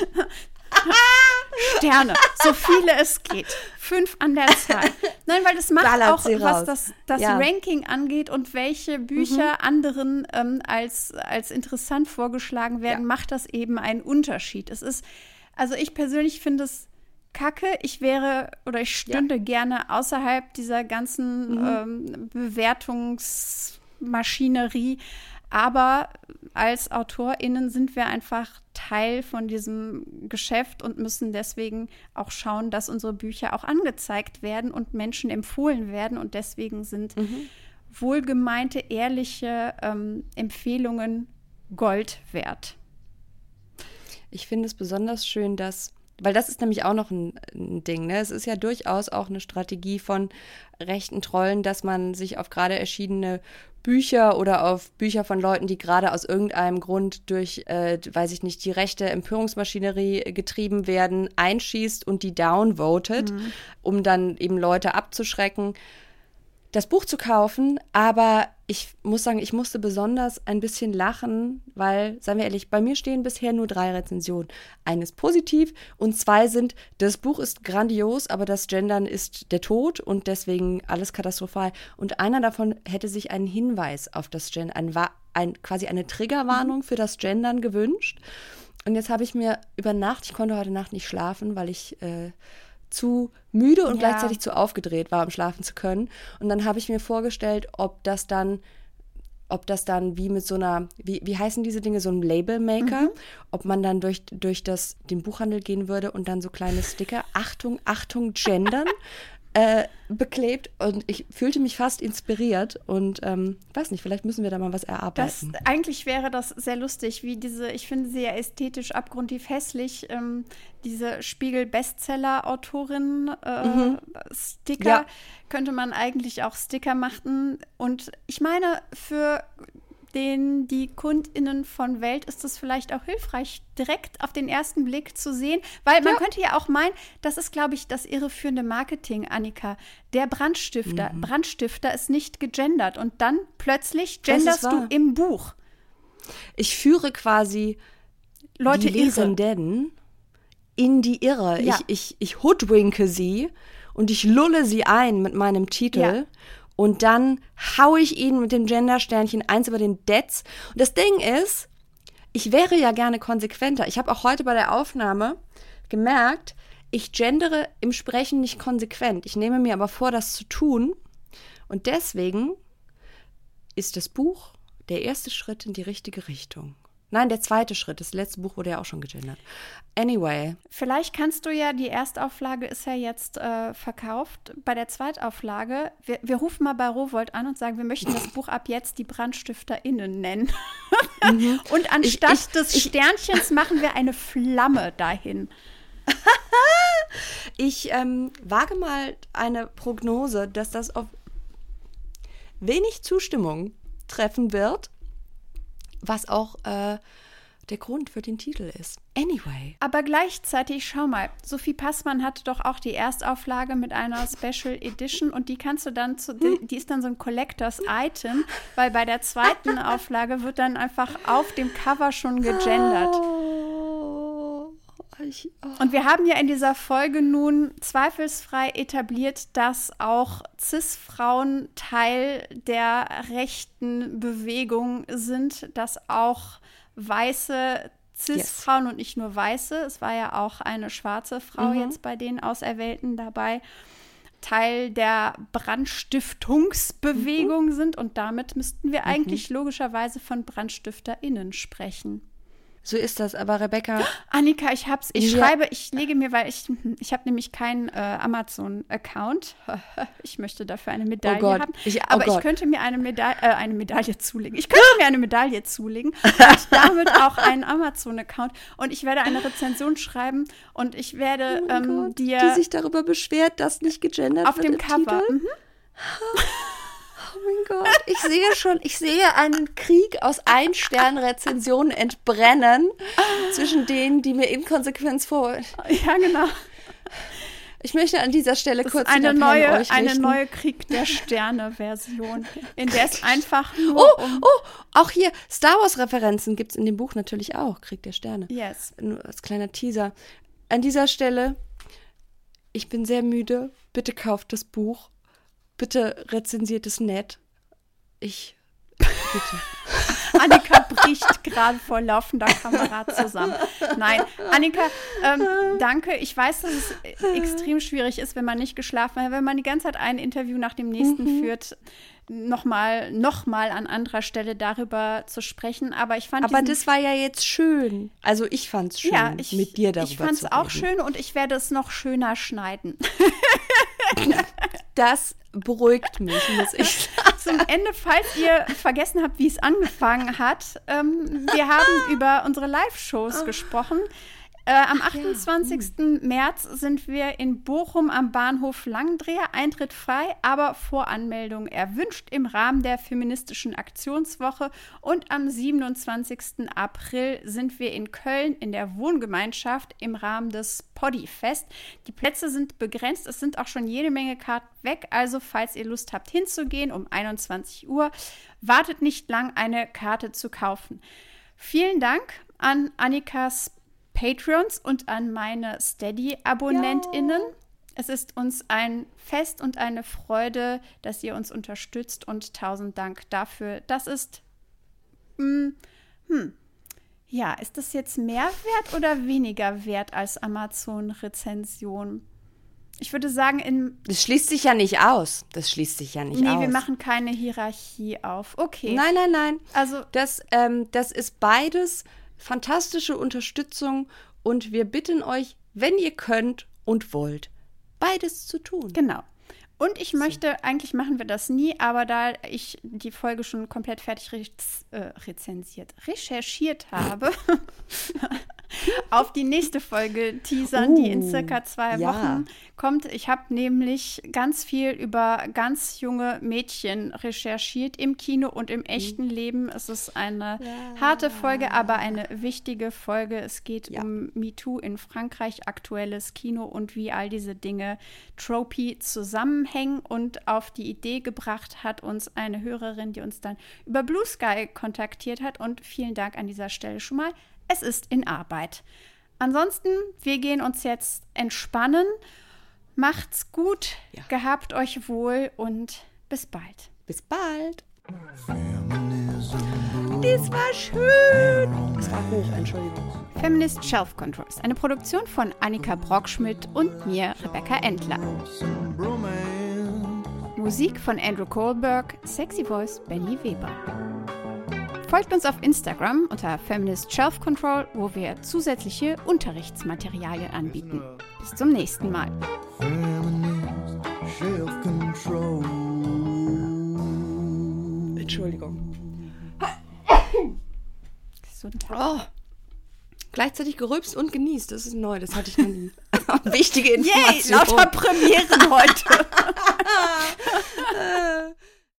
Sterne, so viele es geht. Fünf an der Zahl. Nein, weil das macht Ballert auch, was das, das Ja. Ranking angeht und welche Bücher anderen ähm, als, als interessant vorgeschlagen werden, macht das eben einen Unterschied. Es ist, also ich persönlich finde es kacke. Ich wäre oder ich stünde gerne außerhalb dieser ganzen ähm, Bewertungsmaschinerie. Aber als AutorInnen sind wir einfach Teil von diesem Geschäft und müssen deswegen auch schauen, dass unsere Bücher auch angezeigt werden und Menschen empfohlen werden. Und deswegen sind Mhm. wohlgemeinte, ehrliche ähm, Empfehlungen Gold wert. Ich finde es besonders schön, dass, weil das ist nämlich auch noch ein, ein Ding, ne? Es ist ja durchaus auch eine Strategie von rechten Trollen, dass man sich auf gerade erschienene Bücher oder auf Bücher von Leuten, die gerade aus irgendeinem Grund durch, äh, weiß ich nicht, die rechte Empörungsmaschinerie getrieben werden, einschießt und die downvotet, um dann eben Leute abzuschrecken das Buch zu kaufen, aber ich muss sagen, ich musste besonders ein bisschen lachen, weil, seien wir ehrlich, bei mir stehen bisher nur drei Rezensionen. Eine ist positiv und zwei sind, das Buch ist grandios, aber das Gendern ist der Tod und deswegen alles katastrophal. Und einer davon hätte sich einen Hinweis auf das Gendern, ein, ein, quasi eine Triggerwarnung für das Gendern gewünscht. Und jetzt habe ich mir über Nacht, ich konnte heute Nacht nicht schlafen, weil ich äh, zu müde und Ja. gleichzeitig zu aufgedreht war, um schlafen zu können. Und dann habe ich mir vorgestellt, ob das dann, ob das dann wie mit so einer, wie, wie heißen diese Dinge, so ein Labelmaker, Mhm. ob man dann durch, durch das, den Buchhandel gehen würde und dann so kleine Sticker, Achtung, Achtung, Gendern, äh, beklebt. Und ich fühlte mich fast inspiriert und ähm, weiß nicht, vielleicht müssen wir da mal was Das, erarbeiten. eigentlich wäre das sehr lustig, wie diese, ich finde sie ja ästhetisch abgrundtief hässlich, ähm, diese Spiegel-Bestseller-Autorin äh, Mhm. Sticker, Ja. könnte man eigentlich auch Sticker machen. Und ich meine, für den, die KundInnen von Welt ist es vielleicht auch hilfreich, direkt auf den ersten Blick zu sehen, weil man könnte ja auch meinen, das ist, glaube ich, das irreführende Marketing, Annika. Der Brandstifter, Mhm. Brandstifter ist nicht gegendert und dann plötzlich genderst du im Buch. Ich führe quasi Leute die. Lesenden in die Irre. Ja. Ich, ich, ich hoodwinke sie und ich lulle sie ein mit meinem Titel. Ja. Und dann haue ich ihnen mit dem Gendersternchen eins über den Detz. Und das Ding ist, ich wäre ja gerne konsequenter. Ich habe auch heute bei der Aufnahme gemerkt, ich gendere im Sprechen nicht konsequent. Ich nehme mir aber vor, das zu tun. Und deswegen ist das Buch der erste Schritt in die richtige Richtung. Nein, der zweite Schritt. Das letzte Buch wurde ja auch schon gegendert. Anyway, Vielleicht kannst du ja, die Erstauflage ist ja jetzt äh, verkauft. Bei der Zweitauflage, wir, wir rufen mal bei Rowold an und sagen, wir möchten das Buch ab jetzt die BrandstifterInnen nennen. und anstatt Ich- ich- des ich- Sternchens machen wir eine Flamme dahin. ich ähm, wage mal eine Prognose, dass das auf wenig Zustimmung treffen wird, was auch äh, der Grund für den Titel ist. Anyway. Aber gleichzeitig, schau mal, Sophie Passmann hatte doch auch die Erstauflage mit einer Special Edition und die kannst du dann, zu, die, die ist dann so ein Collectors Item, weil bei der zweiten Auflage wird dann einfach auf dem Cover schon gegendert. Oh, ich, oh. Und wir haben ja in dieser Folge nun zweifelsfrei etabliert, dass auch CIS-Frauen Teil der rechten Bewegung sind, dass auch weiße CIS-Frauen und nicht nur weiße, es war ja auch eine schwarze Frau Mhm. jetzt bei den Auserwählten dabei, Teil der Brandstiftungsbewegung sind. Und damit müssten wir eigentlich logischerweise von BrandstifterInnen sprechen. So ist das, aber Rebecca. Annika, ich hab's. Ich Ja. schreibe, ich lege mir, weil ich, ich habe nämlich keinen äh, Amazon-Account. Ich möchte dafür eine Medaille Oh Gott. haben. Ich- oh aber ich Gott. könnte mir eine, Meda äh, eine Medaille zulegen. Ich könnte mir eine Medaille zulegen und damit auch einen Amazon-Account. Und ich werde eine Rezension schreiben und ich werde ähm, dir Oh die sich darüber beschwert, dass nicht gegendert auf wird dem im Cover. Mhm. Oh mein Gott, ich sehe schon, ich sehe einen Krieg aus Ein-Stern-Rezensionen entbrennen zwischen denen, die mir Inkonsequenz vor. Ja, genau. Ich möchte an dieser Stelle Das kurz ist eine neue, eine neue Krieg der Sterne-Version, in der es einfach nur Oh, um oh, auch hier Star Wars-Referenzen gibt es in dem Buch natürlich auch. Krieg der Sterne. Yes. Nur als kleiner Teaser. An dieser Stelle, ich bin sehr müde. Bitte kauft das Buch. Bitte rezensiert es nett. Ich. Bitte. Annika bricht gerade vor laufender Kamera zusammen. Nein, Annika, ähm, danke. Ich weiß, dass es extrem schwierig ist, wenn man nicht geschlafen hat, wenn man die ganze Zeit ein Interview nach dem nächsten Mhm. führt, nochmal noch mal an anderer Stelle darüber zu sprechen. Aber ich fand Aber das war ja jetzt schön. Also ich fand's schön, ja, ich, mit dir darüber Ich fand es zu auch schön und ich werde es noch schöner schneiden. Das beruhigt mich, muss ich sagen. Zum Ende, falls ihr vergessen habt, wie es angefangen hat, ähm, wir haben über unsere Live-Shows gesprochen. Äh, am 28. März sind wir in Bochum am Bahnhof Langendreher. Eintritt frei, aber Voranmeldung erwünscht im Rahmen der feministischen Aktionswoche. Und am 27. April sind wir in Köln in der Wohngemeinschaft im Rahmen des Poddyfest. Die Plätze sind begrenzt. Es sind auch schon jede Menge Karten weg. Also, falls ihr Lust habt hinzugehen um 21 Uhr, wartet nicht lang, eine Karte zu kaufen. Vielen Dank an Annikas Patreons und an meine Steady-AbonnentInnen. Es ist uns ein Fest und eine Freude, dass ihr uns unterstützt und tausend Dank dafür. Das ist. Hm, hm. Ja, ist das jetzt mehr wert oder weniger wert als Amazon-Rezension? Ich würde sagen, in. Das schließt sich ja nicht aus. Das schließt sich ja nicht nee, aus. wir machen keine Hierarchie auf. Okay. Nein, nein, nein. Also das, ähm, das ist beides fantastische Unterstützung und wir bitten euch, wenn ihr könnt und wollt, beides zu tun. Genau. Und ich möchte, eigentlich machen wir das nie, aber da ich die Folge schon komplett fertig re äh, rezensiert, recherchiert habe, auf die nächste Folge teasern, die in Uh, circa zwei ja. Wochen kommt. Ich habe nämlich ganz viel über ganz junge Mädchen recherchiert im Kino und im echten Leben. Es ist eine harte Folge, aber eine wichtige Folge. Es geht um MeToo in Frankreich, aktuelles Kino und wie all diese Dinge Tropy zusammenhängen. Und auf die Idee gebracht hat uns eine Hörerin, die uns dann über Blue Sky kontaktiert hat. Und vielen Dank an dieser Stelle schon mal. Es ist in Arbeit. Ansonsten, wir gehen uns jetzt entspannen. Macht's gut, gehabt euch wohl und bis bald. Bis bald. Das war schön. Das war hoch, Entschuldigung. Feminist Shelf Control ist eine Produktion von Annika Brockschmidt und mir, Rebecca Endler. Musik von Andrew Kohlberg, Sexy Voice Benny Weber. Folgt uns auf Instagram unter Feminist Shelf Control, wo wir zusätzliche Unterrichtsmaterialien anbieten. Bis zum nächsten Mal. Entschuldigung. Gesundheit. Oh. Gleichzeitig gerülpst und genießt. Das ist neu, das hatte ich noch nie. Wichtige Yay, Information. lauter Premieren heute.